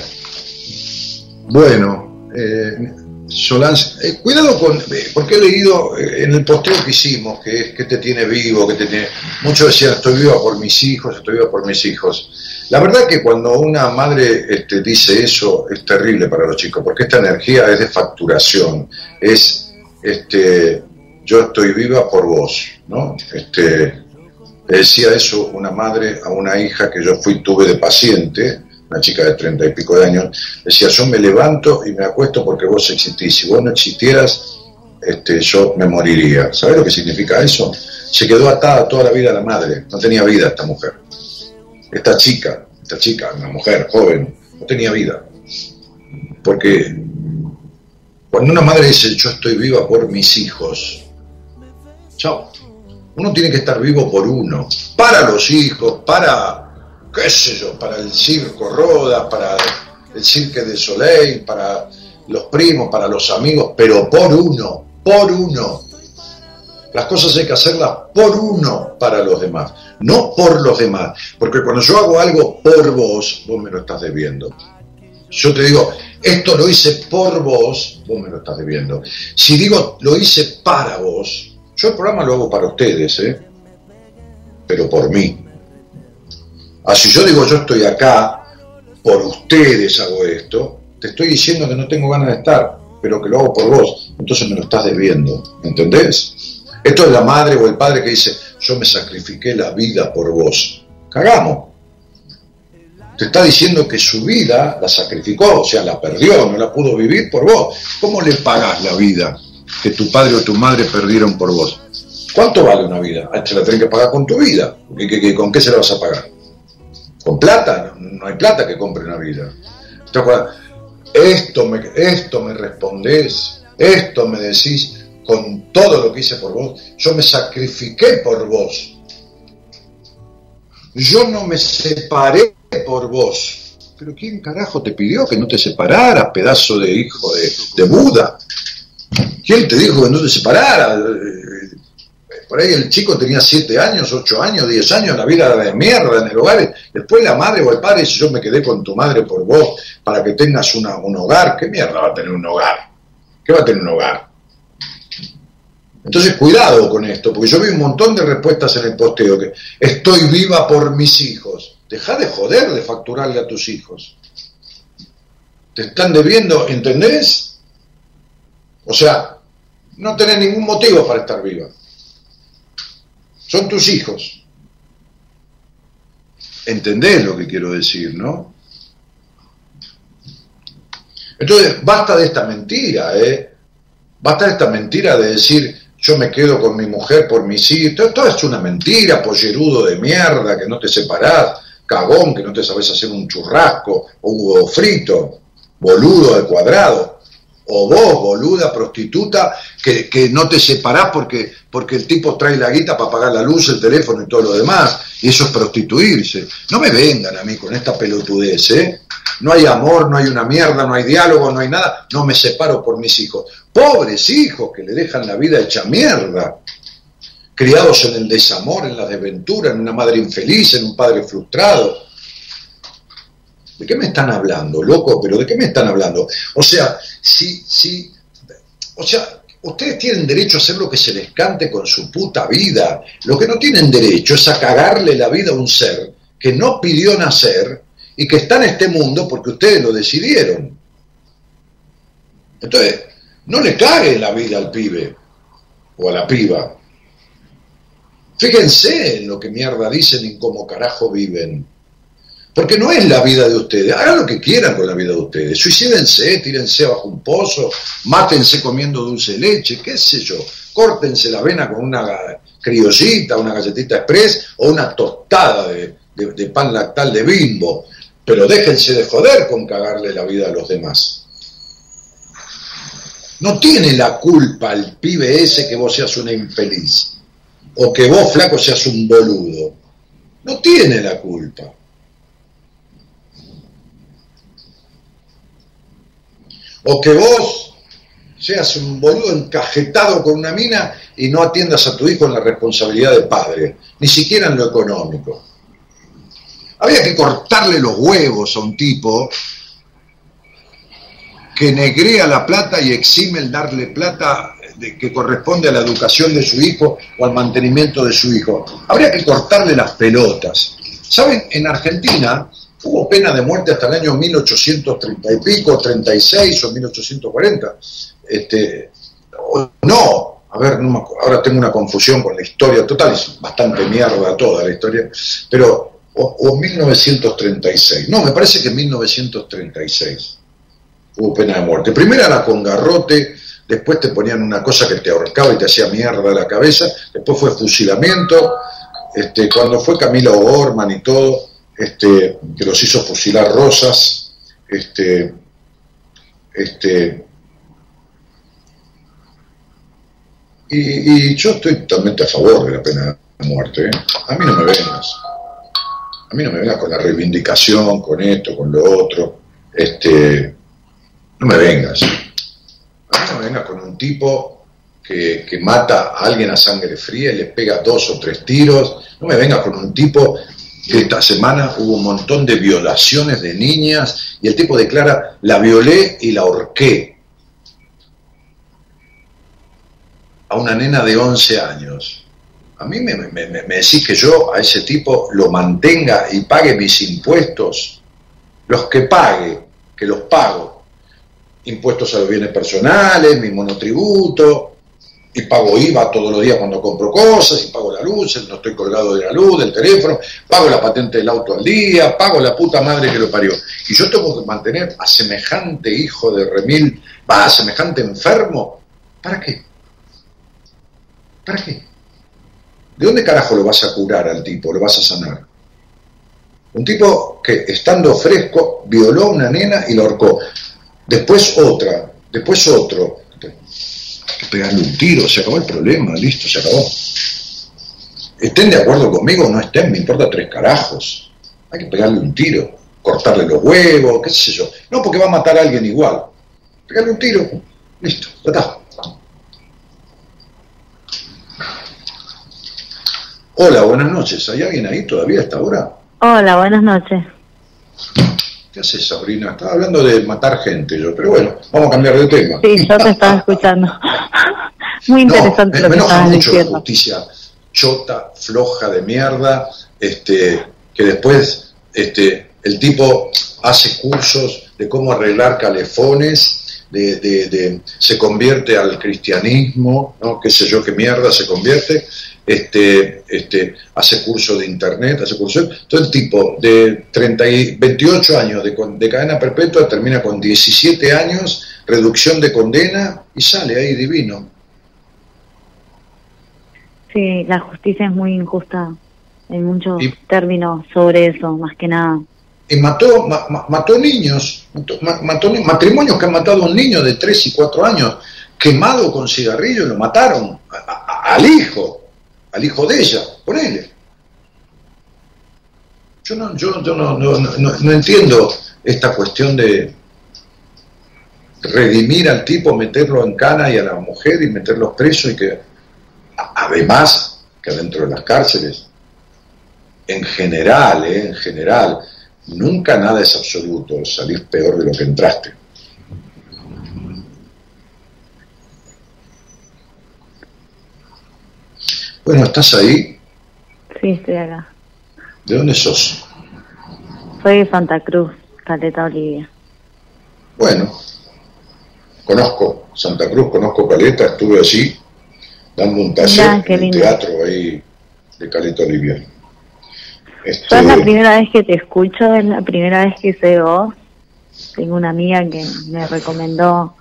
bueno, eh, Solans, eh, cuidado con, eh, porque he leído eh, en el posteo que hicimos, que es que te tiene vivo, que te tiene... Muchos decían, estoy viva por mis hijos, estoy viva por mis hijos. La verdad que cuando una madre este, dice eso es terrible para los chicos, porque esta energía es de facturación, es, este, yo estoy viva por vos, ¿no? Este, decía eso una madre a una hija que yo fui, tuve de paciente, una chica de treinta y pico de años, decía, yo me levanto y me acuesto porque vos existís, si vos no existieras, este, yo me moriría. ¿Sabes lo que significa eso? se quedó atada toda la vida a la madre, no tenía vida esta mujer. Esta chica, esta chica, una mujer joven, no tenía vida. Porque cuando una madre dice yo estoy viva por mis hijos, chao. Uno tiene que estar vivo por uno, para los hijos, para, qué sé yo, para el circo Roda, para el cirque de Soleil, para los primos, para los amigos, pero por uno, por uno. Las cosas hay que hacerlas por uno para los demás, no por los demás. Porque cuando yo hago algo por vos, vos me lo estás debiendo. Yo te digo, esto lo hice por vos, vos me lo estás debiendo. Si digo, lo hice para vos, yo el programa lo hago para ustedes, ¿eh? pero por mí. Así yo digo, yo estoy acá, por ustedes hago esto, te estoy diciendo que no tengo ganas de estar, pero que lo hago por vos, entonces me lo estás debiendo, ¿entendés? Esto es la madre o el padre que dice, yo me sacrifiqué la vida por vos. Cagamos. Te está diciendo que su vida la sacrificó, o sea, la perdió, no la pudo vivir por vos. ¿Cómo le pagás la vida que tu padre o tu madre perdieron por vos? ¿Cuánto vale una vida? Ah, te la tenés que pagar con tu vida. con qué se la vas a pagar? ¿Con plata? No, hay plata que compre una vida. Esto me, esto me respondés, esto me decís con todo lo que hice por vos. Yo me sacrifiqué por vos. Yo no me separé por vos. Pero ¿quién carajo te pidió que no te separaras, pedazo de hijo de, de Buda? ¿Quién te dijo que no te separaras? Por ahí el chico tenía 7 años, 8 años, 10 años, la vida de mierda en el hogar. Después la madre o el padre dice, yo me quedé con tu madre por vos, para que tengas una, un hogar. ¿Qué mierda va a tener un hogar? ¿Qué va a tener un hogar? Entonces, cuidado con esto, porque yo vi un montón de respuestas en el posteo que estoy viva por mis hijos. Deja de joder de facturarle a tus hijos. Te están debiendo, ¿entendés? O sea, no tenés ningún motivo para estar viva. Son tus hijos. ¿Entendés lo que quiero decir, no? Entonces, basta de esta mentira, ¿eh? Basta de esta mentira de decir, yo me quedo con mi mujer por mis hijos. Todo, es una mentira, pollerudo de mierda, que no te separás, cagón, que no te sabes hacer un churrasco o un huevo frito, boludo de cuadrado o vos, boluda, prostituta, que, no te separás porque, porque el tipo trae la guita para pagar la luz, el teléfono y todo lo demás, y eso es prostituirse. No me vengan a mí con esta pelotudez, ¿eh? No hay amor, no hay una mierda, no hay diálogo, no hay nada, no me separo por mis hijos. Pobres hijos que le dejan la vida hecha mierda, criados en el desamor, en la desventura, en una madre infeliz, en un padre frustrado ¿De qué me están hablando, loco? ¿Pero de qué me están hablando? O sea, si, si, o sea, ustedes tienen derecho a hacer lo que se les cante con su puta vida. Lo que no tienen derecho es a cagarle la vida a un ser que no pidió nacer y que está en este mundo porque ustedes lo decidieron. Entonces, no le cague la vida al pibe o a la piba. Fíjense en lo que mierda dicen y cómo carajo viven. Porque no es la vida de ustedes. Hagan lo que quieran con la vida de ustedes. Suicídense, tírense bajo un pozo, mátense comiendo dulce leche, qué sé yo. Córtense la vena con una criollita, una galletita express o una tostada de, de pan lactal de bimbo. Pero déjense de joder con cagarle la vida a los demás. No tiene la culpa el pibe ese que vos seas una infeliz. O que vos, flaco, seas un boludo. No tiene la culpa. O que vos seas un boludo encajetado con una mina y no atiendas a tu hijo en la responsabilidad de padre, ni siquiera en lo económico. Había que cortarle los huevos a un tipo que negrea la plata y exime el darle plata que corresponde a la educación de su hijo o al mantenimiento de su hijo. Habría que cortarle las pelotas. ¿Saben? En Argentina hubo pena de muerte hasta el año 1830 y pico, 36 o 1840. Este, no, a ver, ahora tengo una confusión con la historia total, es bastante mierda toda la historia, pero, o, 1936, no, me parece que en 1936 hubo pena de muerte. Primera la con garrote, después te ponían una cosa que te ahorcaba y te hacía mierda la cabeza, después fue fusilamiento, este, cuando fue Camila O'Gorman y todo, este, que los hizo fusilar Rosas, este, este, y, yo estoy totalmente a favor de la pena de muerte. ¿eh? A mí no me vengas. A mí no me vengas con la reivindicación, con esto, con lo otro. Este, no me vengas. A mí no me vengas con un tipo que, que mata a alguien a sangre fría y le pega dos o tres tiros. No me vengas con un tipo esta semana hubo un montón de violaciones de niñas y el tipo declara, la violé y la ahorqué a una nena de 11 años. A mí me, me, me, decís que yo a ese tipo lo mantenga y pague mis impuestos, los que pague, que los pago, impuestos a los bienes personales, mi monotributo, y pago IVA todos los días cuando compro cosas, y pago la luz, no estoy colgado de la luz, del teléfono, pago la patente del auto al día, pago la puta madre que lo parió. Y yo tengo que mantener a semejante hijo de remil, va, a semejante enfermo, ¿para qué? ¿Para qué? ¿De dónde carajo lo vas a curar al tipo, lo vas a sanar? Un tipo que estando fresco violó a una nena y la ahorcó. Después otra, después otro, pegarle un tiro, se acabó el problema, listo, se acabó. Estén de acuerdo conmigo o no estén, me importa tres carajos. Hay que pegarle un tiro, cortarle los huevos, qué sé yo. No, porque va a matar a alguien igual. Pegarle un tiro, listo, ya. Hola, buenas noches. ¿Hay alguien ahí todavía a esta hora? Hola, buenas noches. ¿Qué haces, Sabrina? Estaba hablando de matar gente yo, pero bueno, vamos a cambiar de tema. Sí, yo te estaba escuchando. Muy interesante lo que me mucho la justicia chota, floja de mierda, este, que después este, el tipo hace cursos de cómo arreglar calefones, de, de, de, se convierte al cristianismo, ¿no? qué sé yo qué mierda se convierte, este, este, hace curso de internet, hace curso, todo el tipo de 30 y 28 años de, de, cadena perpetua termina con 17 años, reducción de condena y sale ahí divino. Sí, la justicia es muy injusta en muchos términos sobre eso, más que nada. Y mató, mató niños, mató, matrimonios que han matado a un niño de 3 y 4 años, quemado con cigarrillo, lo mataron al hijo al hijo de ella, ponele. Yo no, yo, no, no, no, entiendo esta cuestión de redimir al tipo, meterlo en cana y a la mujer y meterlos presos y que además que dentro de las cárceles, en general, eh, en general, nunca nada es absoluto, salís peor de lo que entraste. Bueno, ¿estás ahí? Sí, estoy acá. ¿De dónde sos? Soy de Santa Cruz, Caleta Olivia. Bueno, conozco Santa Cruz, conozco Caleta, estuve allí dando un taller en el teatro ahí de Caleta Olivia. Este... es la primera vez que te escucho, es la primera vez que sé vos. Tengo una amiga que me recomendó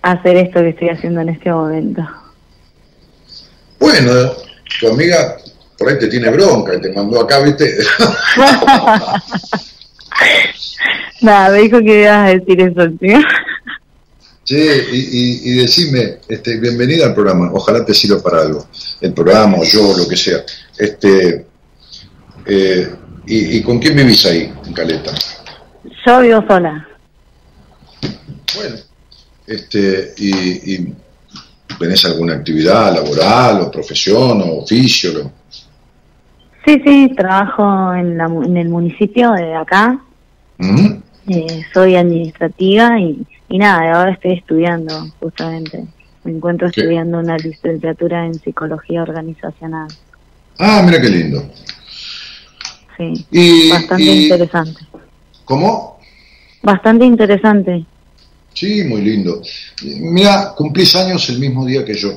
hacer esto que estoy haciendo en este momento. Bueno, tu amiga por ahí te tiene bronca y te mandó acá, ¿viste? Nada, me dijo que ibas a decir eso, tío. Sí, y, y, decime, este, bienvenida al programa, ojalá te sirva para algo, el programa o yo, lo que sea. Este, eh, y, con quién vivís ahí, en Caleta? Yo vivo sola. Bueno, este, y, ¿Tenés alguna actividad laboral o profesión o oficio? Sí, sí, trabajo en, la, en el municipio de acá. ¿Mm? Eh, soy administrativa y, y nada, ahora estoy estudiando justamente. Me encuentro estudiando una licenciatura en psicología organizacional. Ah, mira qué lindo. Sí, bastante interesante. ¿Cómo? Bastante interesante. Sí, muy lindo. Mira, cumplís años el mismo día que yo.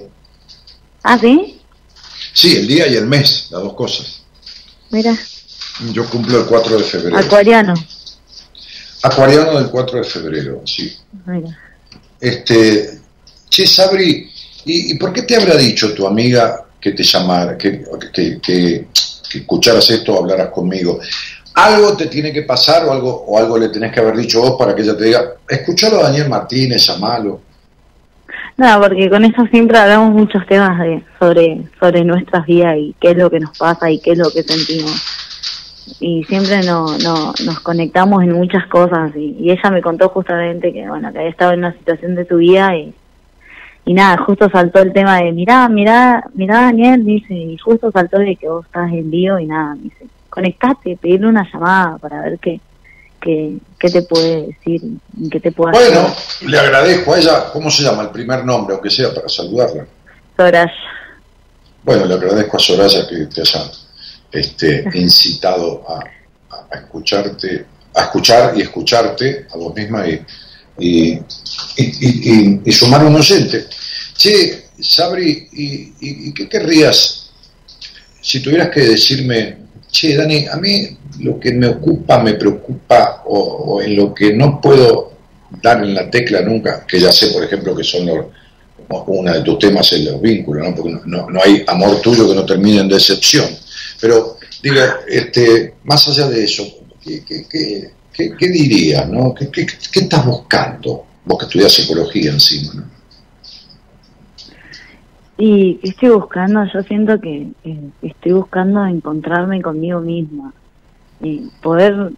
¿Ah, sí? Sí, el día y el mes, las dos cosas. Mira. Yo cumplo el 4 de febrero. Acuariano. Acuariano del 4 de febrero, sí. Mira. Este, Che, Sabri, ¿y, por qué te habrá dicho tu amiga que te llamara, que, que, que, escucharas esto o hablaras conmigo? Algo te tiene que pasar o algo, o algo le tenés que haber dicho vos para que ella te diga, escuchalo a Daniel Martínez, llamalo. No, porque con eso siempre hablamos muchos temas de, sobre, sobre nuestras vidas y qué es lo que nos pasa y qué es lo que sentimos. Y siempre no, no, nos conectamos en muchas cosas y, ella me contó justamente que, bueno, que había estado en una situación de su vida y, y nada, justo saltó el tema de, mirá, mirá, mirá Daniel, dice, y justo saltó de que vos estás en vivo y nada, dice, conectate, pedirle una llamada para ver qué, qué, qué te puede decir, qué te puede Bueno, le agradezco a ella, ¿cómo se llama el primer nombre, aunque sea para saludarla? Soraya. Bueno, le agradezco a Soraya que te haya este, incitado a, escucharte, a escuchar y escucharte a vos misma y, y, y, y sumar un oyente. Che, Sabri, ¿y, qué querrías si tuvieras que decirme che, Dani, a mí lo que me ocupa, me preocupa, o, en lo que no puedo dar en la tecla nunca, que ya sé, por ejemplo, que son los, una de tus temas es los vínculos, ¿no? porque no, hay amor tuyo que no termine en decepción. Pero, digo, este, más allá de eso, ¿qué, dirías? ¿no? ¿Qué, ¿Qué, qué, estás buscando? Vos que estudias psicología encima, ¿no? Y estoy buscando, yo siento que, estoy buscando encontrarme conmigo misma, y poder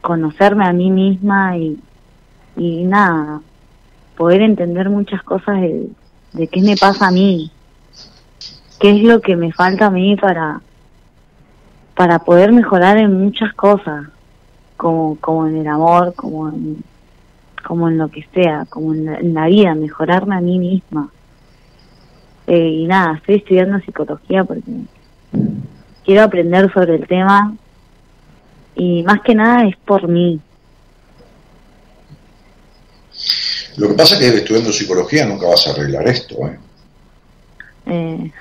conocerme a mí misma y, y nada, poder entender muchas cosas de, de qué me pasa a mí, qué es lo que me falta a mí para, para poder mejorar en muchas cosas, como, como en el amor, como en, como en lo que sea, como en la vida, mejorarme a mí misma. Eh, y nada, estoy estudiando psicología porque quiero aprender sobre el tema y más que nada es por mí. Lo que pasa es que estudiando psicología nunca vas a arreglar esto, ¿eh? eh.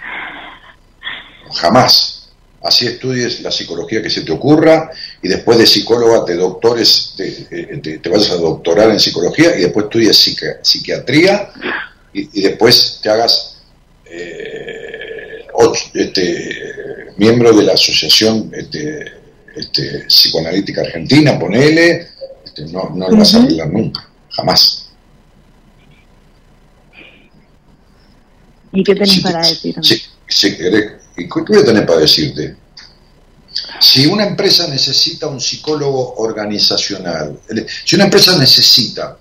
Jamás. Así estudies la psicología que se te ocurra y después de psicóloga te doctores, te, eh, te, vayas a doctorar en psicología y después estudies psiquiatría y, y después te hagas eh, este, miembro de la Asociación este, este, Psicoanalítica Argentina, ponele, este, no, no lo vas a arreglar nunca, jamás. ¿Y qué tenés para decir? Sí, ¿Y qué voy a tener para decirte? Si una empresa necesita un psicólogo organizacional, si una empresa necesita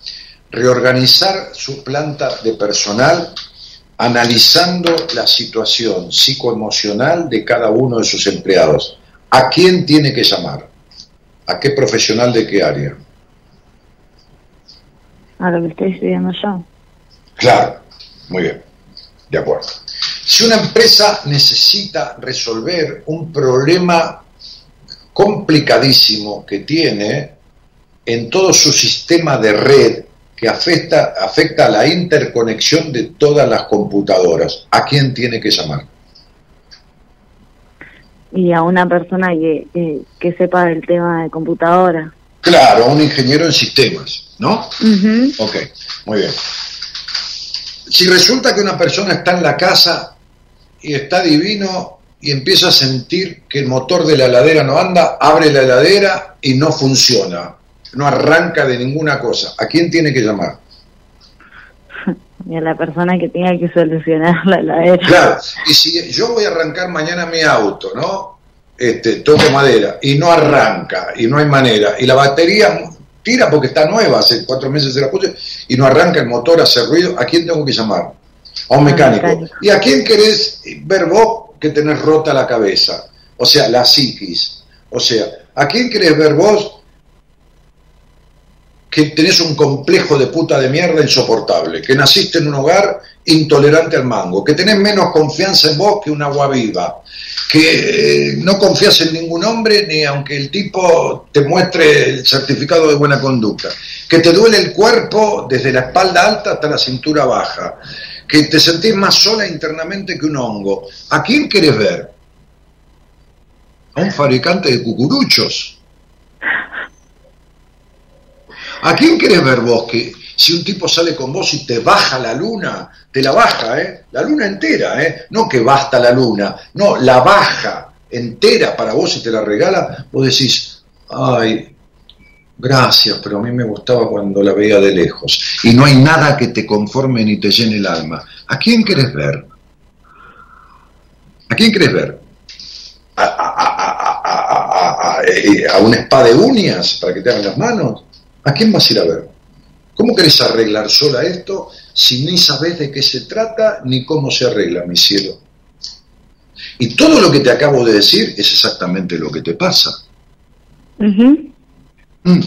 reorganizar su planta de personal, analizando la situación psicoemocional de cada uno de sus empleados. ¿A quién tiene que llamar? ¿A qué profesional de qué área? A lo que estoy estudiando yo. Claro, muy bien, de acuerdo. Si una empresa necesita resolver un problema complicadísimo que tiene en todo su sistema de red que afecta, afecta a la interconexión de todas las computadoras. ¿A quién tiene que llamar? Y a una persona que, que, sepa del tema de computadora. Claro, a un ingeniero en sistemas, ¿no? Ok, muy bien. Si resulta que una persona está en la casa y está divino y empieza a sentir que el motor de la heladera no anda, abre la heladera y no funciona no arranca de ninguna cosa. ¿A quién tiene que llamar? Y a la persona que tenga que solucionar la heladera. Claro, y si yo voy a arrancar mañana mi auto, ¿no? Este, toco madera, y no arranca, y no hay manera, y la batería tira porque está nueva, hace cuatro meses se la puse, y no arranca el motor, hace ruido, ¿a quién tengo que llamar? A un mecánico. ¿Y a quién querés ver vos que tenés rota la cabeza? O sea, la psiquis. O sea, ¿a quién querés ver vos que tenés un complejo de puta de mierda insoportable, que naciste en un hogar intolerante al mango, que tenés menos confianza en vos que un agua viva, que eh, no confías en ningún hombre ni aunque el tipo te muestre el certificado de buena conducta, que te duele el cuerpo desde la espalda alta hasta la cintura baja, que te sentís más sola internamente que un hongo. ¿A quién querés ver? ¿A un fabricante de cucuruchos? ¿A quién querés ver vos que si un tipo sale con vos y te baja la luna, te la baja, ¿eh? La luna entera, ¿eh? No que basta la luna, no, la baja entera para vos y te la regala, vos decís, ay, gracias, pero a mí me gustaba cuando la veía de lejos. Y no hay nada que te conforme ni te llene el alma. ¿A quién querés ver? ¿A quién querés ver? ¿A, a, a, una espada de uñas para que te hagan las manos? ¿A quién vas a ir a ver? ¿Cómo querés arreglar sola esto si ni sabes de qué se trata ni cómo se arregla, mi cielo? Y todo lo que te acabo de decir es exactamente lo que te pasa. Mm.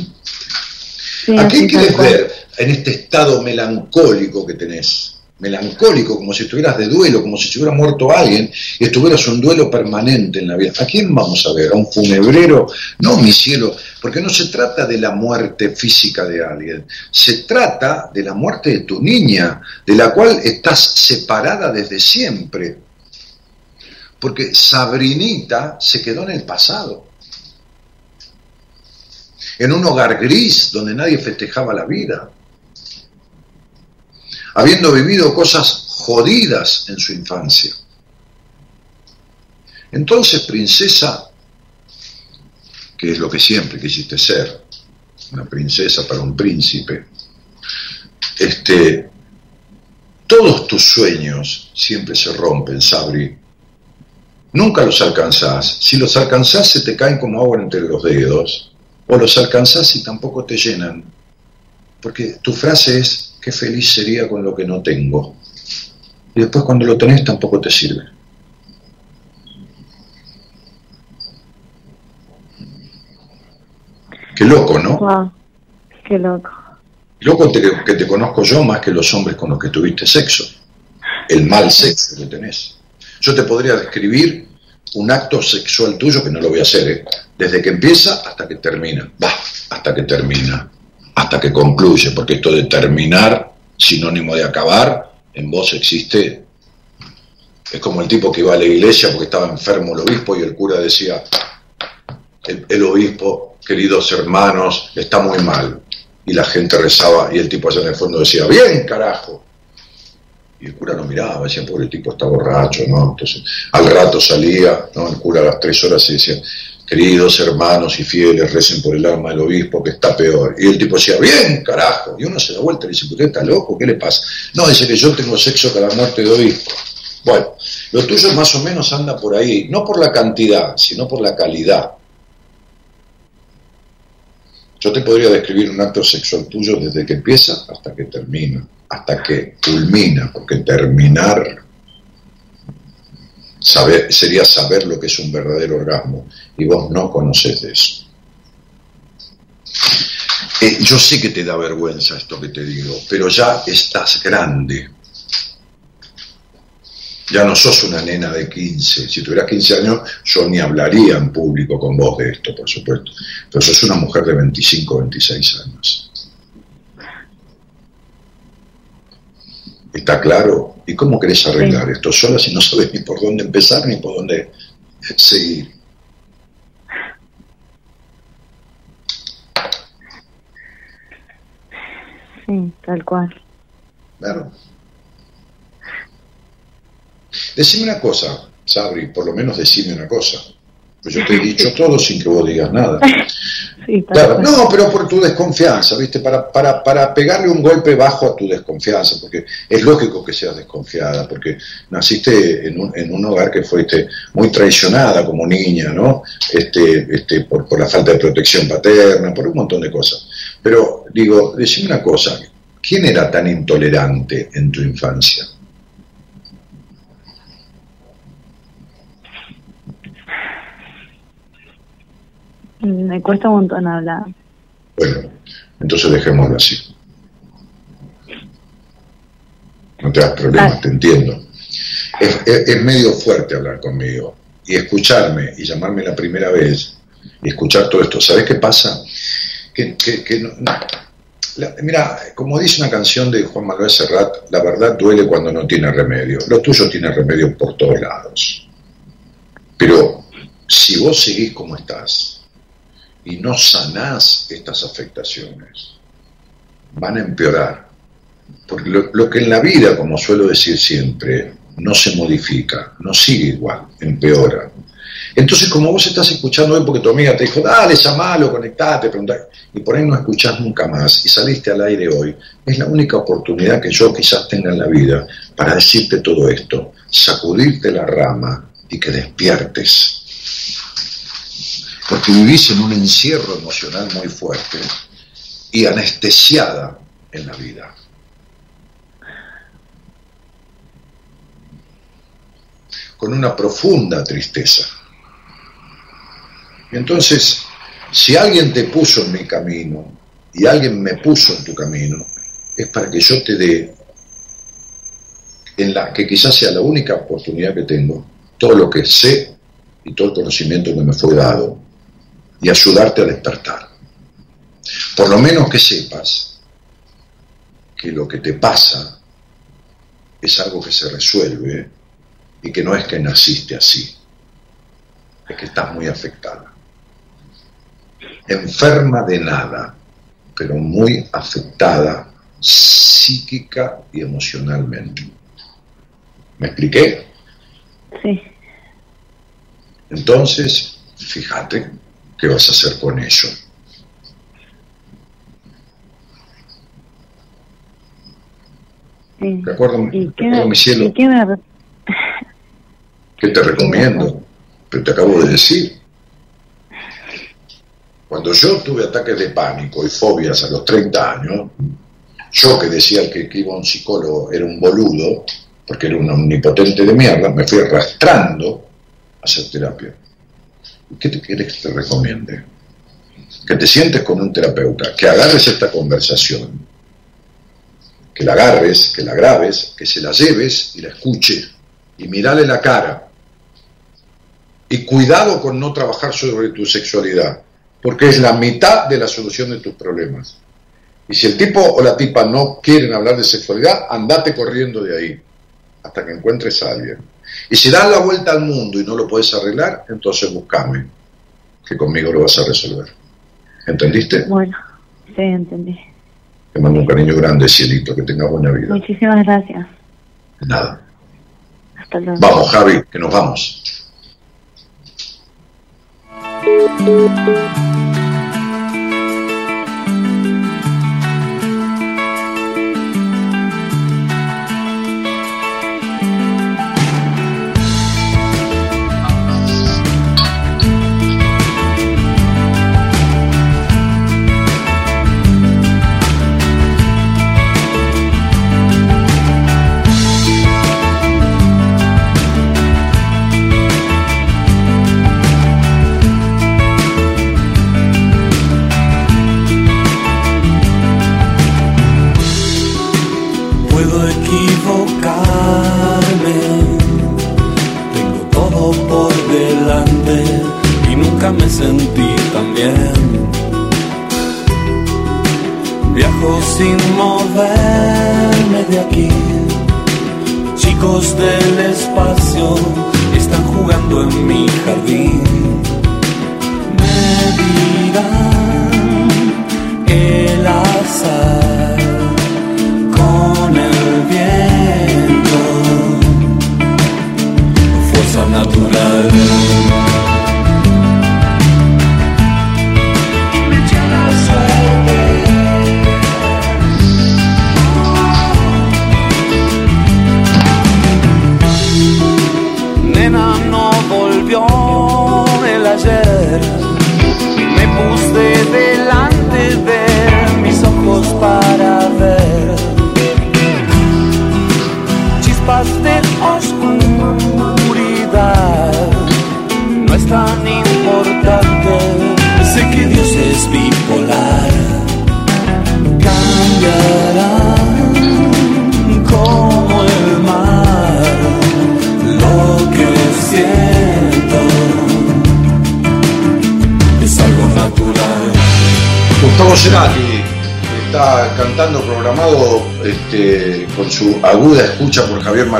¿A quién quieres ver en este estado melancólico que tenés? Melancólico, como si estuvieras de duelo, como si se hubiera muerto alguien y estuvieras un duelo permanente en la vida. ¿A quién vamos a ver? ¿A un funebrero? No, mi cielo, porque no se trata de la muerte física de alguien, se trata de la muerte de tu niña, de la cual estás separada desde siempre. Porque Sabrinita se quedó en el pasado en un hogar gris donde nadie festejaba la vida, habiendo vivido cosas jodidas en su infancia. Entonces, princesa, que es lo que siempre quisiste ser, una princesa para un príncipe, este, todos tus sueños siempre se rompen, Sabri. Nunca los alcanzás. Si los alcanzás, se te caen como agua entre los dedos o los alcanzás y tampoco te llenan. Porque tu frase es, qué feliz sería con lo que no tengo. Y después cuando lo tenés tampoco te sirve. Qué loco, ¿no? qué loco. Loco que te conozco yo más que los hombres con los que tuviste sexo. El mal sexo que tenés. Yo te podría describir un acto sexual tuyo que no lo voy a hacer, ¿eh? desde que empieza hasta que termina, va, hasta que termina, hasta que concluye, porque esto de terminar, sinónimo de acabar, en vos existe, es como el tipo que iba a la iglesia porque estaba enfermo el obispo y el cura decía, el, obispo, queridos hermanos, está muy mal. Y la gente rezaba y el tipo allá en el fondo decía, bien carajo, y el cura no miraba, decía, pobre tipo está borracho, ¿no? Entonces, al rato salía, ¿no? El cura a las tres horas y decía, queridos hermanos y fieles, recen por el alma del obispo que está peor. Y el tipo decía, bien, carajo. Y uno se da vuelta y dice, ¿usted está loco? ¿Qué le pasa? No, dice que yo tengo sexo cada muerte de obispo. Bueno, lo tuyo más o menos anda por ahí, no por la cantidad, sino por la calidad. Yo te podría describir un acto sexual tuyo desde que empieza hasta que termina hasta que culmina, porque terminar sería saber lo que es un verdadero orgasmo, y vos no conoces de eso. Eh, yo sé que te da vergüenza esto que te digo, pero ya estás grande. Ya no sos una nena de 15. Si tuvieras 15 años, yo ni hablaría en público con vos de esto, por supuesto. Pero sos una mujer de 25, 26 años. ¿Está claro? ¿Y cómo querés arreglar esto sola si no sabes ni por dónde empezar ni por dónde seguir? Sí, tal cual. Claro. Decime una cosa, Sabri, por lo menos decime una cosa. Pues yo te he dicho todo sin que vos digas nada. No, pero por tu desconfianza, ¿viste? Para, para, para pegarle un golpe bajo a tu desconfianza, porque es lógico que seas desconfiada, porque naciste en un, en un hogar que fuiste muy traicionada como niña, ¿no? Este, este, por, por la falta de protección paterna, por un montón de cosas. Pero digo, decime una cosa, ¿quién era tan intolerante en tu infancia? Me cuesta un montón hablar. Bueno, entonces dejémoslo así. No te das problemas, ah. te entiendo. Es, medio fuerte hablar conmigo y escucharme y llamarme la primera vez y escuchar todo esto. ¿Sabes qué pasa? Que, mira, como dice una canción de Juan Manuel Serrat, la verdad duele cuando no tiene remedio. Lo tuyo tiene remedio por todos lados. Pero si vos seguís como estás, y no sanás estas afectaciones, van a empeorar. Porque lo, que en la vida, como suelo decir siempre, no se modifica, no sigue igual, empeora. Entonces, como vos estás escuchando hoy porque tu amiga te dijo, dale, llamalo, conectate, preguntá, y por ahí no escuchás nunca más y saliste al aire hoy, es la única oportunidad que yo quizás tenga en la vida para decirte todo esto, sacudirte la rama y que despiertes. Porque vivís en un encierro emocional muy fuerte y anestesiada en la vida. Con una profunda tristeza. Y entonces, si alguien te puso en mi camino y alguien me puso en tu camino, es para que yo te dé, en la que quizás sea la única oportunidad que tengo, todo lo que sé y todo el conocimiento que me fue dado y ayudarte a despertar. Por lo menos que sepas que lo que te pasa es algo que se resuelve y que no es que naciste así, es que estás muy afectada enferma de nada, pero muy afectada psíquica y emocionalmente. ¿Me expliqué? Sí. Entonces, fíjate qué vas a hacer con eso. Sí. ¿De acuerdo, ¿Y qué, mi cielo? qué, me... ¿Qué te recomiendo? Pero te acabo de decir. Cuando yo tuve ataques de pánico y fobias a los 30 años, yo que decía que, que iba a un psicólogo era un boludo, porque era un omnipotente de mierda, me fui arrastrando a hacer terapia. ¿Qué te quieres que te recomiende? Que te sientes con un terapeuta, que agarres esta conversación, que la agarres, que la grabes, que se la lleves y la escuches y mirale la cara. Y cuidado con no trabajar sobre tu sexualidad porque es la mitad de la solución de tus problemas. Y si el tipo o la tipa no quieren hablar de sexualidad, andate corriendo de ahí hasta que encuentres a alguien. Y si das la vuelta al mundo y no lo puedes arreglar, entonces buscame, que conmigo lo vas a resolver. ¿Entendiste? Bueno, sí, entendí. Te mando un cariño grande, cielito, que tenga buena vida. Muchísimas gracias. Nada. Hasta luego. Vamos, Javi, que nos vamos.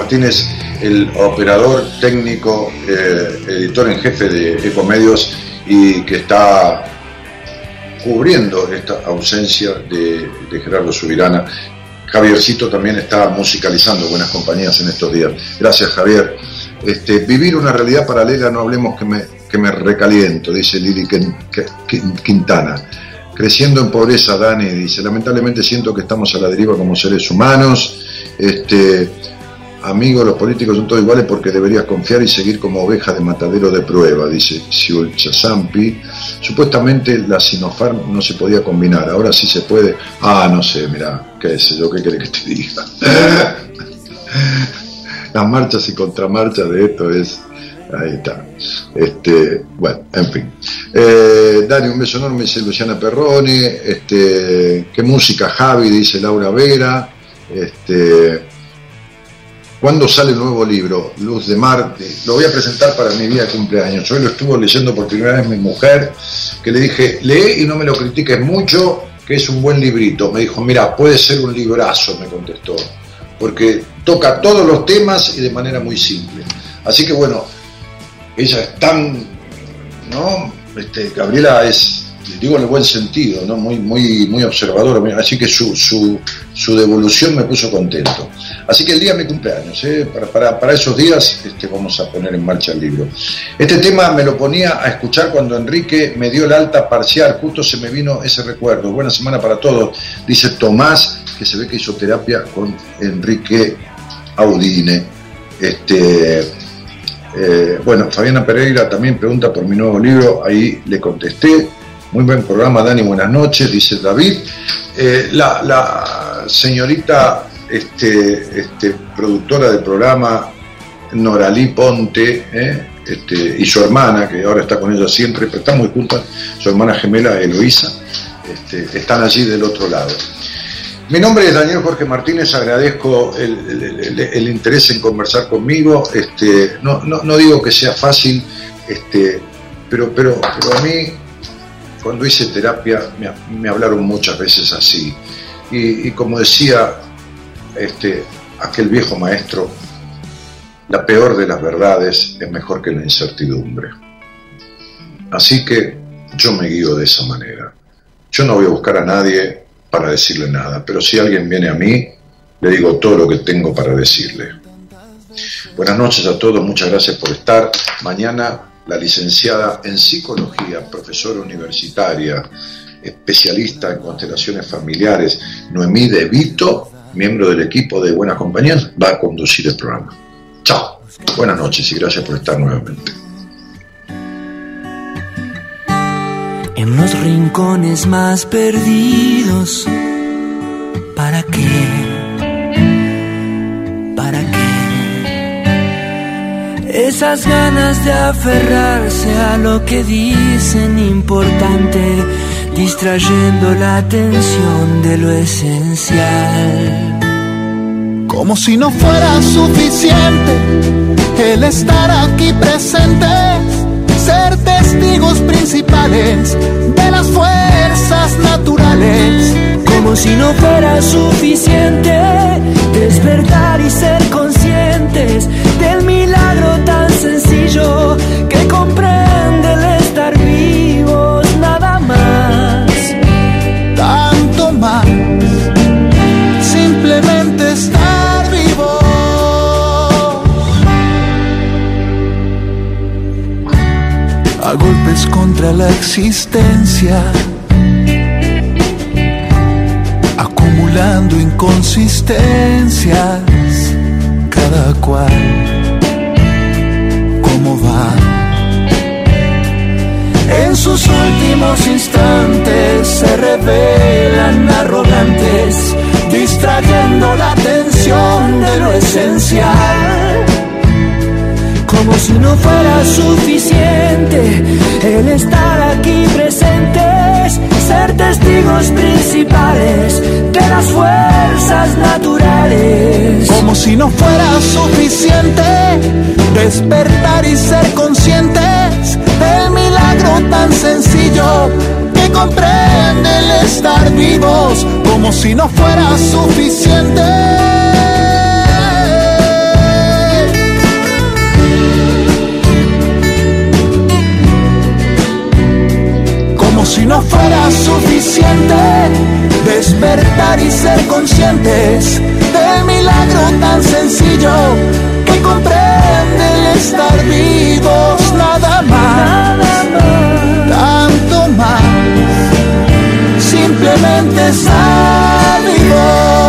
Martínez, el operador técnico, eh, editor en jefe de Ecomedios y que está cubriendo esta ausencia de, Gerardo Subirana. Javiercito también está musicalizando buenas compañías en estos días. Gracias, Javier. Este, vivir una realidad paralela, no hablemos que me, que me recaliento, dice Lili Quintana. Creciendo en pobreza, Dani, dice, lamentablemente siento que estamos a la deriva como seres humanos. Este, Amigos, los políticos son todos iguales porque deberías confiar y seguir como oveja de matadero de prueba, dice Siul Chazampi. Supuestamente la Sinopharm no se podía combinar, ahora sí se puede. Ah, no sé, mira, qué sé yo, qué quiere que te diga. Las marchas y contramarchas de esto es. Ahí está. Este, bueno, en fin. Eh, Dani, un beso enorme, dice Luciana Perrone. Este, qué música, Javi, dice Laura Vera. Este, ¿Cuándo sale el nuevo libro? Luz de Marte. Lo voy a presentar para mi día de cumpleaños. Hoy lo estuvo leyendo por primera vez mi mujer, que le dije, lee y no me lo critiques mucho, que es un buen librito. Me dijo, mira, puede ser un librazo, me contestó, porque toca todos los temas y de manera muy simple. Así que bueno, ella es tan, ¿no? Este, Gabriela es digo en el buen sentido, ¿no? muy, muy, muy observador, así que su, su, su, devolución me puso contento. Así que el día de mi cumpleaños, ¿eh? para, para, esos días este, vamos a poner en marcha el libro. Este tema me lo ponía a escuchar cuando Enrique me dio el alta parcial, justo se me vino ese recuerdo. Buena semana para todos, dice Tomás, que se ve que hizo terapia con Enrique Audine. Este, eh, bueno, Fabiana Pereira también pregunta por mi nuevo libro, ahí le contesté. Muy buen programa, Dani, buenas noches, dice David. Eh, la, señorita este, este, productora del programa, Noralí Ponte, eh, este, y su hermana, que ahora está con ella siempre, pero está muy juntas, su hermana gemela Eloísa, este, están allí del otro lado. Mi nombre es Daniel Jorge Martínez, agradezco el, interés en conversar conmigo. Este, no, no, digo que sea fácil, este, pero, pero, pero a mí cuando hice terapia me, hablaron muchas veces así. Y, como decía este, aquel viejo maestro, la peor de las verdades es mejor que la incertidumbre. Así que yo me guío de esa manera. Yo no voy a buscar a nadie para decirle nada, pero si alguien viene a mí, le digo todo lo que tengo para decirle. Buenas noches a todos, muchas gracias por estar. Mañana la licenciada en psicología, profesora universitaria, especialista en constelaciones familiares, Noemí De Vito, miembro del equipo de Buenas Compañías, va a conducir el programa. Chao, buenas noches y gracias por estar nuevamente. En los rincones más perdidos, ¿para qué? Esas ganas de aferrarse a lo que dicen importante, distrayendo la atención de lo esencial. Como si no fuera suficiente el estar aquí presentes, ser testigos principales de las fuerzas naturales. Como si no fuera suficiente despertar y ser conscientes del tan sencillo que comprende el estar vivos nada más. Tanto más, simplemente estar vivos. A golpes contra la existencia acumulando inconsistencias, cada cual En sus últimos instantes se revelan arrogantes, distrayendo la atención de lo esencial. Como si no fuera suficiente el estar aquí presentes ser testigos principales de las fuerzas naturales. Como si no fuera suficiente despertar y ser conscientes del milagro tan sencillo que comprende el estar vivos. Como si no fuera suficiente no fuera suficiente despertar y ser conscientes del milagro tan sencillo que comprende el estar vivos nada más, tanto más, simplemente estar.